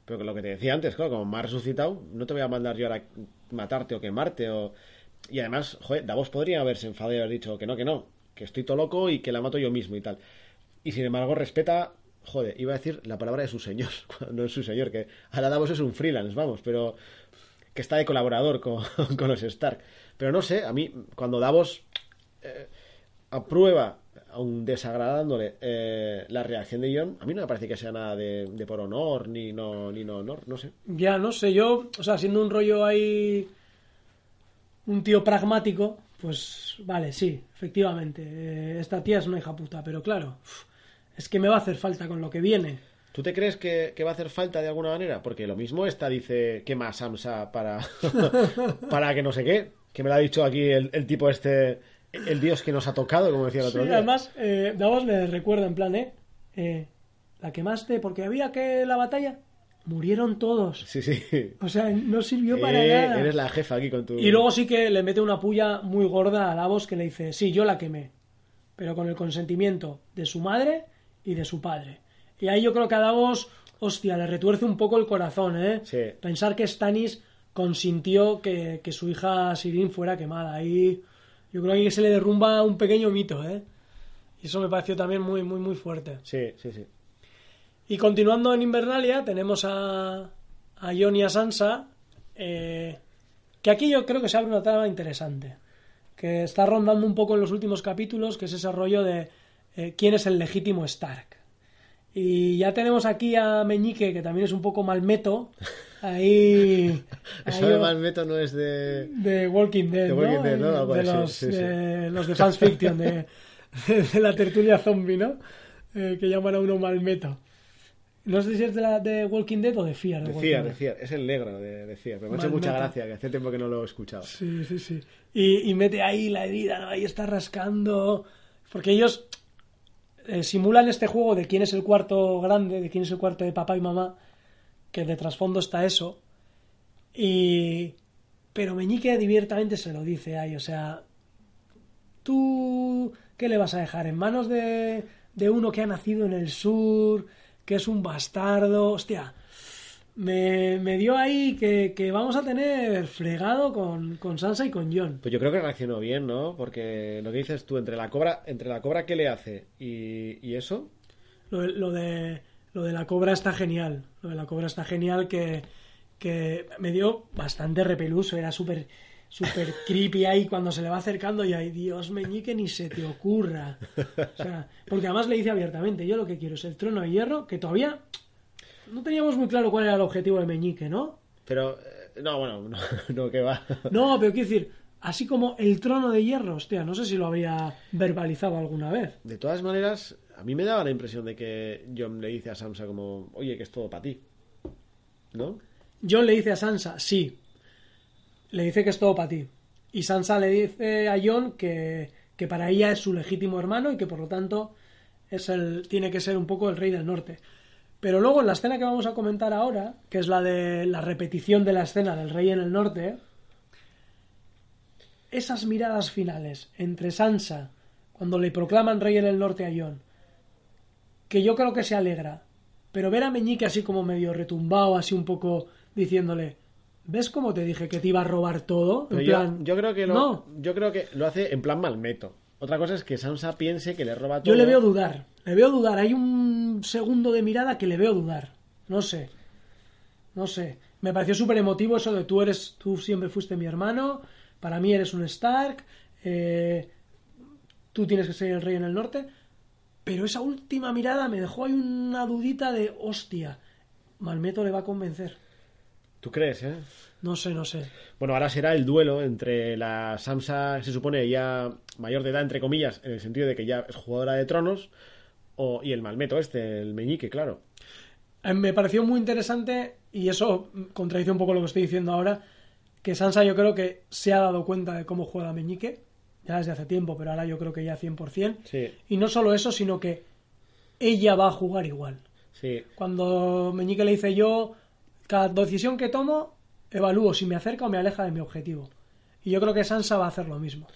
pero lo que te decía antes, claro, como me has resucitado, no te voy a mandar yo ahora matarte o quemarte o... Y además, joder, Davos podría haberse enfadado y haber dicho que no, que no, que estoy todo loco y que la mato yo mismo y tal. Y sin embargo respeta Joder, iba a decir la palabra de su señor, no es su señor, que ahora Davos es un freelance, vamos, pero que está de colaborador con, con los Stark. Pero no sé, a mí, cuando Davos eh, aprueba, aún desagradándole eh, la reacción de John, a mí no me parece que sea nada de, de por honor, ni no, ni no honor, no sé. Ya, no sé, yo, o sea, siendo un rollo ahí. Un tío pragmático, pues vale, sí, efectivamente. eh, esta tía es una hija puta, pero claro, es que me va a hacer falta con lo que viene. ¿Tú te crees que, que va a hacer falta de alguna manera? Porque lo mismo esta dice quema a Samsa para, para que no sé qué. Que me lo ha dicho aquí el, el tipo este, el dios que nos ha tocado, como decía el Sí, otro día. además, eh, Davos le recuerda en plan, ¿eh? eh, La quemaste porque había que la batalla. Murieron todos. Sí, sí. O sea, no sirvió para Eh, nada. eres la jefa aquí con tu... Y luego sí que le mete una puya muy gorda a Davos que le dice, sí, yo la quemé, pero con el consentimiento de su madre y de su padre. Y ahí yo creo que a Davos, hostia, le retuerce un poco el corazón, ¿eh? Sí. Pensar que Stannis consintió que, que su hija Sirin fuera quemada. Ahí yo creo que ahí se le derrumba un pequeño mito, ¿eh? Y eso me pareció también muy, muy, muy fuerte. Sí, sí, sí. Y continuando en Invernalia, tenemos a, a Jon y a Sansa, eh, que aquí yo creo que se abre una trama interesante, que está rondando un poco en los últimos capítulos, que es ese rollo de eh, quién es el legítimo Stark. Y ya tenemos aquí a Meñique, que también es un poco malmeto, ahí... Eso de Malmeto no es de... de Walking Dead, De Walking ¿no? Dead, ¿no? Algo de, así, los, sí, sí. de los de Fans Fiction, de, de la tertulia zombie, ¿no? Eh, que llaman a uno Malmeto. No sé si es de, la, de Walking Dead o de Fear. de Walking Decía, Dead. decía. Es el negro de, de Fear, pero me ha hecho mucha gracia, que hace tiempo que no lo he escuchado. Sí, sí, sí. Y, y mete ahí la herida, ¿no? Ahí está rascando. Porque ellos eh, simulan este juego de quién es el cuarto grande, de quién es el cuarto de papá y mamá, que de trasfondo está eso. Y. Pero Meñique abiertamente se lo dice ahí, o sea. ¿Tú qué le vas a dejar? ¿En manos de, de uno que ha nacido en el sur, que es un bastardo? Hostia me, me dio ahí que, que vamos a tener fregado con, con Sansa y con John. Pues yo creo que reaccionó bien, ¿no? Porque lo que dices tú, entre la cobra, entre la cobra que le hace y, y eso, Lo, de- lo de, lo de la cobra está genial. Lo de la cobra está genial que, que me dio bastante repeluso. Era súper súper creepy ahí cuando se le va acercando y ay Dios meñique ni se te ocurra. O sea, porque además le dice abiertamente, yo lo que quiero es el trono de hierro, que todavía no teníamos muy claro cuál era el objetivo de Meñique, ¿no? pero eh, no, bueno, no, no que va. No, pero quiero decir, así como el trono de hierro, hostia, no sé si lo había verbalizado alguna vez. De todas maneras, a mí me daba la impresión de que John le dice a Sansa como, oye, que es todo para ti. ¿No? John le dice a Sansa, sí, le dice que es todo para ti. Y Sansa le dice a John que, que para ella es su legítimo hermano y que por lo tanto es el, tiene que ser un poco el rey del norte. Pero luego en la escena que vamos a comentar ahora, que es la de la repetición de la escena del rey en el norte, esas miradas finales entre Sansa, cuando le proclaman rey en el norte a John, que yo creo que se alegra, pero ver a Meñique así como medio retumbado, así un poco diciéndole, ¿ves cómo te dije que te iba a robar todo? En yo, plan, yo creo que lo, no, yo creo que lo hace en plan malmeto. Otra cosa es que Sansa piense que le roba todo. yo le veo dudar, le veo dudar, hay un segundo de mirada que le veo dudar, no sé, no sé, me pareció súper emotivo eso de tú eres, tú siempre fuiste mi hermano, para mí eres un Stark, eh, tú tienes que ser el rey en el norte, pero esa última mirada me dejó ahí una dudita de, hostia, Malmeto le va a convencer. ¿Tú crees, eh? No sé, no sé. Bueno, ahora será el duelo entre la Sansa, se supone ya mayor de edad, entre comillas, en el sentido de que ya es jugadora de tronos, o, y el malmeto este, el meñique, claro. Eh, Me pareció muy interesante, y eso contradice un poco lo que estoy diciendo ahora, que Sansa yo creo que se ha dado cuenta de cómo juega Meñique, ya desde hace tiempo, pero ahora yo creo que ya 100%. Sí, Y no solo eso, sino que ella va a jugar igual. sí. Cuando Meñique le dice yo, cada decisión que tomo, evalúo si me acerca o me aleja de mi objetivo. Y yo creo que Sansa va a hacer lo mismo.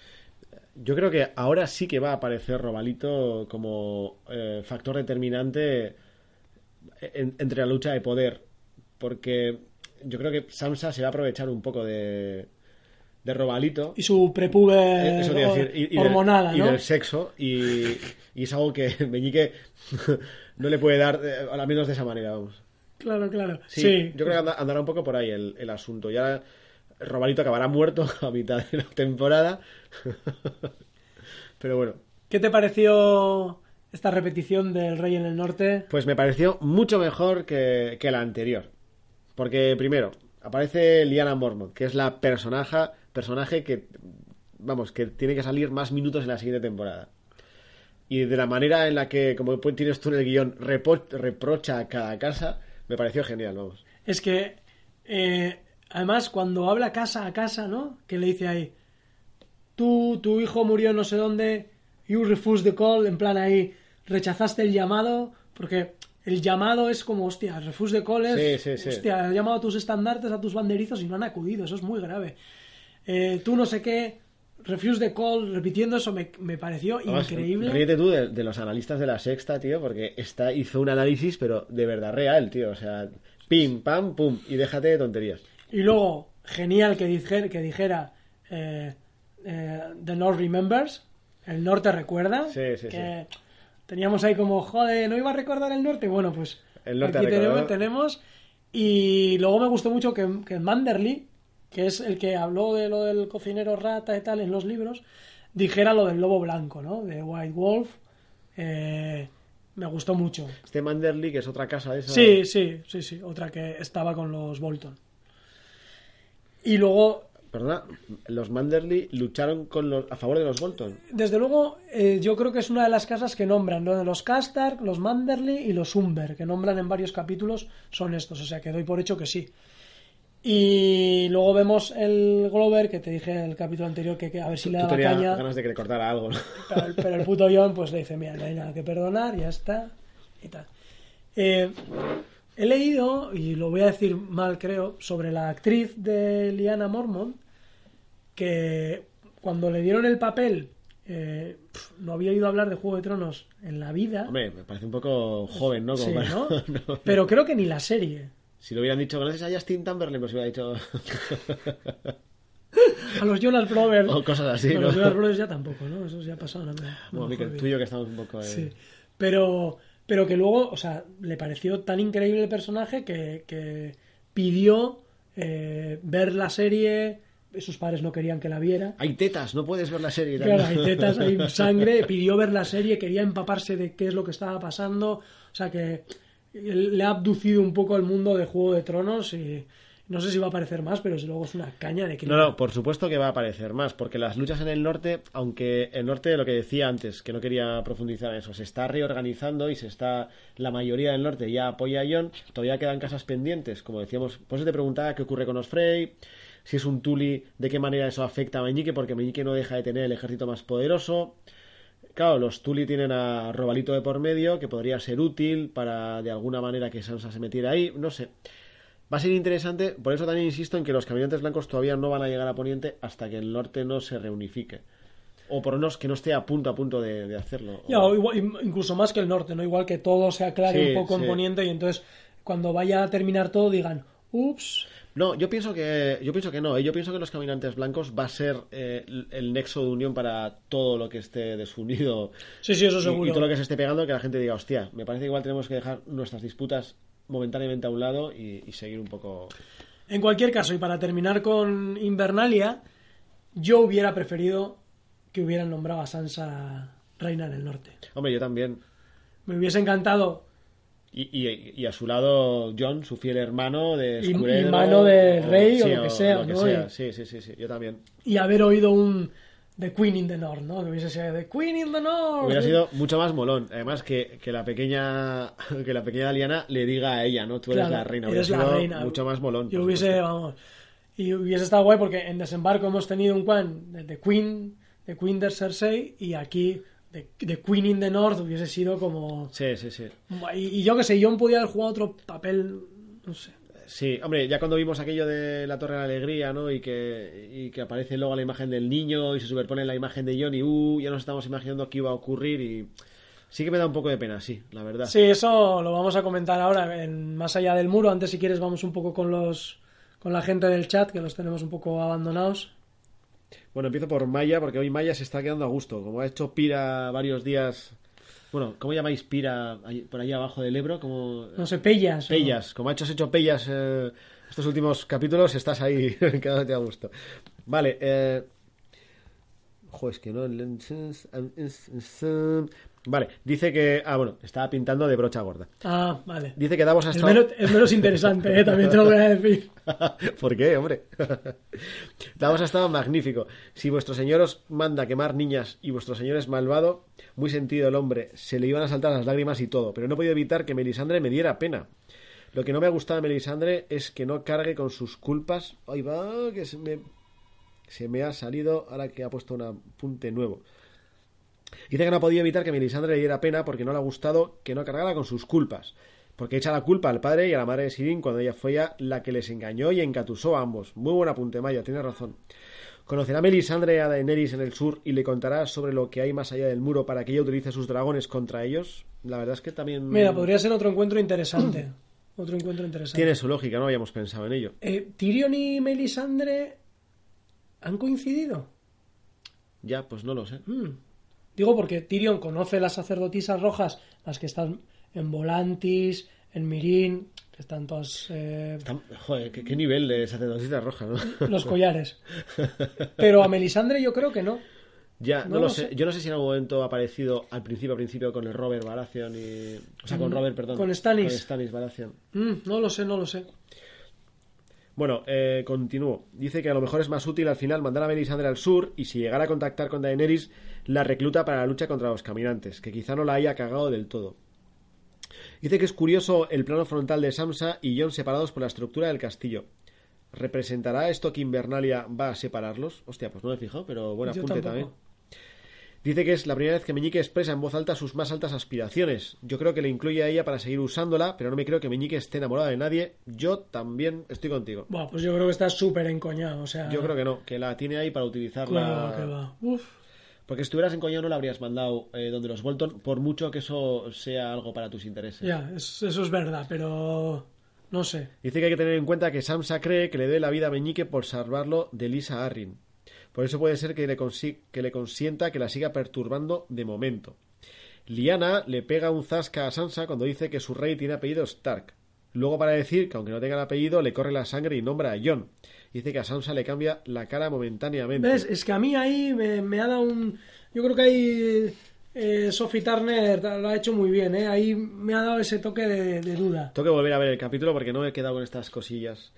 Yo creo que ahora sí que va a aparecer Robalito como eh, factor determinante en- entre la lucha de poder. Porque yo creo que Sansa se va a aprovechar un poco de, de Robalito. Y su prepuber Eh, Eso decir, y, y del- hormonada, y ¿no? del sexo. Y, y es algo que Meñique no le puede dar, eh, al menos de esa manera, vamos. Claro, claro. Sí, Sí, yo creo que anda- andará un poco por ahí el, el asunto. Ya Robalito acabará muerto a mitad de la temporada. Pero bueno, ¿Qué te pareció esta repetición del Rey en el Norte? pues me pareció mucho mejor que, que la anterior. Porque primero, aparece Liana Mormont, que es la personaje, personaje que, vamos, que tiene que salir más minutos en la siguiente temporada. Y de la manera en la que, como tienes tú en el guion, reprocha a cada casa, me pareció genial, vamos. Es que, eh, además, cuando habla casa a casa, ¿no? Que le dice ahí, tú, tu hijo murió no sé dónde, you refused the call, en plan ahí, rechazaste el llamado, porque el llamado es como, hostia, refuse the call es, Sí, sí, sí. hostia, llamado a tus estandartes, a tus banderizos y no han acudido, eso es muy grave. Eh, tú no sé qué, refuse the call, repitiendo eso me, me pareció Además, increíble. Ríete tú de, de los analistas de la sexta, tío, porque esta hizo un análisis, pero de verdad real, tío. O sea, pim, pam, pum, y déjate de tonterías. Y luego, genial que dijera, que dijera eh, eh, The North Remembers, el norte recuerda. Sí, sí, que teníamos ahí como, joder, no iba a recordar el norte. Bueno, pues El norte aquí tenemos, tenemos. Y luego me gustó mucho que, que Manderly, que es el que habló de lo del cocinero rata y tal en los libros, dijera lo del lobo blanco, ¿no? De White Wolf. Eh, me gustó mucho. Este Manderly, que es otra casa de esa. Sí, sí, sí, sí. Otra que estaba con los Bolton. Y luego, Perdona, los Manderly lucharon con los, a favor de los Bolton. desde luego, eh, yo creo que es una de las casas que nombran, ¿no? Los Castark, los Manderly y los Umber, que nombran en varios capítulos, son estos. O sea que doy por hecho que sí. Y luego vemos el Glover, que te dije en el capítulo anterior que, que a ver si le daba caña. ganas de que le cortara algo, ¿no? Pero, el- pero el puto John pues le dice, mira, no hay nada que perdonar, ya está, y tal. Eh, he leído, y lo voy a decir mal creo, sobre la actriz de Liana Mormont, que cuando le dieron el papel, eh, pf, no había oído hablar de Juego de Tronos en la vida. Hombre, me parece un poco joven, ¿no? Como Sí, para- ¿no? no. Pero creo que ni la serie. Si lo hubieran dicho, ¿conoces a Justin Timberlake? Pues hubiera dicho... A los Jonas Brothers. o cosas así, No, ¿no? los Jonas Brothers ya tampoco, ¿no? Esos ya pasaron. a mí- no Bueno, a acuerdo tú y yo que estamos un poco... eh, Sí, pero, pero que luego, o sea, le pareció tan increíble el personaje que, que pidió eh, ver la serie, sus padres no querían que la viera. Hay tetas, no puedes ver la serie. Claro, hay tetas, hay sangre, pidió ver la serie, quería empaparse de qué es lo que estaba pasando, o sea que le ha abducido un poco al mundo de Juego de Tronos y no sé si va a aparecer más, pero desde luego es una caña de No, crimen. no, por supuesto que va a aparecer más, porque las luchas en el norte, aunque el norte, lo que decía antes, que no quería profundizar en eso, se está reorganizando y se está, la mayoría del norte ya apoya a Jon, todavía quedan casas pendientes, como decíamos, por eso te preguntaba qué ocurre con los Frey, si es un Tuli, de qué manera eso afecta a Meñique, porque Meñique no deja de tener el ejército más poderoso. Claro, los Tuli tienen a Robalito de por medio, que podría ser útil para de alguna manera que Sansa se metiera ahí, no sé. Va a ser interesante, por eso también insisto en que los caminantes blancos todavía no van a llegar a Poniente hasta que el norte no se reunifique. O por lo menos que no esté a punto a punto de, de hacerlo. Ya, o igual- incluso más que el norte, ¿no? Igual que todo se aclare Sí, un poco sí. en Poniente y entonces cuando vaya a terminar todo digan, ups, No, yo pienso que yo pienso que no. ¿eh? Yo pienso que los caminantes blancos va a ser eh, el- el nexo de unión para todo lo que esté desunido sí, sí, eso y, seguro. y todo lo que se esté pegando, que la gente diga, hostia, me parece que igual tenemos que dejar nuestras disputas momentáneamente a un lado y, y seguir un poco. En cualquier caso, y para terminar con Invernalia, yo hubiera preferido que hubieran nombrado a Sansa reina del norte. Hombre, yo también. Me hubiese encantado Y, y- y a su lado, John, su fiel hermano de Y- y escudero, mano del rey o lo que sea, lo que ¿no? sea. Y- Sí, sí, sí, sí, yo también. y haber oído un The Queen in the North, ¿no? Que hubiese sido The Queen in the North. Hubiera sido mucho más molón. Además, que, que la pequeña que la pequeña Aliana le diga a ella, ¿no? Tú eres Claro, la reina. eres Hubiera la sido reina. mucho más molón. Yo por hubiese, supuesto. vamos. Y hubiese estado guay porque en desembarco hemos tenido un Quan de The Queen, The Queen de Cersei, y aquí The, The Queen in the North hubiese sido como. Sí, sí, sí. Y, y yo que sé, John podía haber jugado otro papel, no sé. Sí, hombre, ya cuando vimos aquello de la Torre de la Alegría, ¿no? Y que, y que aparece luego la imagen del niño y se superpone la imagen de John y uh, ya nos estamos imaginando qué iba a ocurrir y sí que me da un poco de pena, sí, la verdad. Sí, eso lo vamos a comentar ahora en Más allá del muro. Antes, si quieres, vamos un poco con los con la gente del chat, que los tenemos un poco abandonados. Bueno, empiezo por Maya, porque hoy Maya se está quedando a gusto. Como ha hecho Pira varios días. Bueno, ¿cómo llamáis Pira por ahí abajo del Ebro? Como... No sé, Pellas. o- Pellas. Como ha hecho, has hecho Pellas eh, estos últimos capítulos, estás ahí quedándote a gusto. Vale, eh. Joder, es que no. Vale, dice que. Ah, bueno, estaba pintando de brocha gorda. Ah, vale. Dice que Davos ha Es estado. menos, es menos interesante, ¿eh? también te lo voy a decir. ¿Por qué, hombre? Davos ha estado magnífico. Si vuestro señor os manda quemar niñas y vuestro señor es malvado, muy sentido el hombre, se le iban a saltar las lágrimas y todo, pero no he podido evitar que Melisandre me diera pena. Lo que no me ha gustado de Melisandre es que no cargue con sus culpas. Ahí va, que se me, se me ha salido ahora que ha puesto un apunte nuevo. Dice que no ha podido evitar que Melisandre le diera pena porque no le ha gustado que no cargara con sus culpas. Porque echa la culpa al padre y a la madre de Sirin cuando ella fue ella la que les engañó y encatusó a ambos. Muy buen apunte, Maya, tiene razón. Conocerá Melisandre a Daenerys en el sur y le contará sobre lo que hay más allá del muro para que ella utilice sus dragones contra ellos. La verdad es que también Mira, podría ser otro encuentro interesante. Otro encuentro interesante. tiene su lógica, no habíamos pensado en ello. Eh, ¿Tyrion y Melisandre han coincidido? Ya, pues no lo sé. Mm. Digo porque Tyrion conoce las sacerdotisas rojas, las que están en Volantis, en Mirin, que están todas eh, Joder, ¿qué, qué nivel de sacerdotisa roja, ¿no? los collares. Pero a Melisandre yo creo que no. Ya, no, No lo sé. sé. Yo no sé si en algún momento ha aparecido al principio, al principio con el Robert Baratheon y... O sea, con Robert, perdón. Mm, con Stannis. Con Stannis Baratheon. Mm, no lo sé, no lo sé. Bueno, eh, continúo. Dice que a lo mejor es más útil al final mandar a Melisandre al sur y si llegara a contactar con Daenerys, la recluta para la lucha contra los caminantes, que quizá no la haya cagado del todo. Dice que es curioso el plano frontal de Sansa y Jon separados por la estructura del castillo. ¿Representará esto que Invernalia va a separarlos? Hostia, pues no me he fijado, pero buen apunte también. Dice que es la primera vez que Meñique expresa en voz alta sus más altas aspiraciones. Yo creo que le incluye a ella para seguir usándola, pero no me creo que Meñique esté enamorado de nadie. Yo también estoy contigo. Buah, pues yo creo que está súper encoñado. O sea, Yo creo que no, que la tiene ahí para utilizarla. que va. Uf. Porque si estuvieras en coño no la habrías mandado eh, donde los Bolton, por mucho que eso sea algo para tus intereses. Ya, es- eso es verdad, pero no sé. Dice que hay que tener en cuenta que Samsa cree que le dé la vida a Meñique por salvarlo de Lisa Arryn. Por eso puede ser que le, que le consienta que la siga perturbando de momento. Liana le pega un zasca a Sansa cuando dice que su rey tiene apellido Stark. Luego para decir que aunque no tenga el apellido le corre la sangre y nombra a Jon. Dice que a Sansa le cambia la cara momentáneamente. ¿Ves? Es que a mí ahí me, me ha dado un... Yo creo que ahí eh, Sophie Turner lo ha hecho muy bien, ¿eh? Ahí me ha dado ese toque de, de duda. Tengo que volver a ver el capítulo porque no me he quedado con estas cosillas.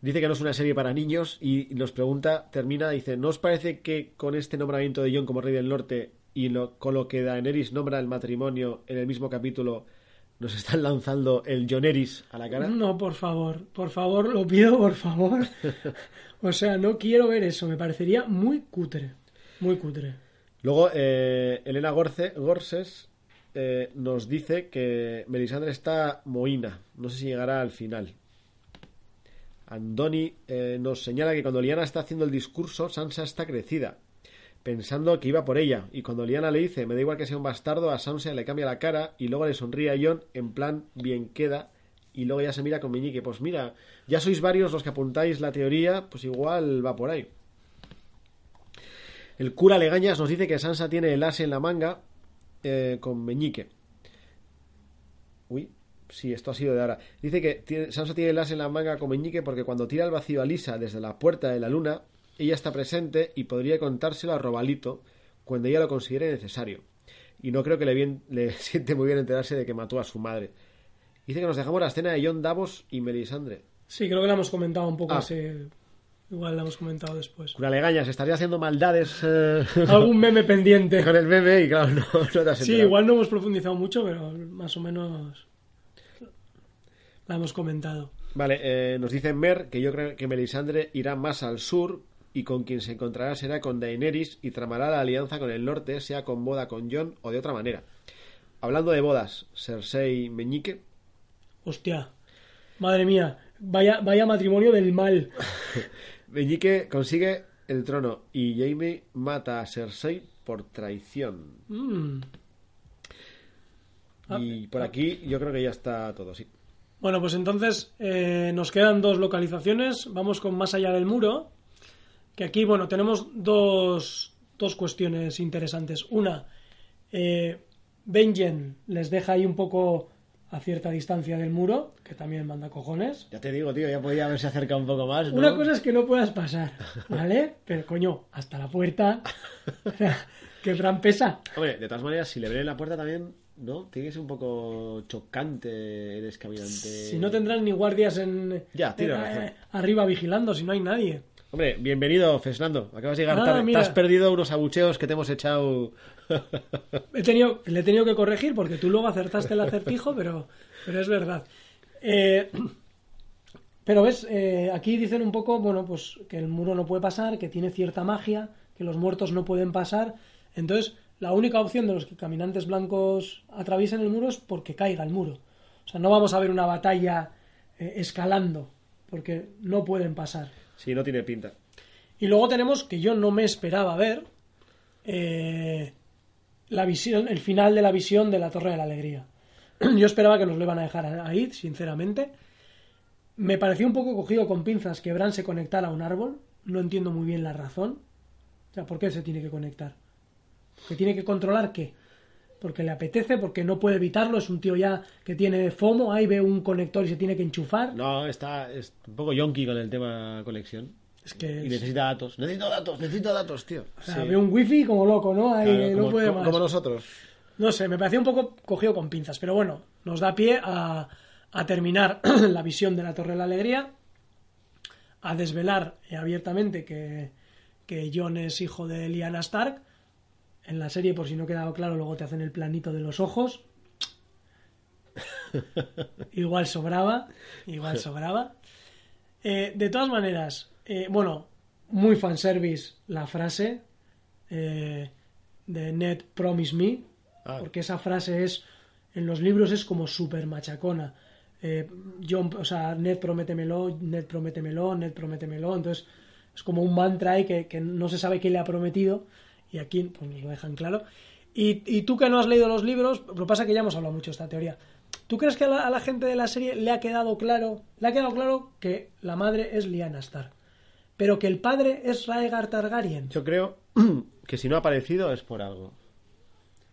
Dice que no es una serie para niños y nos pregunta, termina, dice, ¿no os parece que con este nombramiento de Jon como rey del norte y lo- con lo que Daenerys nombra el matrimonio en el mismo capítulo nos están lanzando el Joneris a la cara? No, por favor, por favor, lo pido, por favor. O sea, no quiero ver eso, me parecería muy cutre. Muy cutre. Luego, eh, Elena Gorce, Gorses eh, nos dice que Melisandre está mohina. No sé si llegará al final. Andoni eh, nos señala que cuando Liana está haciendo el discurso, Sansa está crecida, pensando que iba por ella. Y cuando Liana le dice, me da igual que sea un bastardo, a Sansa le cambia la cara y luego le sonríe a Jon en plan, bien queda. Y luego ya se mira con Meñique, pues mira, ya sois varios los que apuntáis la teoría, pues igual va por ahí. El cura Legañas nos dice que Sansa tiene el as en la manga eh, con Meñique. Uy, sí, esto ha sido de ahora. Dice que Sansa tiene el as en la manga con Meñique porque cuando tira el vacío a Lisa desde la puerta de la luna, ella está presente y podría contárselo a Robalito cuando ella lo considere necesario. Y no creo que le, bien, le siente muy bien enterarse de que mató a su madre. Dice que nos dejamos la escena de John Davos y Melisandre. Sí, creo que la hemos comentado un poco Ah. Igual la hemos comentado después. Cura Legañas, estaría haciendo maldades eh, Algún meme pendiente. con el meme y claro, no, no te has Sí, enterado. igual no hemos profundizado mucho, pero más o menos la hemos comentado. Vale, eh, nos dice Mer que yo creo que Melisandre irá más al sur y con quien se encontrará será con Daenerys y tramará la alianza con el norte, sea con boda con Jon o de otra manera. Hablando de bodas, Cersei Meñique, Hostia, madre mía, vaya, vaya matrimonio del mal. Meñique consigue el trono y Jaime mata a Cersei por traición. Mm. Ah, Y por aquí yo creo que ya está todo, sí. Bueno, pues entonces eh, nos quedan dos localizaciones. Vamos con Más allá del muro, que aquí, bueno, tenemos dos, dos cuestiones interesantes. Una, eh, Benjen les deja ahí un poco a cierta distancia del muro, que también manda cojones. Ya te digo, tío, ya podía haberse acercado un poco más. ¿no? Una cosa es que no puedas pasar, ¿vale? Pero coño, hasta la puerta. que Fran pesa. Hombre, de todas maneras, si le ven en la puerta también, ¿no? Tiene que ser un poco chocante el escaminante. Si no tendrán ni guardias en, Ya, en- razón. eh, arriba vigilando, si no hay nadie. Hombre, bienvenido, Fernando. Acabas de llegar Ah, tarde. Te has perdido unos abucheos que te hemos echado. He tenido, le he tenido que corregir porque tú luego acertaste el acertijo, pero, pero es verdad. Eh, pero ves, Eh, aquí dicen un poco, bueno, pues que el muro no puede pasar, que tiene cierta magia, que los muertos no pueden pasar. Entonces, la única opción de los que caminantes blancos atraviesen el muro es porque caiga el muro. O sea, no vamos a ver una batalla eh, escalando, porque no pueden pasar. Sí, no tiene pinta. Y luego tenemos que yo no me esperaba ver eh, la visión, el final de la visión de la Torre de la Alegría. Yo esperaba que nos lo iban a dejar ahí, sinceramente. Me pareció un poco cogido con pinzas que Bran se conectara a un árbol. No entiendo muy bien la razón. O sea, ¿por qué se tiene que conectar? ¿Que tiene que controlar qué? Porque le apetece, porque no puede evitarlo. Es un tío ya que tiene FOMO, ahí ve un conector y se tiene que enchufar. No, está es un poco yonky con el tema conexión. Es que Y es- necesita datos. Necesito datos, necesito datos, tío. o sea, Sí. ve un wifi como loco, ¿no? Ahí Claro, no como, puede más. como nosotros. No sé, me pareció un poco cogido con pinzas, pero bueno, nos da pie a, a terminar la visión de la Torre de la Alegría, a desvelar eh, abiertamente que, que Jon es hijo de Lyanna Stark. En la serie, por si no quedaba claro, luego te hacen el planito de los ojos. igual sobraba, igual sobraba. Eh, de todas maneras, eh, bueno, muy fanservice la frase eh, de Ned Promise Me, Ah. porque esa frase es, en los libros es como súper machacona. Eh, John, o sea, Ned prométemelo, Ned prométemelo, Ned prométemelo, entonces es como un mantra ahí que, que no se sabe qué le ha prometido y aquí pues nos lo dejan claro. Y, y tú que no has leído los libros, lo que pasa que ya hemos hablado mucho de esta teoría. ¿Tú crees que a la, a la gente de la serie le ha quedado claro, le ha quedado claro que la madre es Lyanna Stark, pero que el padre es Raegar Targaryen? Yo creo que si no ha aparecido es por algo.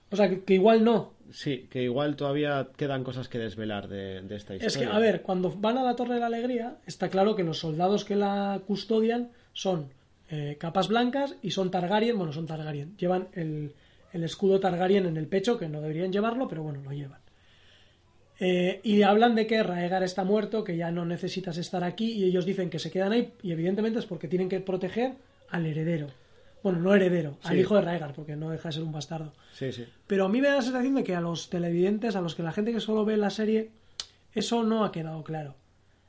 O sea, que, que igual no. Sí, que igual todavía quedan cosas que desvelar de, de esta historia. Es que, a ver, cuando van a la Torre de la Alegría, está claro que los soldados que la custodian son eh, capas blancas y son Targaryen, bueno, son Targaryen. Llevan el, el escudo Targaryen en el pecho, que no deberían llevarlo, pero bueno, lo llevan. Eh, y hablan de que Raegar está muerto, que ya no necesitas estar aquí, y ellos dicen que se quedan ahí, y evidentemente es porque tienen que proteger al heredero. Bueno, no heredero, al hijo de Raegar, porque no deja de ser un bastardo. Sí, sí. Pero a mí me da la sensación de que a los televidentes, a los que la gente que solo ve la serie, eso no ha quedado claro.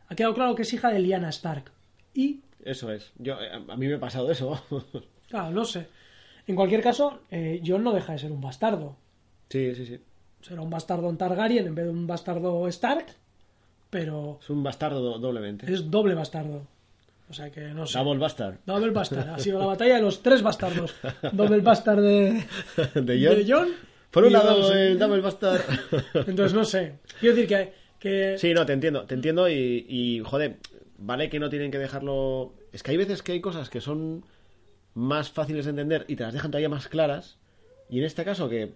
Ha quedado claro que es hija de Lyanna Stark. Y, Eso es. Yo, eh, a mí me ha pasado eso. claro, no sé. En cualquier caso, eh, Jon no deja de ser un bastardo. sí, sí, sí. Será un bastardo en Targaryen en vez de un bastardo Stark, pero Es un bastardo do- doblemente. es doble bastardo. O sea que no sé. Double bastard. Double bastard. Ha sido la batalla de los tres bastardos. Double bastard de, De Jon. de Jon Por un lado, el double bastard. Entonces no sé. Quiero decir que, que Sí, no, te entiendo, te entiendo y, y, joder, vale que no tienen que dejarlo... Es que hay veces que hay cosas que son más fáciles de entender y te las dejan todavía más claras y en este caso que,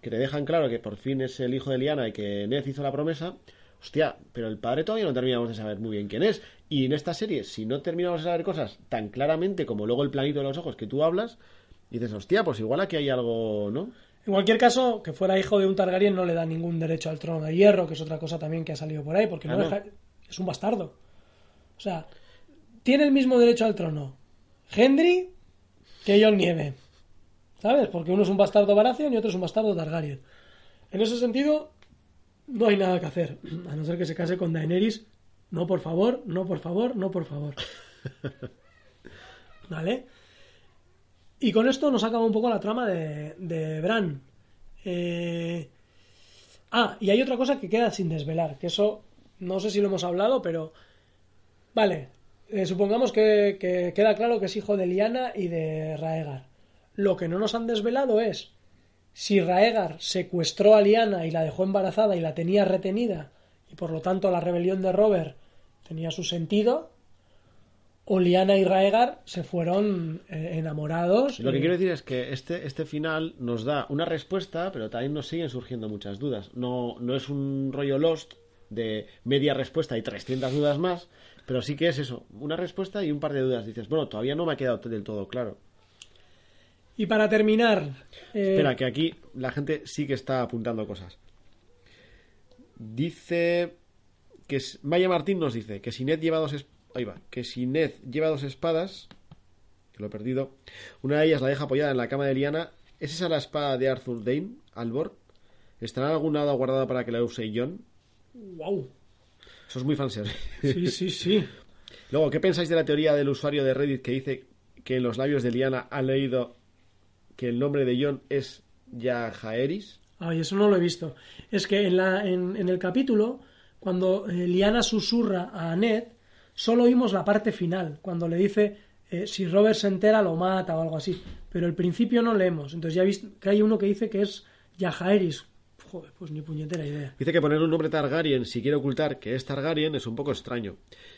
que te dejan claro que por fin es el hijo de Liana y que Ned hizo la promesa, hostia, pero el padre todavía no terminamos de saber muy bien quién es y en esta serie, si no terminamos de saber cosas tan claramente como luego el planito de los ojos que tú hablas, dices, hostia, pues igual aquí hay algo, ¿no? En cualquier caso, que fuera hijo de un Targaryen no le da ningún derecho al trono de hierro, que es otra cosa también que ha salido por ahí, porque no no. deja- es un bastardo. O sea, tiene el mismo derecho al trono Gendry que Jon Nieve. ¿Sabes? Porque uno es un bastardo Baratheon y otro es un bastardo Targaryen. En ese sentido, no hay nada que hacer, a no ser que se case con Daenerys. No, por favor, no, por favor, no, por favor. ¿Vale? Y con esto nos acaba un poco la trama de, de Bran. Eh, Ah, y hay otra cosa que queda sin desvelar, que eso no sé si lo hemos hablado, pero... Vale, eh, supongamos que, que queda claro que es hijo de Liana y de Raegar. Lo que no nos han desvelado es si Raegar secuestró a Liana y la dejó embarazada y la tenía retenida, y por lo tanto la rebelión de Robert tenía su sentido, Oliana y Raegar se fueron eh, enamorados. Lo que quiero decir es que este, este final nos da una respuesta, pero también nos siguen surgiendo muchas dudas. No, no es un rollo Lost de media respuesta y 300 dudas más, pero sí que es eso, una respuesta y un par de dudas. Dices, bueno, todavía no me ha quedado del todo claro. Y para terminar, eh, Espera, que aquí la gente sí que está apuntando cosas. Dice que es- Maya Martín nos dice que si Ned lleva dos es- ahí va, que si Ned lleva dos espadas, que lo he perdido, una de ellas la deja apoyada en la cama de Liana. ¿Es esa la espada de Arthur Dane, Albor? ¿Estará en algún lado guardada para que la use John? wow. Eso es muy fanservice. Sí, sí, sí. Luego, ¿qué pensáis de la teoría del usuario de Reddit que dice que en los labios de Liana ha leído que el nombre de John es Yajaeris? Ay, eso no lo he visto. Es que en, la, en, en el capítulo, cuando eh, Liana susurra a Ned, solo oímos la parte final, cuando le dice eh, si Robert se entera lo mata o algo así. Pero el principio no leemos. Entonces ya he visto que hay uno que dice que es Yajaeris. Joder, pues ni puñetera idea. Dice que poner un nombre Targaryen si quiere ocultar que es Targaryen es un poco extraño.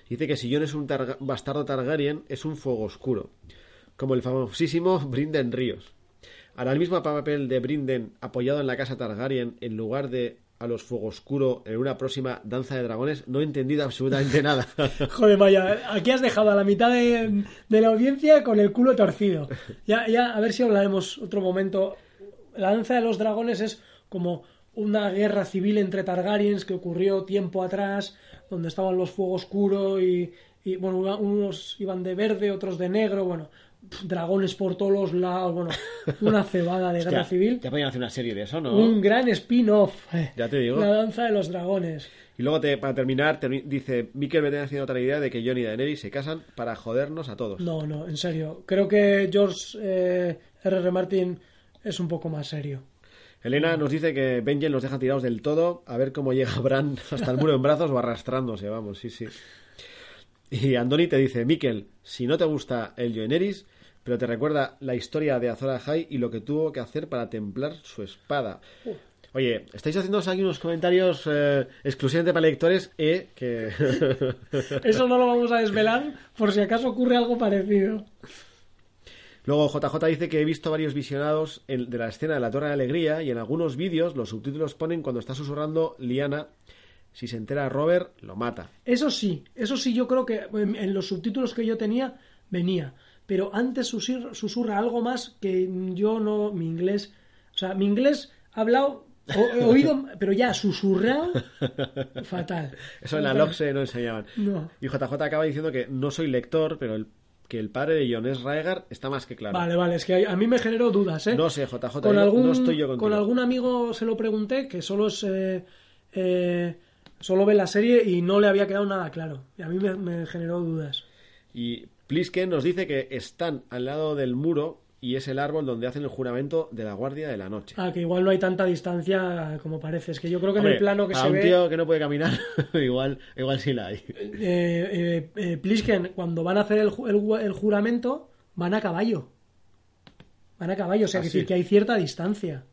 Dice que si Jon es un Targa- bastardo Targaryen es un fuego oscuro, como el famosísimo Brinden Ríos. Hará el mismo papel de Brinden apoyado en la casa Targaryen en lugar de a los fuego oscuro en una próxima danza de dragones. No he entendido absolutamente nada. Joder, vaya, aquí has dejado a la mitad de, de la audiencia con el culo torcido. Ya, ya, a ver si hablaremos otro momento. La danza de los dragones es como una guerra civil entre Targaryens que ocurrió tiempo atrás, donde estaban los fuego oscuro y, y, bueno, unos iban de verde, otros de negro, bueno, dragones por todos los lados, bueno, una cebada de guerra Hostia, civil. Ya podían hacer una serie de eso, ¿no? Un gran spin-off. eh, Ya te digo. La danza de los dragones. Y luego, te- para terminar, termi- dice Mikel me tiene haciendo otra idea de que Jon y Daenerys se casan para jodernos a todos. No, no, en serio. Creo que George eh, R.R. Martin es un poco más serio. Elena nos dice que Benjen los deja tirados del todo, a ver cómo llega Bran hasta el muro en brazos o arrastrándose, vamos, sí, sí. Y Andoni te dice, Mikel, si no te gusta el Joeneris, pero te recuerda la historia de Azor Ahai y lo que tuvo que hacer para templar su espada. Oye, estáis haciendo aquí unos comentarios eh, exclusivamente para lectores, eh, que... Eso no lo vamos a desvelar por si acaso ocurre algo parecido. Luego JJ dice que he visto varios visionados en- de la escena de la Torre de Alegría y en algunos vídeos los subtítulos ponen cuando está susurrando Liana, si se entera Robert, lo mata. Eso sí, eso sí yo creo que en, en los subtítulos que yo tenía venía. Pero antes susir- susurra algo más que yo no, mi inglés, o sea, mi inglés hablado, o- oído, pero ya susurrado, fatal. Eso en la LOGSE no enseñaban. No. Y JJ acaba diciendo que no soy lector, pero el- que el padre de John es Raegar está más que claro. Vale, vale, es que a mí me generó dudas, ¿eh? No sé, JJ, con yo algún, no estoy yo contigo. con algún amigo se lo pregunté que solo es eh, eh, solo ve la serie y no le había quedado nada claro y a mí me, me generó dudas Y Plisken nos dice que están al lado del muro y es el árbol donde hacen el juramento de la Guardia de la Noche. ah que igual no hay tanta distancia como parece es que yo creo que en el plano que a se un ve tío que no puede caminar, igual, igual sí la hay. eh, eh, eh, Plisken cuando van a hacer el, juramento van a caballo van a caballo o sea Ah, que, decir que hay cierta distancia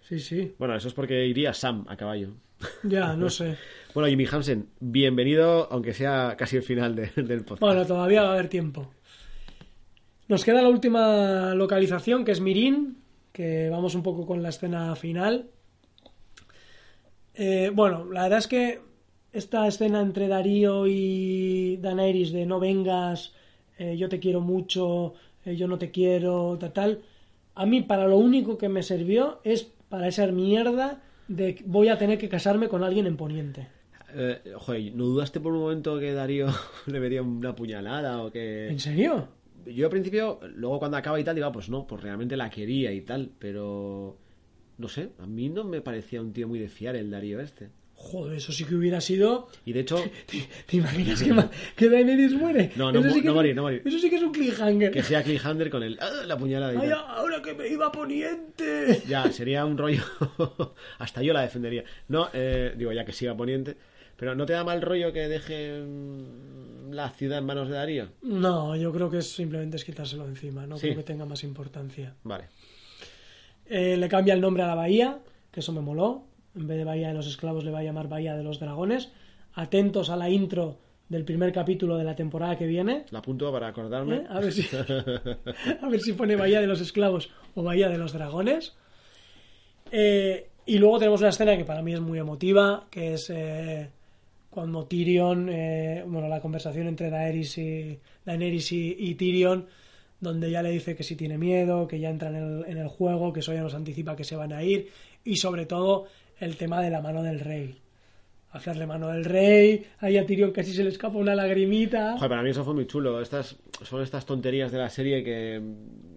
sí sí Bueno, eso es porque iría Sam a caballo. ya no sé Bueno, Jimmy Hansen, bienvenido, aunque sea casi el final de- del podcast. Bueno, todavía va a haber tiempo. Nos queda la última localización, que es Mirin, que vamos un poco con la escena final. Eh, bueno, la verdad es que esta escena entre Darío y Daenerys de no vengas, eh, yo te quiero mucho, eh, yo no te quiero, tal, tal, a mí para lo único que me sirvió es para esa mierda de voy a tener que casarme con alguien en Poniente. Joder, ¿no dudaste por un momento que Darío le vería una puñalada o que...? ¿En serio? Yo al principio, luego cuando acaba y tal, digo, ah, pues no, pues realmente la quería y tal, pero... No sé, a mí no me parecía un tío muy de fiar el Darío este. Joder, eso sí que hubiera sido Y de hecho, ¿Te, te imaginas que, Daenerys muere? No, no sí que no morir, no morir. Eso sí que es un cliffhanger. que sea Cliffhanger con el... ¡ah! la puñalada Ay, ahora que me iba a poniente. Ya, sería un rollo. Hasta yo la defendería. No, eh, digo, ya que siga poniente. Pero ¿no te da mal rollo que deje mm, la ciudad en manos de Darío? No, yo creo que es simplemente es quitárselo encima. No Sí. creo que tenga más importancia. Vale. Eh, le cambia el nombre a la bahía, que eso me moló. En vez de Bahía de los Esclavos le va a llamar Bahía de los Dragones. Atentos a la intro del primer capítulo de la temporada que viene. La apunto para acordarme. ¿eh? A, ver si, a ver si pone Bahía de los Esclavos o Bahía de los Dragones. Eh, y luego tenemos una escena que para mí es muy emotiva, que es eh, cuando Tyrion, eh, bueno, la conversación entre Daenerys y, Daenerys y, y Tyrion, donde ya le dice que sí tiene miedo, que ya entra en el, en el juego, que eso ya nos anticipa que se van a ir, y sobre todo el tema de la mano del rey. Hacerle mano del rey, ahí a Tyrion casi se le escapa una lagrimita. Joder, para mí eso fue muy chulo. Estas son estas tonterías de la serie que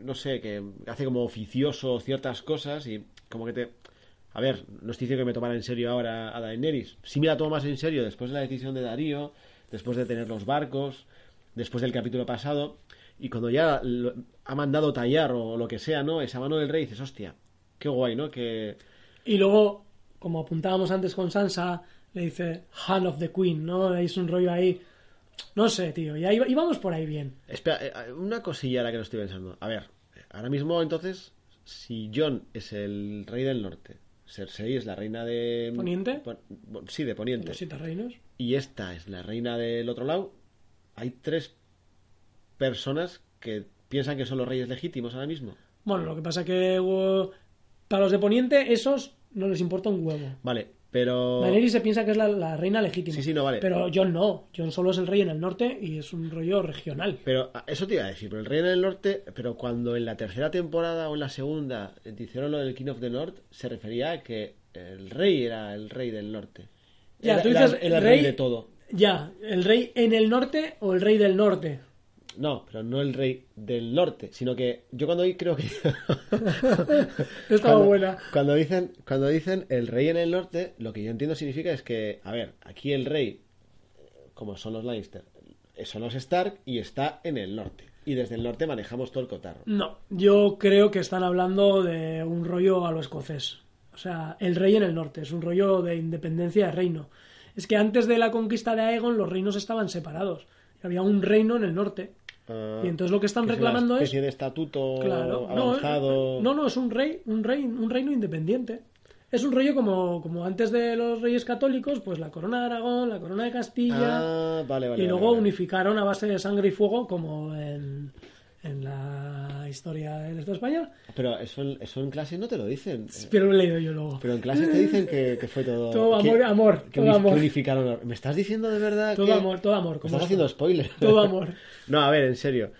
no sé, que hace como oficioso ciertas cosas y como que te a ver, no estoy diciendo que me tomara en serio ahora a Daenerys. Sí me la tomo más en serio después de la decisión de Darío, después de tener los barcos, después del capítulo pasado y cuando ya lo- ha mandado tallar o lo que sea, ¿no? Esa mano del rey dices, hostia, qué guay, ¿no? Que Y luego, como apuntábamos antes con Sansa, le dice Hand of the Queen, ¿no? Es un rollo ahí. No sé, tío, y, ahí, y vamos por ahí bien. Espera, eh, una cosilla a la que no estoy pensando. A ver, ahora mismo entonces, si John es el rey del norte, Cersei es la reina de... ¿Poniente? Pon- sí, de Poniente. Los siete reinos. Y esta es la reina del otro lado. Hay tres personas que piensan que son los reyes legítimos ahora mismo. Bueno, lo que pasa que para los de Poniente, esos no les importa un huevo. Vale, pero... Daenerys se piensa que es la, la reina legítima. Sí, sí, no, vale. Pero Jon no. Jon solo es el rey en el norte y es un rollo regional. Pero ah, eso te iba a decir, pero el rey del norte, pero cuando en la tercera temporada o en la segunda eh, hicieron lo del King of the North, se refería a que el rey era el rey del norte. Ya, Era- tú era- dices era el rey- rey de todo. Ya, ¿el rey en el norte o el rey del norte? No, pero no el rey del norte, sino que yo cuando oí creo que Estaba cuando, buena. Cuando dicen, cuando dicen el rey en el norte, lo que yo entiendo significa es que, a ver, aquí el rey, como son los Lannister, son los Stark y está en el norte. Y desde el norte manejamos todo el cotarro. No, yo creo que están hablando de un rollo a lo escocés. O sea, el rey en el norte, es un rollo de independencia de reino. Es que antes de la conquista de Aegon los reinos estaban separados. Había un reino en el norte. Ah, Y entonces lo que están que reclamando una es... especie de estatuto Claro, no, avanzado. no, no, es un rey, un rey, un reino independiente. Es un rollo como, como antes de los reyes católicos, pues la corona de Aragón, la corona de Castilla, Ah, vale, vale. y luego vale. unificaron a base de sangre y fuego como en, en la historia del Estado español. Pero eso, en- eso en clase no te lo dicen. Pero lo he leído yo luego. Pero en clase te dicen que, que fue todo. Todo que- amor, amor, que todo unif- amor. unificaron. ¿Me estás diciendo de verdad Todo que- amor, todo amor. Como estás haciendo spoiler. Todo amor. no, a ver, en serio.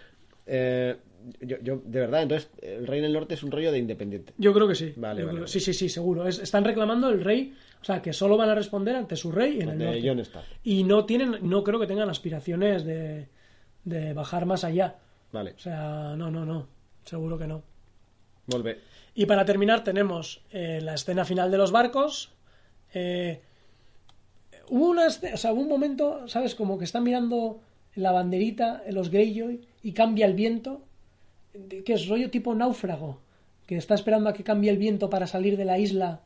Eh, yo, yo, de verdad, entonces, el Rey del Norte es un rollo de independiente. Yo creo que sí. Vale, vale, creo- vale. Sí, sí, sí, seguro. Es- están reclamando el rey, o sea, que solo van a responder ante su rey en el norte. Y no tienen, no creo que tengan aspiraciones de, de bajar más allá. Vale, O sea, no, no, no. Seguro que no. volve. Y para terminar tenemos eh, la escena final de los barcos. Eh, hubo, una, esce- o sea, hubo un momento, ¿sabes? Como que están mirando la banderita los Greyjoy y cambia el viento. Que es rollo tipo náufrago. Que está esperando a que cambie el viento para salir de la isla.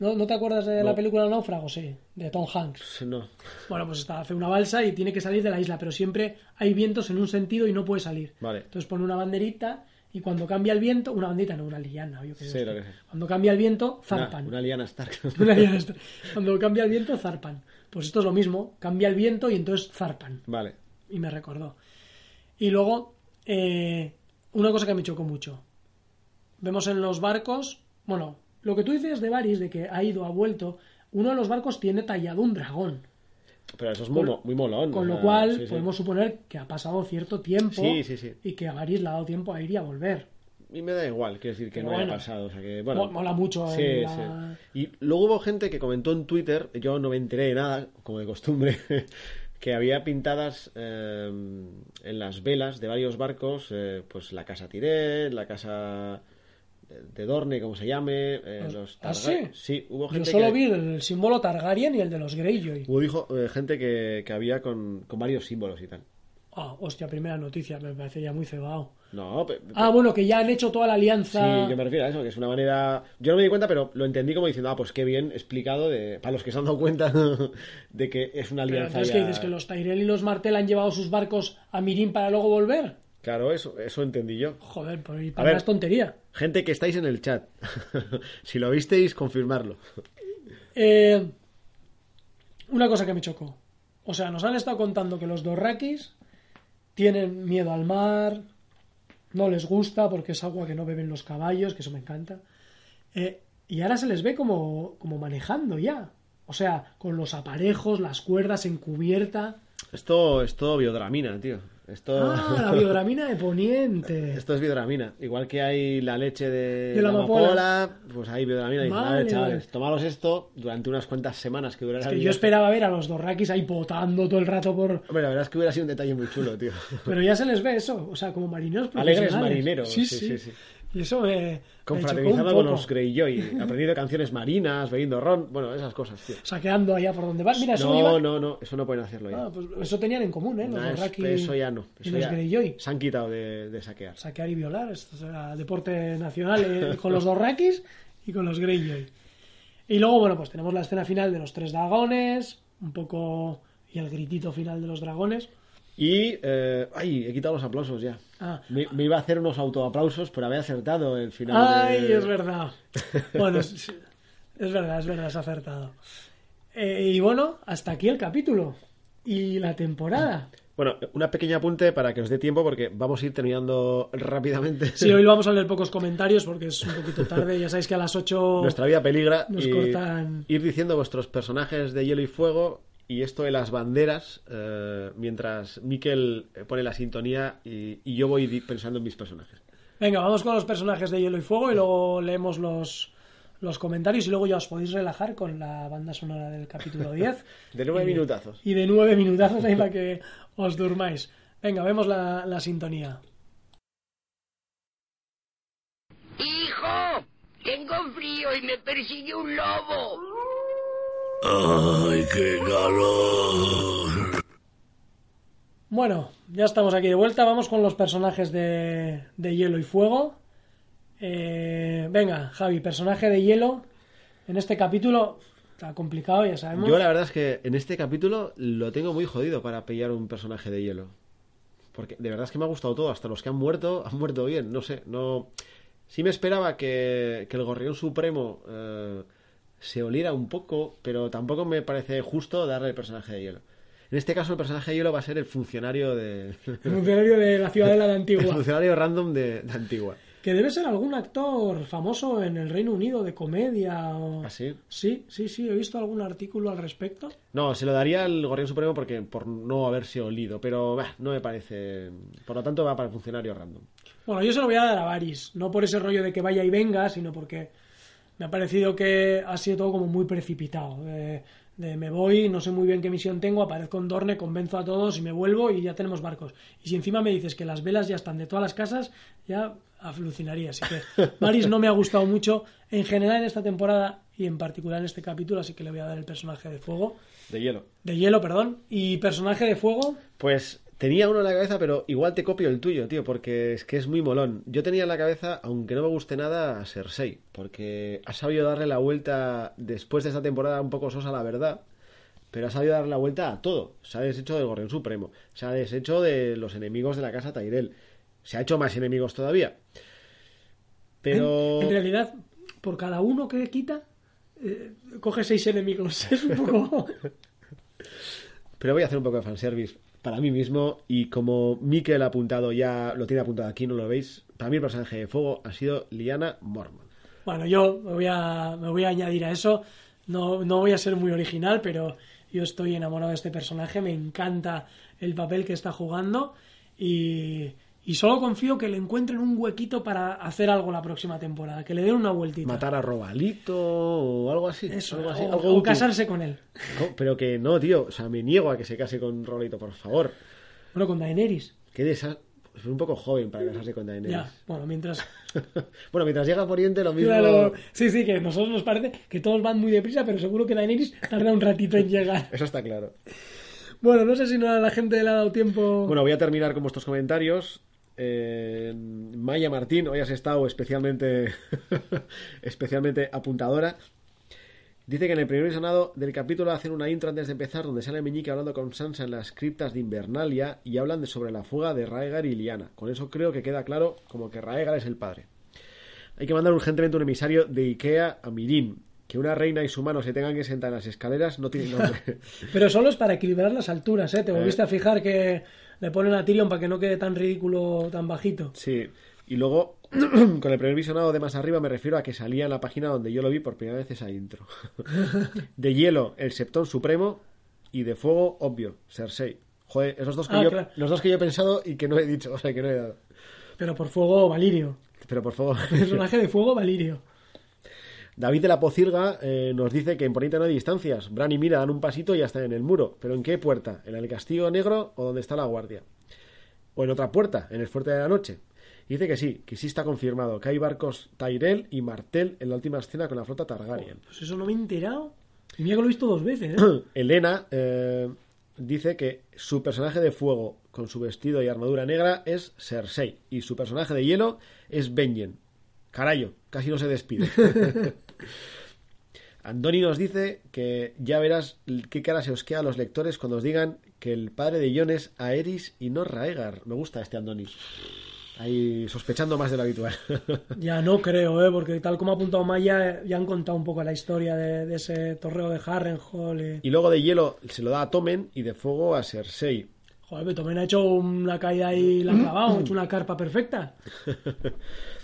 ¿No, ¿no te acuerdas de la película Náufrago? Sí, de Tom Hanks. No. Bueno, pues está, hace una balsa y tiene que salir de la isla, pero siempre hay vientos en un sentido y no puede salir. Vale. Entonces pone una banderita y cuando cambia el viento, una banderita, no una liana, yo qué sé. Sí, lo que sé. Cuando cambia el viento, zarpan. una liana Stark. Una liana está- Cuando cambia el viento, zarpan. Pues esto es lo mismo, cambia el viento y entonces zarpan. vale. Y me recordó. Y luego, eh, una cosa que me chocó mucho. Vemos en los barcos, bueno, lo que tú dices de Varys, de que ha ido, ha vuelto, uno de los barcos tiene tallado un dragón. Pero eso es muy, mo- muy molón. Con lo cual, sí, sí. podemos suponer que ha pasado cierto tiempo Sí, sí, sí. y que a Varys le ha dado tiempo a ir y a volver. Y me da igual, quiero decir que Pero no haya bueno. pasado. O sea que, bueno, Mo- Mola mucho. Sí, la- sí. Y luego hubo gente que comentó en Twitter, yo no me enteré de nada, como de costumbre, que había pintadas eh, en las velas de varios barcos, eh, pues la casa Tiré, la casa de Dorne, como se llame, eh, los ¿Ah, Targa- sí? hubo Yo gente solo que... vi el símbolo Targaryen y el de los Greyjoy. Hubo dijo, eh, gente que, que había con, con varios símbolos y tal. Ah, hostia, primera noticia, me parece ya muy cebado. No, pe- pe- Ah, bueno, que ya han hecho toda la Sí, alianza. yo me refiero a eso, que es una manera... Yo no me di cuenta, pero lo entendí como diciendo, ah, pues qué bien explicado, de... para los que se han dado cuenta de que es una Pero alianza ya- ¿qué dices? ¿Que los Tyrell y los Martel han llevado sus barcos a Mirín para luego volver? Claro, eso, eso entendí yo. Joder, pues y para ver. más tontería. Gente que estáis en el chat, si lo visteis, confirmarlo. Eh, una cosa que me chocó. O sea, nos han estado contando que los dorrakis tienen miedo al mar, no les gusta porque es agua que no beben los caballos, que eso me encanta. Eh, y ahora se les ve como, como manejando ya. O sea, con los aparejos, las cuerdas en cubierta. Esto es todo biodramina, tío. Esto... Ah, la biodramina de Poniente. Esto es biodramina. Igual que hay la leche de, De la la amapola. amapola, pues hay biodramina. Y Vale, vale, chavales, vale. tomaros esto durante unas cuantas semanas que durará Que el yo esperaba ver a los dorrakis ahí potando todo el rato por... Hombre, la verdad es que hubiera sido un detalle muy chulo, tío. Pero ya se les ve eso, o sea, como marineros Alegres profesionales. marineros, Sí, sí, sí. sí, sí. Y eso me, Confraternizando con los Greyjoy, aprendiendo canciones marinas, bebiendo ron, bueno, esas cosas, tío. Saqueando allá por donde van. Mira, eso No, no, no, eso no pueden hacerlo ya. Ah, pues eso tenían en común, ¿eh? Los Nah, es- eso ya no. y los ya Greyjoy. se han quitado de, de saquear. Saquear y violar, esto era deporte nacional eh, con los Dorrakis y con los Greyjoy. Y luego, bueno, pues tenemos la escena final de los tres dragones, un poco... y el gritito final de los dragones. Y, eh, ay, he quitado los aplausos ya. Ah, Me, me iba a hacer unos autoaplausos, pero había acertado el final. Ay, de- es verdad. Bueno, es, es verdad, es verdad, has acertado. Eh, y bueno, hasta aquí el capítulo. Y la temporada. Bueno, un pequeño apunte para que os dé tiempo porque vamos a ir terminando rápidamente. Sí, hoy vamos a leer pocos comentarios porque es un poquito tarde. Ya sabéis que a las 8 Nuestra vida peligra. nos y cortan. Ir diciendo vuestros personajes de hielo y fuego y esto de las banderas eh, mientras Miquel pone la sintonía y, y yo voy pensando en mis personajes. Venga, vamos con los personajes de Hielo y Fuego y luego leemos los, los comentarios y luego ya os podéis relajar con la banda sonora del capítulo 10. De nueve Y- minutazos. Y de nueve minutazos ahí para que os durmáis. Venga, vemos la, la sintonía. ¡Hijo! Tengo frío y me persigue un lobo. ¡Ay, qué calor! Bueno, ya estamos aquí de vuelta. Vamos con los personajes de, de Hielo y Fuego. Eh, venga, Javi, personaje de Hielo. En este capítulo está complicado, ya sabemos. Yo la verdad es que en este capítulo lo tengo muy jodido para pillar un personaje de hielo. Porque de verdad es que me ha gustado todo. Hasta los que han muerto, han muerto bien. No sé, no... Sí me esperaba que, que el Gorrión Supremo eh, se oliera un poco, pero tampoco me parece justo darle el personaje de hielo. En este caso el personaje de hielo va a ser el funcionario de... El funcionario de la ciudadela de el Antigua. funcionario random de, de Antigua. Que debe ser algún actor famoso en el Reino Unido de comedia. O... ¿Así? Sí, sí, sí, he visto algún artículo al respecto. No, se lo daría al Gorrión Supremo porque por no haberse olido, pero bah, no me parece... Por lo tanto va para el funcionario random. Bueno, yo se lo voy a dar a Varys, no por ese rollo de que vaya y venga, sino porque me ha parecido que ha sido todo como muy precipitado. De, de me voy, no sé muy bien qué misión tengo, aparezco en Dorne, convenzo a todos y me vuelvo y ya tenemos barcos. Y si encima me dices que las velas ya están de todas las casas, ya alucinaría. Así que Varys no me ha gustado mucho en general en esta temporada y en particular en este capítulo, así que le voy a dar el personaje de fuego. De hielo. De hielo, perdón. Y personaje de fuego, Pues tenía uno en la cabeza, pero igual te copio el tuyo, tío, porque es que es muy molón. Yo tenía en la cabeza, aunque no me guste nada, a Cersei, porque ha sabido darle la vuelta después de esta temporada un poco sosa, la verdad, pero ha sabido darle la vuelta a todo. Se ha deshecho del Gorrión Supremo, se ha deshecho de los enemigos de la casa Tyrell, se ha hecho más enemigos todavía. Pero... En, en realidad, por cada uno que quita, eh, coge seis enemigos. Es un poco. Pero voy a hacer un poco de fanservice para mí mismo y como Mikel ha apuntado ya, lo tiene apuntado aquí, no lo veis, para mí el personaje de fuego ha sido Liana Mormon. bueno, yo me voy, a, me voy a añadir a eso. No, no voy a ser muy original, pero yo estoy enamorado de este personaje. Me encanta el papel que está jugando. Y, y solo confío que le encuentren un huequito para hacer algo la próxima temporada. Que le den una vueltita. Matar a Robalito o algo así. Eso, algo así, o, algo o útil. casarse con él. No, pero que no, tío, o sea, me niego a que se case con Robalito, por favor. Bueno, con Daenerys. Qué desa- Es un poco joven para casarse con Daenerys. Ya, bueno, mientras bueno, mientras llega por Oriente lo mismo... Claro, sí, sí, que a nosotros nos parece que todos van muy deprisa, pero seguro que Daenerys tarda un ratito en llegar. Eso está claro. Bueno, no sé si no a la gente le ha dado tiempo. Bueno, voy a terminar con vuestros comentarios. Eh, Maya Martín, hoy has estado especialmente, especialmente apuntadora. Dice que en el primer visionado del capítulo hacen una intro antes de empezar donde sale Meñique hablando con Sansa en las criptas de Invernalia y hablan de sobre la fuga de Raegar y Liana. Con eso creo que queda claro como que Raegar es el padre. Hay que mandar urgentemente un emisario de Ikea a Mirin. Que una reina y su mano se tengan que sentar en las escaleras no tiene nombre. Pero solo es para equilibrar las alturas, ¿eh? Te volviste a fijar que le ponen a Tyrion para que no quede tan ridículo, tan bajito. sí. Y luego, con el primer visionado de más arriba, me refiero a que salía en la página donde yo lo vi por primera vez esa intro. de hielo, el Septón Supremo. Y de fuego, obvio, Cersei. Joder, esos dos que Ah, yo, claro. los dos que yo he pensado y que no he dicho, o sea, que no he dado. Pero por fuego, Valirio. Pero por favor. Personaje de fuego, Valirio. David de la Pocilga eh, nos dice que en Ponente no hay distancias. Bran y Mira dan un pasito y ya están en el muro. ¿Pero en qué puerta? ¿En el Castillo Negro o donde está la guardia? ¿O en otra puerta? ¿En el Fuerte de la Noche? Y dice que sí, que sí está confirmado, que hay barcos Tyrell y Martel en la última escena con la flota Targaryen. Pues eso no me he enterado. Y mira que lo he visto dos veces, ¿eh? Elena eh, dice que su personaje de fuego con su vestido y armadura negra es Cersei y su personaje de hielo es Benjen. Carayo, casi no se despide. Andoni nos dice que ya verás qué cara se os queda a los lectores cuando os digan que el padre de Jon es Aerys y no Raegar. Me gusta este Andoni. Ahí sospechando más de lo habitual. Ya no creo, ¿eh? Porque tal como ha apuntado Maya, ya han contado un poco la historia de, de ese torreo de Harrenhal. Y... y luego de hielo se lo da a Tomen y de fuego a Cersei. Joder, pero también ha hecho una caída y la ha clavado, ha hecho una carpa perfecta.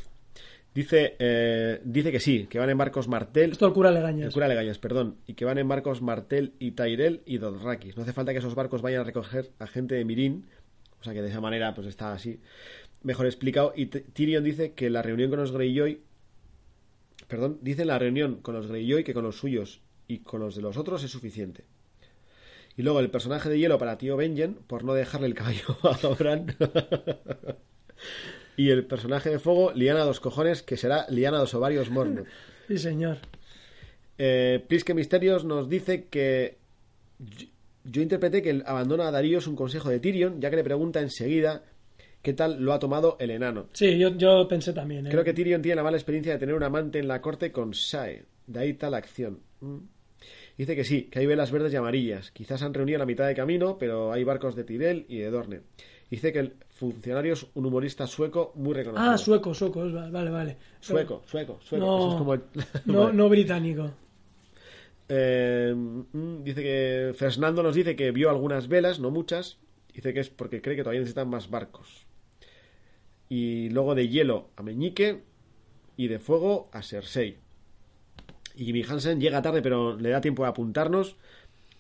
Dice, eh, dice que sí, que van en barcos Martel. Esto el cura El Legañas. cura Legañas, perdón. Y que van en barcos Martel y Tyrell y Dothraki. No hace falta que esos barcos vayan a recoger a gente de Mirin. O sea que de esa manera pues está así mejor explicado. Y Tyrion dice que la reunión con los Greyjoy... Perdón, dice la reunión con los Greyjoy que con los suyos y con los de los otros es suficiente. Y luego el personaje de hielo para tío Benjen por no dejarle el caballo a Bran. Y el personaje de fuego, Liana dos cojones, que será Liana dos ovarios Mormont. Sí, señor. Eh, Prisque Misterios nos dice que yo, yo interpreté que el abandono a Darío es un consejo de Tyrion, ya que le pregunta enseguida qué tal lo ha tomado el enano. Sí, yo, yo pensé también. ¿eh? Creo que Tyrion tiene la mala experiencia de tener un amante en la corte con Shae. De ahí tal acción. Mm. Dice que sí, que hay velas verdes y amarillas. Quizás han reunido a la mitad de camino, pero hay barcos de Tyrell y de Dorne. Dice que el funcionario es un humorista sueco muy reconocido. Ah, sueco, sueco, vale, vale. Sueco, sueco, sueco. No, Eso es como el- no, Vale. no británico. Eh, mm, dice que Fernando nos dice que vio algunas velas, no muchas. Dice que es porque cree que todavía necesitan más barcos. Y luego de hielo a Meñique y de fuego a Cersei. Y Jimmy Hansen llega tarde, pero le da tiempo de apuntarnos.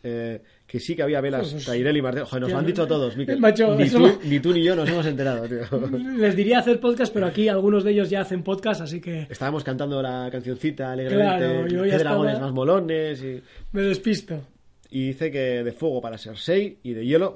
Eh, que sí que había velas Pues, Tyrell y Martel. Joder, nos lo han dicho todos, Miquel. Macho, ni, tú, ni tú ni yo nos hemos enterado, tío. Les diría hacer podcast, pero aquí algunos de ellos ya hacen podcast, así que Estábamos cantando la cancioncita alegremente. Claro, qué estaba- dragones más molones y... me despisto. Y dice que de fuego para Cersei y de hielo.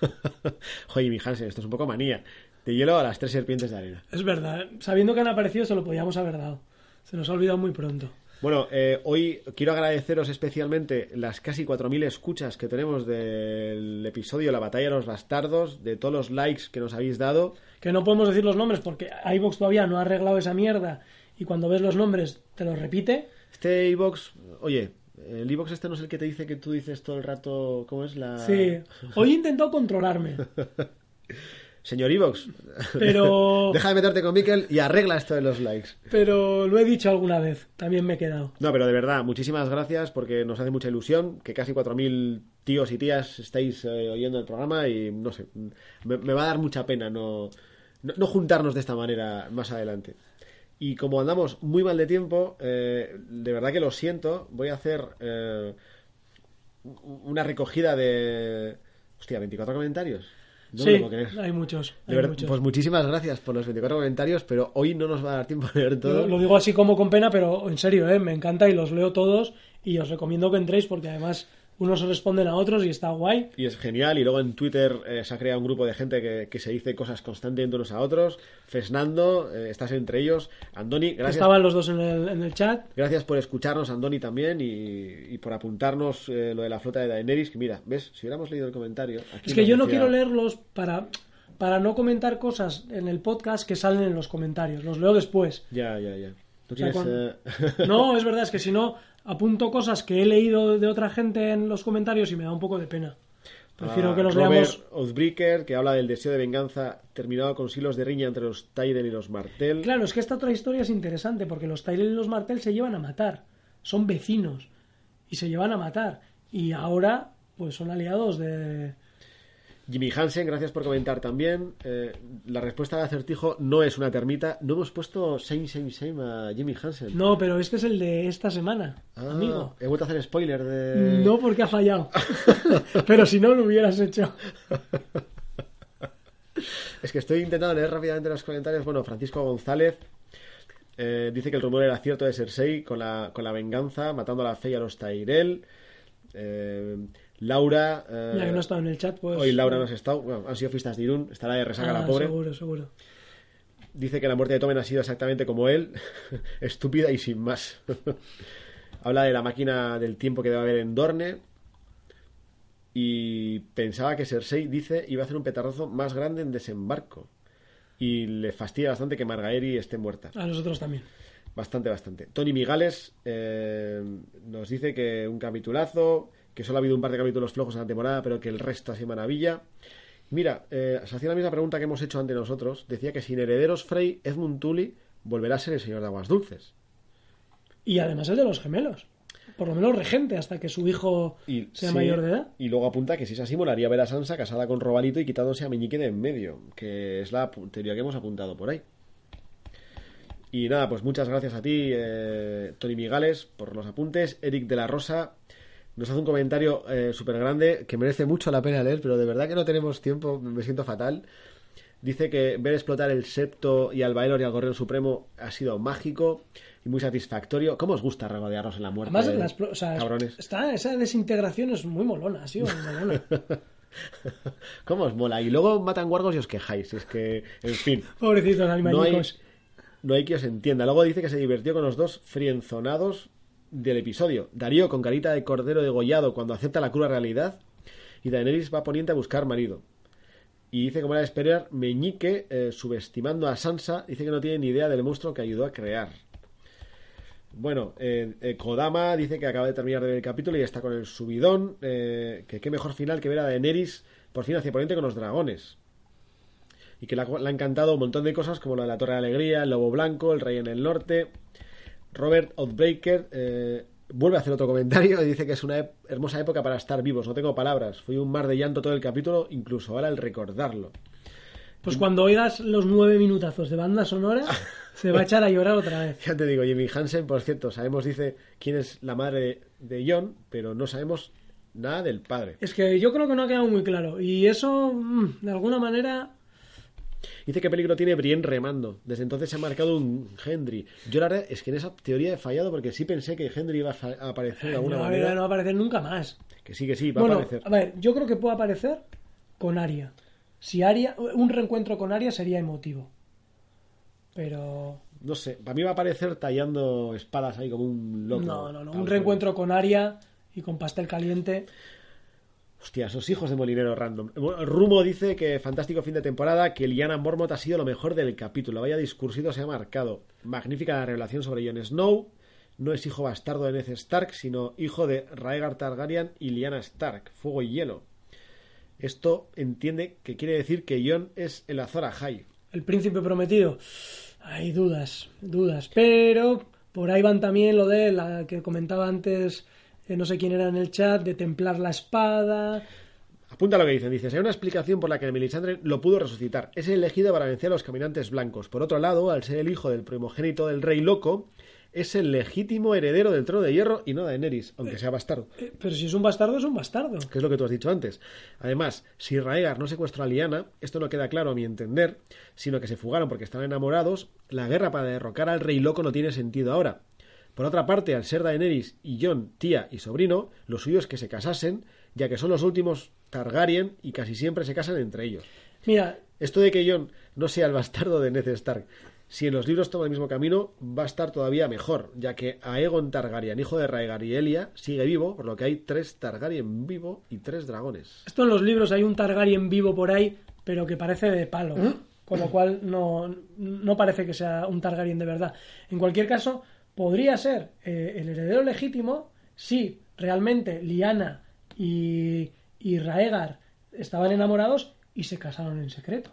Joder, Jimmy Hansen, esto es un poco manía. De hielo a las tres serpientes de arena. Es verdad, sabiendo que han aparecido se lo podíamos haber dado. Se nos ha olvidado muy pronto. Bueno, eh, hoy quiero agradeceros especialmente las casi 4.000 escuchas que tenemos del episodio La Batalla de los Bastardos, de todos los likes que nos habéis dado. Que no podemos decir los nombres porque iVox todavía no ha arreglado esa mierda y cuando ves los nombres te los repite. Este iBox, oye, el iBox este no es el que te dice que tú dices todo el rato, ¿cómo es la...? Sí, hoy intentó controlarme, Señor iBox, pero deja de meterte con Miquel y arregla esto de los likes. pero lo he dicho alguna vez, también me he quedado. No, pero de verdad, muchísimas gracias porque nos hace mucha ilusión que casi 4.000 tíos y tías estáis eh, oyendo el programa y no sé, me, me va a dar mucha pena no, no, no juntarnos de esta manera más adelante. Y como andamos muy mal de tiempo, eh, de verdad que lo siento, voy a hacer eh, una recogida de... Hostia, 24 comentarios. No lo sí, creer. hay muchos. De hay muchos. pues muchísimas gracias por los 24 comentarios, pero hoy no nos va a dar tiempo a leer todo. Lo, lo digo así como con pena, pero en serio, ¿eh? me encanta y los leo todos y os recomiendo que entréis porque además unos responden a otros y está guay. Y es genial. Y luego en Twitter eh, se ha creado un grupo de gente que, que se dice cosas constantemente unos a otros. Fesnando, eh, estás entre ellos. Andoni, gracias. Estaban los dos en el, en el chat. Gracias por escucharnos, Andoni, también. Y, y por apuntarnos eh, lo de la flota de Daenerys. Que mira, ¿ves? Si hubiéramos leído el comentario. aquí Es que yo no decía- quiero leerlos para, para no comentar cosas en el podcast que salen en los comentarios. Los leo después. Ya, ya, ya. Tú O sea, tienes. cuando- eh, No, es verdad, es que si no, apunto cosas que he leído de otra gente en los comentarios y me da un poco de pena. Prefiero a que los Robert leamos. Que habla del deseo de venganza terminado con silos de riña entre los Tyrell y los Martell. Claro, es que esta otra historia es interesante porque los Tyrell y los Martel se llevan a matar. son vecinos y se llevan a matar. Y ahora, pues son aliados de. Jimmy Hansen, gracias por comentar también. Eh, la respuesta de acertijo no es una termita. No hemos puesto same, same, same a Jimmy Hansen. No, pero este es el de esta semana, Ah, amigo. He vuelto a hacer spoiler de. No porque ha fallado. pero si no, lo hubieras hecho. Es que estoy intentando leer rápidamente los comentarios. Bueno, Francisco González eh, dice que el rumor era cierto de Cersei con la, con la venganza, matando a la fe y a los Tyrell. Eh, Laura. eh, que no ha estado en el chat, pues. Hoy Laura no has estado. Bueno, han sido fiestas de Irún. Estará de resaca Ah, la pobre. Seguro, seguro. Dice que la muerte de Tomen ha sido exactamente como él, estúpida y sin más. Habla de la máquina del tiempo que debe haber en Dorne. Y pensaba que Cersei, dice, iba a hacer un petardazo más grande en desembarco. Y le fastidia bastante que Margaery esté muerta. A nosotros también. Bastante, bastante. Tony Migales eh, nos dice que un capitulazo, que solo ha habido un par de capítulos flojos en la temporada, pero que el resto ha sido maravilla. Mira, eh, se hacía la misma pregunta que hemos hecho ante nosotros. Decía que sin herederos Frey, Edmund Tully volverá a ser el señor de aguas dulces. Y además es de los gemelos. Por lo menos regente hasta que su hijo Y, sea sí, mayor de edad. Y luego apunta que si es así, molaría ver a Sansa casada con Robalito y quitándose a Meñique de en medio, que es la teoría que hemos apuntado por ahí. Y nada, pues muchas gracias a ti, eh, Tony Migales, por los apuntes. Eric de la Rosa nos hace un comentario súper grande que merece mucho la pena leer, pero de verdad que no tenemos tiempo, me siento fatal. Dice que ver explotar el septo y al Baelor y al Gorrión Supremo ha sido mágico y muy satisfactorio. ¿Cómo os gusta regodearnos en la muerte? Además, la explo- o sea, cabrones? está, esa desintegración es muy molona, sido muy molona. ¿Cómo os mola? Y luego matan guargos y os quejáis. Es que, en fin, Pobrecitos no hay, animalicos. no hay que os entienda. Luego dice que se divirtió con los dos frienzonados del episodio. Darío con carita de cordero degollado cuando acepta la cruda realidad. Y Daenerys va poniente a buscar marido. Y dice, como era de esperar, Meñique, eh, subestimando a Sansa, dice que no tiene ni idea del monstruo que ayudó a crear. Bueno, eh, eh, Kodama dice que acaba de terminar el capítulo y está con el subidón. eh, que qué mejor final que ver a Daenerys por fin hacia poniente con los dragones. Y que le ha, le ha encantado un montón de cosas como lo de la Torre de Alegría, el Lobo Blanco, el Rey en el Norte. Robert Outbreaker eh, vuelve a hacer otro comentario y dice que es una hermosa época para estar vivos. No tengo palabras. Fui un mar de llanto todo el capítulo, incluso ahora el recordarlo. Pues cuando oigas los nueve minutazos de banda sonora, se va a echar a llorar otra vez. Ya te digo, Jimmy Hansen, por cierto, sabemos, dice, quién es la madre de, de John, pero no sabemos nada del padre. Es que yo creo que no ha quedado muy claro. Y eso, mm, de alguna manera, Dice que peligro tiene Brienne remando. Desde entonces se ha marcado un Henry. Yo la verdad es que en esa teoría he fallado porque sí pensé que Henry iba a aparecer de alguna no, manera. no va a aparecer nunca más. Que sí, que sí, va Bueno, a aparecer. a ver, yo creo que puede aparecer con Aria. Si Aria, un reencuentro con Aria sería emotivo. Pero No sé, para mí va a aparecer tallando espadas ahí como un loco. no, no, no. Un reencuentro con Aria y con pastel caliente. Hostia, esos hijos de molinero random. Rumo dice que fantástico fin de temporada, que Liana Mormont ha sido lo mejor del capítulo. Vaya discursito se ha marcado. Magnífica la revelación sobre Jon Snow. No es hijo bastardo de Ned Stark, sino hijo de Rhaegar Targaryen y Lyanna Stark. Fuego y hielo. Esto entiende que quiere decir que Jon es el Azor Ahai. El príncipe prometido. Hay dudas, dudas. Pero por ahí van también lo de la que comentaba antes, eh, no sé quién era en el chat, de templar la espada. Apunta lo que dicen. Dice, hay una explicación por la que Melisandre lo pudo resucitar. Es el elegido para vencer a los caminantes blancos. Por otro lado, al ser el hijo del primogénito del rey loco, es el legítimo heredero del trono de hierro y no Daenerys, aunque sea bastardo. Eh, Pero si es un bastardo, es un bastardo. Que es lo que tú has dicho antes. Además, si Raegar no secuestró a Lyanna, esto no queda claro a mi entender, sino que se fugaron porque estaban enamorados, la guerra para derrocar al rey loco no tiene sentido ahora. Por otra parte, al ser Daenerys y Jon tía y sobrino, lo suyo es que se casasen, ya que son los últimos Targaryen y casi siempre se casan entre ellos. Mira, Esto de que Jon no sea el bastardo de Ned Stark, si en los libros toma el mismo camino, va a estar todavía mejor, ya que Aegon Targaryen, hijo de Rhaegar y Elia, sigue vivo, por lo que hay tres Targaryen vivo y tres dragones. esto en los libros hay un Targaryen vivo por ahí, pero que parece de palo. Con lo cual no, no parece que sea un Targaryen de verdad. En cualquier caso, podría ser eh, el heredero legítimo si realmente Lyanna y, y Raegar estaban enamorados y se casaron en secreto.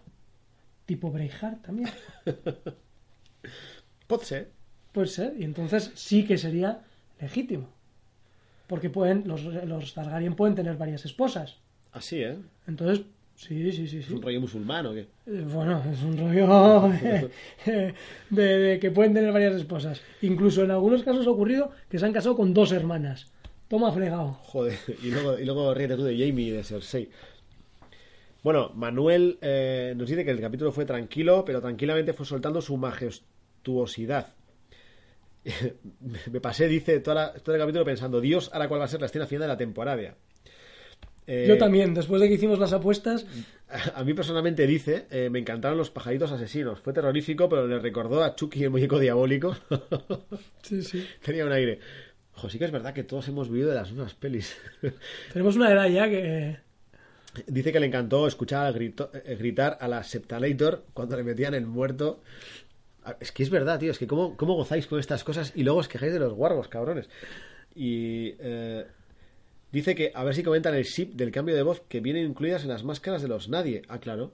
Tipo Braveheart también. Pot ser. Puede ser. Y entonces sí que sería legítimo. Porque pueden, los, los Targaryen pueden tener varias esposas. Así, ¿eh? Entonces, sí, sí, sí, ¿Es sí. un rollo musulmán o qué? Eh, Bueno, es un rollo de, de- de que pueden tener varias esposas. Incluso en algunos casos ha ocurrido que se han casado con dos hermanas. Toma fregado. Joder, y luego, y luego ríete tú de Jamie y de Cersei. Bueno, Manuel eh, nos dice que el capítulo fue tranquilo, pero tranquilamente fue soltando su majestuosidad. Me pasé, dice, toda la- todo el capítulo pensando, Dios, ahora cuál va a ser la escena final de la temporada. Eh, Yo también, después de que hicimos las apuestas, A mí personalmente dice, eh, me encantaron los pajaritos asesinos. Fue terrorífico, pero le recordó a Chucky el muñeco diabólico. sí, sí. Tenía un aire. Ojo, sí que es verdad que todos hemos vivido de las mismas pelis. Tenemos una edad ya que... Dice que le encantó escuchar grito- eh, gritar a la Septalator cuando le metían el muerto. Ah, Es que es verdad, tío. Es que cómo, cómo gozáis con estas cosas y luego os quejáis de los guargos, cabrones. Y eh, dice que a ver si comentan el ship del cambio de voz que vienen incluidas en las máscaras de los nadie. Ah, claro.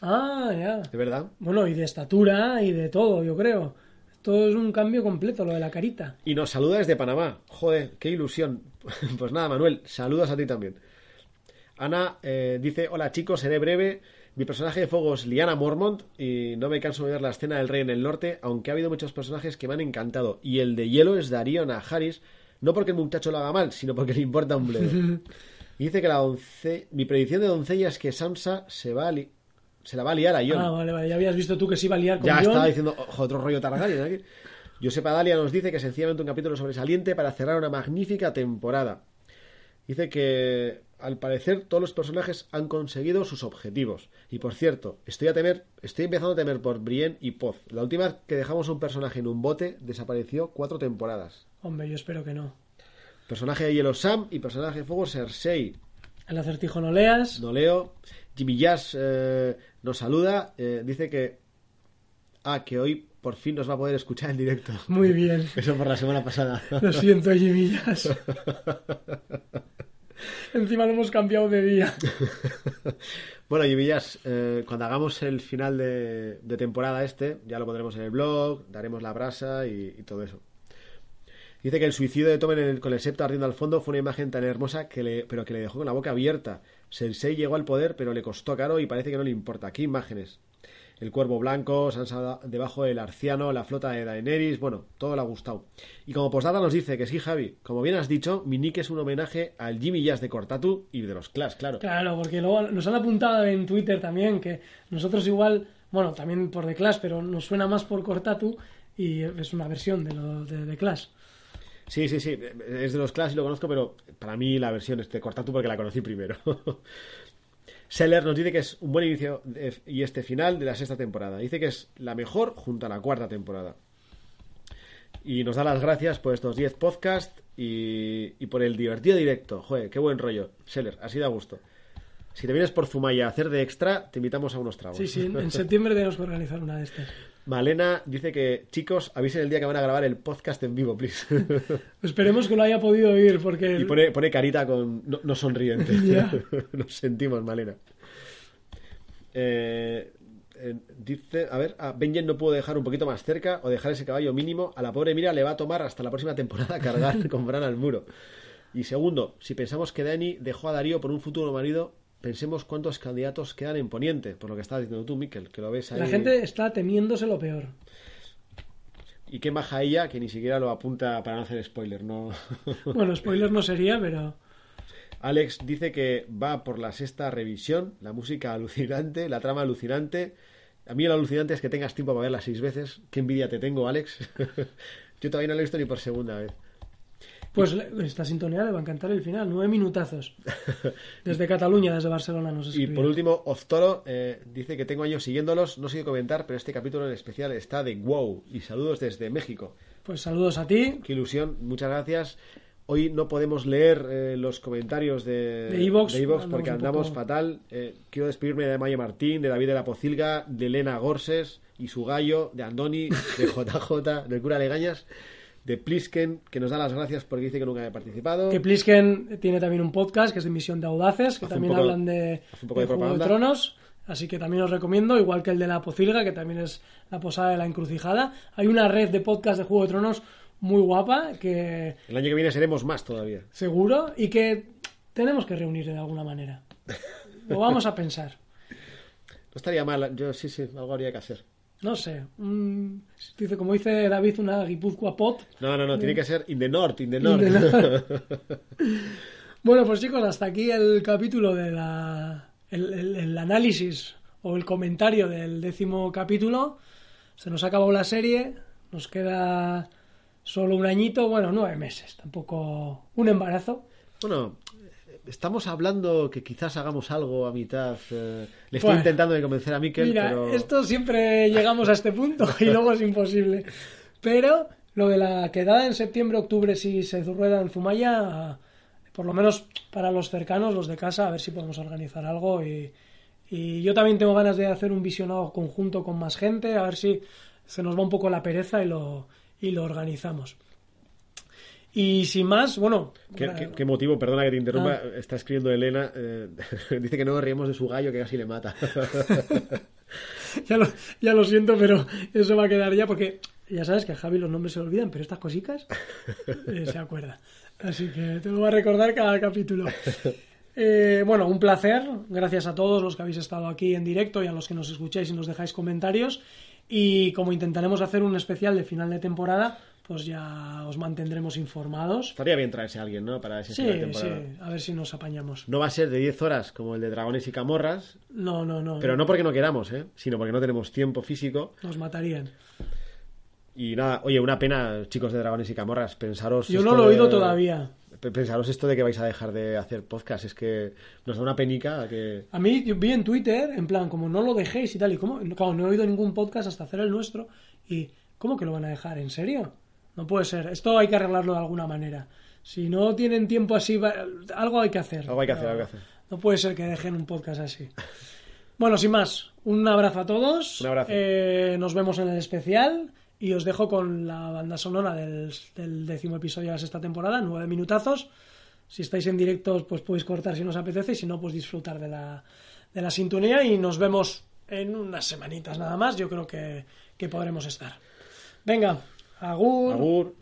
Ah, ya. De verdad. Bueno, y de estatura y de todo, yo creo. Esto es un cambio completo, lo de la carita. Y nos saluda desde Panamá. Joder, qué ilusión. Pues nada, Manuel, saludos a ti también. Ana eh, dice, hola chicos, seré breve. Mi personaje de fuego es Liana Mormont y no me canso de ver la escena del rey en el norte, aunque ha habido muchos personajes que me han encantado. Y el de hielo es Darío Najaris, no porque el muchacho lo haga mal, sino porque le importa un bledo. Y dice que la donce... mi predicción de doncella es que Sansa se va a li- se la va a liar a Jon. Ah, vale, vale. Ya habías visto tú que se iba a liar con Ya estaba diciendo ojo, otro rollo Targaryen aquí. Josepa Dalia nos dice que sencillamente un capítulo sobresaliente para cerrar una magnífica temporada. Dice que al parecer todos los personajes han conseguido sus objetivos. Y por cierto, estoy a temer, estoy empezando a temer por Brienne y Poz. La última vez que dejamos un personaje en un bote desapareció cuatro temporadas. Hombre, yo espero que no. Personaje de hielo Sam y personaje de fuego Cersei. El acertijo no leas. No leo. Jimmy Jazz eh, nos saluda. eh, dice que. Ah, que hoy por fin nos va a poder escuchar en directo. Muy bien. Eso por la semana pasada. Lo siento, Jimmy Jazz. Encima lo hemos cambiado de día. Bueno, Jazz, eh, cuando hagamos el final de, temporada este, ya lo pondremos en el blog, daremos la brasa y, y todo eso. Dice que el suicidio de Tommen en el- con el septo ardiendo al fondo fue una imagen tan hermosa que le, pero que le dejó con la boca abierta. Sensei llegó al poder, pero le costó caro y parece que no le importa. ¿Qué imágenes? El cuervo blanco, Sansa debajo del arciano, la flota de Daenerys, bueno, todo le ha gustado. Y como postdata nos dice que sí, Javi, como bien has dicho, mi nick es un homenaje al Jimmy Jazz de Cortatu y de los Clash, claro. Claro, porque luego nos han apuntado en Twitter también que nosotros igual, bueno, también por The Clash, pero nos suena más por Cortatu y es una versión de, lo, de The Clash. Sí, sí, sí, es de los Clash y lo conozco, pero para mí la versión es de Cortatu porque la conocí primero. Seller nos dice que es un buen inicio de- y este final de la sexta temporada. Dice que es la mejor junto a la cuarta temporada. Y nos da las gracias por estos 10 podcasts y, y por el divertido directo. Joder, qué buen rollo. Seller, así da gusto. Si te vienes por Zumaya a hacer de extra, te invitamos a unos tragos. Sí, sí, en, en septiembre tenemos que organizar una de estas. Malena dice que, chicos, avisen el día que van a grabar el podcast en vivo, please. Esperemos que lo haya podido oír porque... Y pone, pone carita con no, no sonriente. Ya. Nos sentimos, Malena. Eh, eh, dice, a ver, a Benjen no pudo dejar un poquito más cerca o dejar ese caballo mínimo. A la pobre Mira le va a tomar hasta la próxima temporada cargar con Bran al muro. Y segundo, si pensamos que Dani dejó a Darío por un futuro marido, pensemos cuántos candidatos quedan en Poniente, por lo que estabas diciendo tú, Miquel, que lo ves ahí. La gente está temiéndose lo peor. Y qué maja ella que ni siquiera lo apunta para no hacer spoiler, no. Bueno, spoiler no sería, pero... Alex dice que va por la sexta revisión, la música alucinante, la trama alucinante. A mí lo alucinante es que tengas tiempo para verla seis veces. Qué envidia te tengo, Alex. Yo todavía no lo he visto ni por segunda vez. Pues esta sintonía le va a encantar el final, nueve minutazos. Desde Cataluña, desde Barcelona nos Y escribe. por último, Oztoro eh, dice que tengo años siguiéndolos. No sé qué comentar, pero este capítulo en especial está de wow. Y saludos desde México. Pues saludos a ti. Qué ilusión, muchas gracias. Hoy no podemos leer eh, los comentarios de De andamos porque andamos poco- fatal. Eh, quiero despedirme de Maya Martín, de David de la Pocilga, de Elena Gorses y su gallo, de Andoni, de JJ, del cura Legañas, de Plisken, que nos da las gracias porque dice que nunca había participado. Que Plisken tiene también un podcast que es de Misión de Audaces, que Hace también poco- hablan de, hace un poco de Juego de. Tronos. Así que también os recomiendo, igual que el de La Pocilga, que también es la posada de la encrucijada. Hay una red de podcast de Juego de Tronos muy guapa, que El año que viene seremos más todavía. seguro, y que tenemos que reunir de alguna manera. Lo vamos a pensar. No estaría mal, yo sí, sí, algo habría que hacer. No sé. un- dice, como dice David, una Guipúzcoa pot. No, no, no, tiene que ser in the north, in the In north. the north. Bueno, pues chicos, hasta aquí el capítulo de la. El, el- el análisis o el comentario del décimo capítulo. Se nos ha acabado la serie. Nos queda solo un añito, bueno, nueve meses. Tampoco. Un embarazo. Bueno, estamos hablando que quizás hagamos algo a mitad. eh, le estoy Bueno. intentando de convencer a Miquel, Mira, pero... esto siempre llegamos a este punto y luego es imposible. Pero lo de la quedada en septiembre, octubre, si se rueda en Zumaya, por lo menos para los cercanos, los de casa, a ver si podemos organizar algo. Y, y yo también tengo ganas de hacer un visionado conjunto con más gente, a ver si se nos va un poco la pereza y lo, y lo organizamos. Y sin más, bueno. ¿Qué, qué- qué motivo? Perdona que te interrumpa. Ah. Está escribiendo Elena. eh, dice que no riemos de su gallo que casi le mata. ya, lo, ya lo siento, pero eso va a quedar ya porque ya sabes que a Javi los nombres se le olvidan, pero estas cositas eh, se acuerda. Así que te lo voy a recordar cada capítulo. Eh, bueno, un placer. Gracias a todos los que habéis estado aquí en directo y a los que nos escucháis y nos dejáis comentarios. Y como intentaremos hacer un especial de final de temporada, pues ya os mantendremos informados. Estaría bien traerse a alguien, ¿no? Para ese Sí, de sí, temporada. a ver si nos apañamos. No va a ser de 10 horas como el de Dragones y Camorras, No, no, no. pero no porque no queramos, ¿eh? Sino porque no tenemos tiempo físico. Nos matarían. Y nada, oye, una pena, chicos de Dragones y Camorras, pensaros... Yo no lo he oído de- todavía. Pensaros esto de que vais a dejar de hacer podcast, es que nos da una penica que... A mí yo vi en Twitter, en plan, como no lo dejéis y tal, y como, claro, no he oído ningún podcast hasta hacer el nuestro, y ¿cómo que lo van a dejar? ¿En serio? No puede ser. Esto hay que arreglarlo de alguna manera. Si no tienen tiempo así, va- algo hay que hacer. Algo hay que hacer, algo hay que hacer. No puede ser que dejen un podcast así. Bueno, sin más, un abrazo a todos. Un abrazo. Eh, nos vemos en el especial y os dejo con la banda sonora del, del décimo episodio de la sexta temporada, nueve minutazos. Si estáis en directo, pues podéis cortar si no os apetece, y si no, pues disfrutar de la, de la sintonía y nos vemos en unas semanitas nada más. Yo creo que, que podremos estar. Venga, agur. Agur.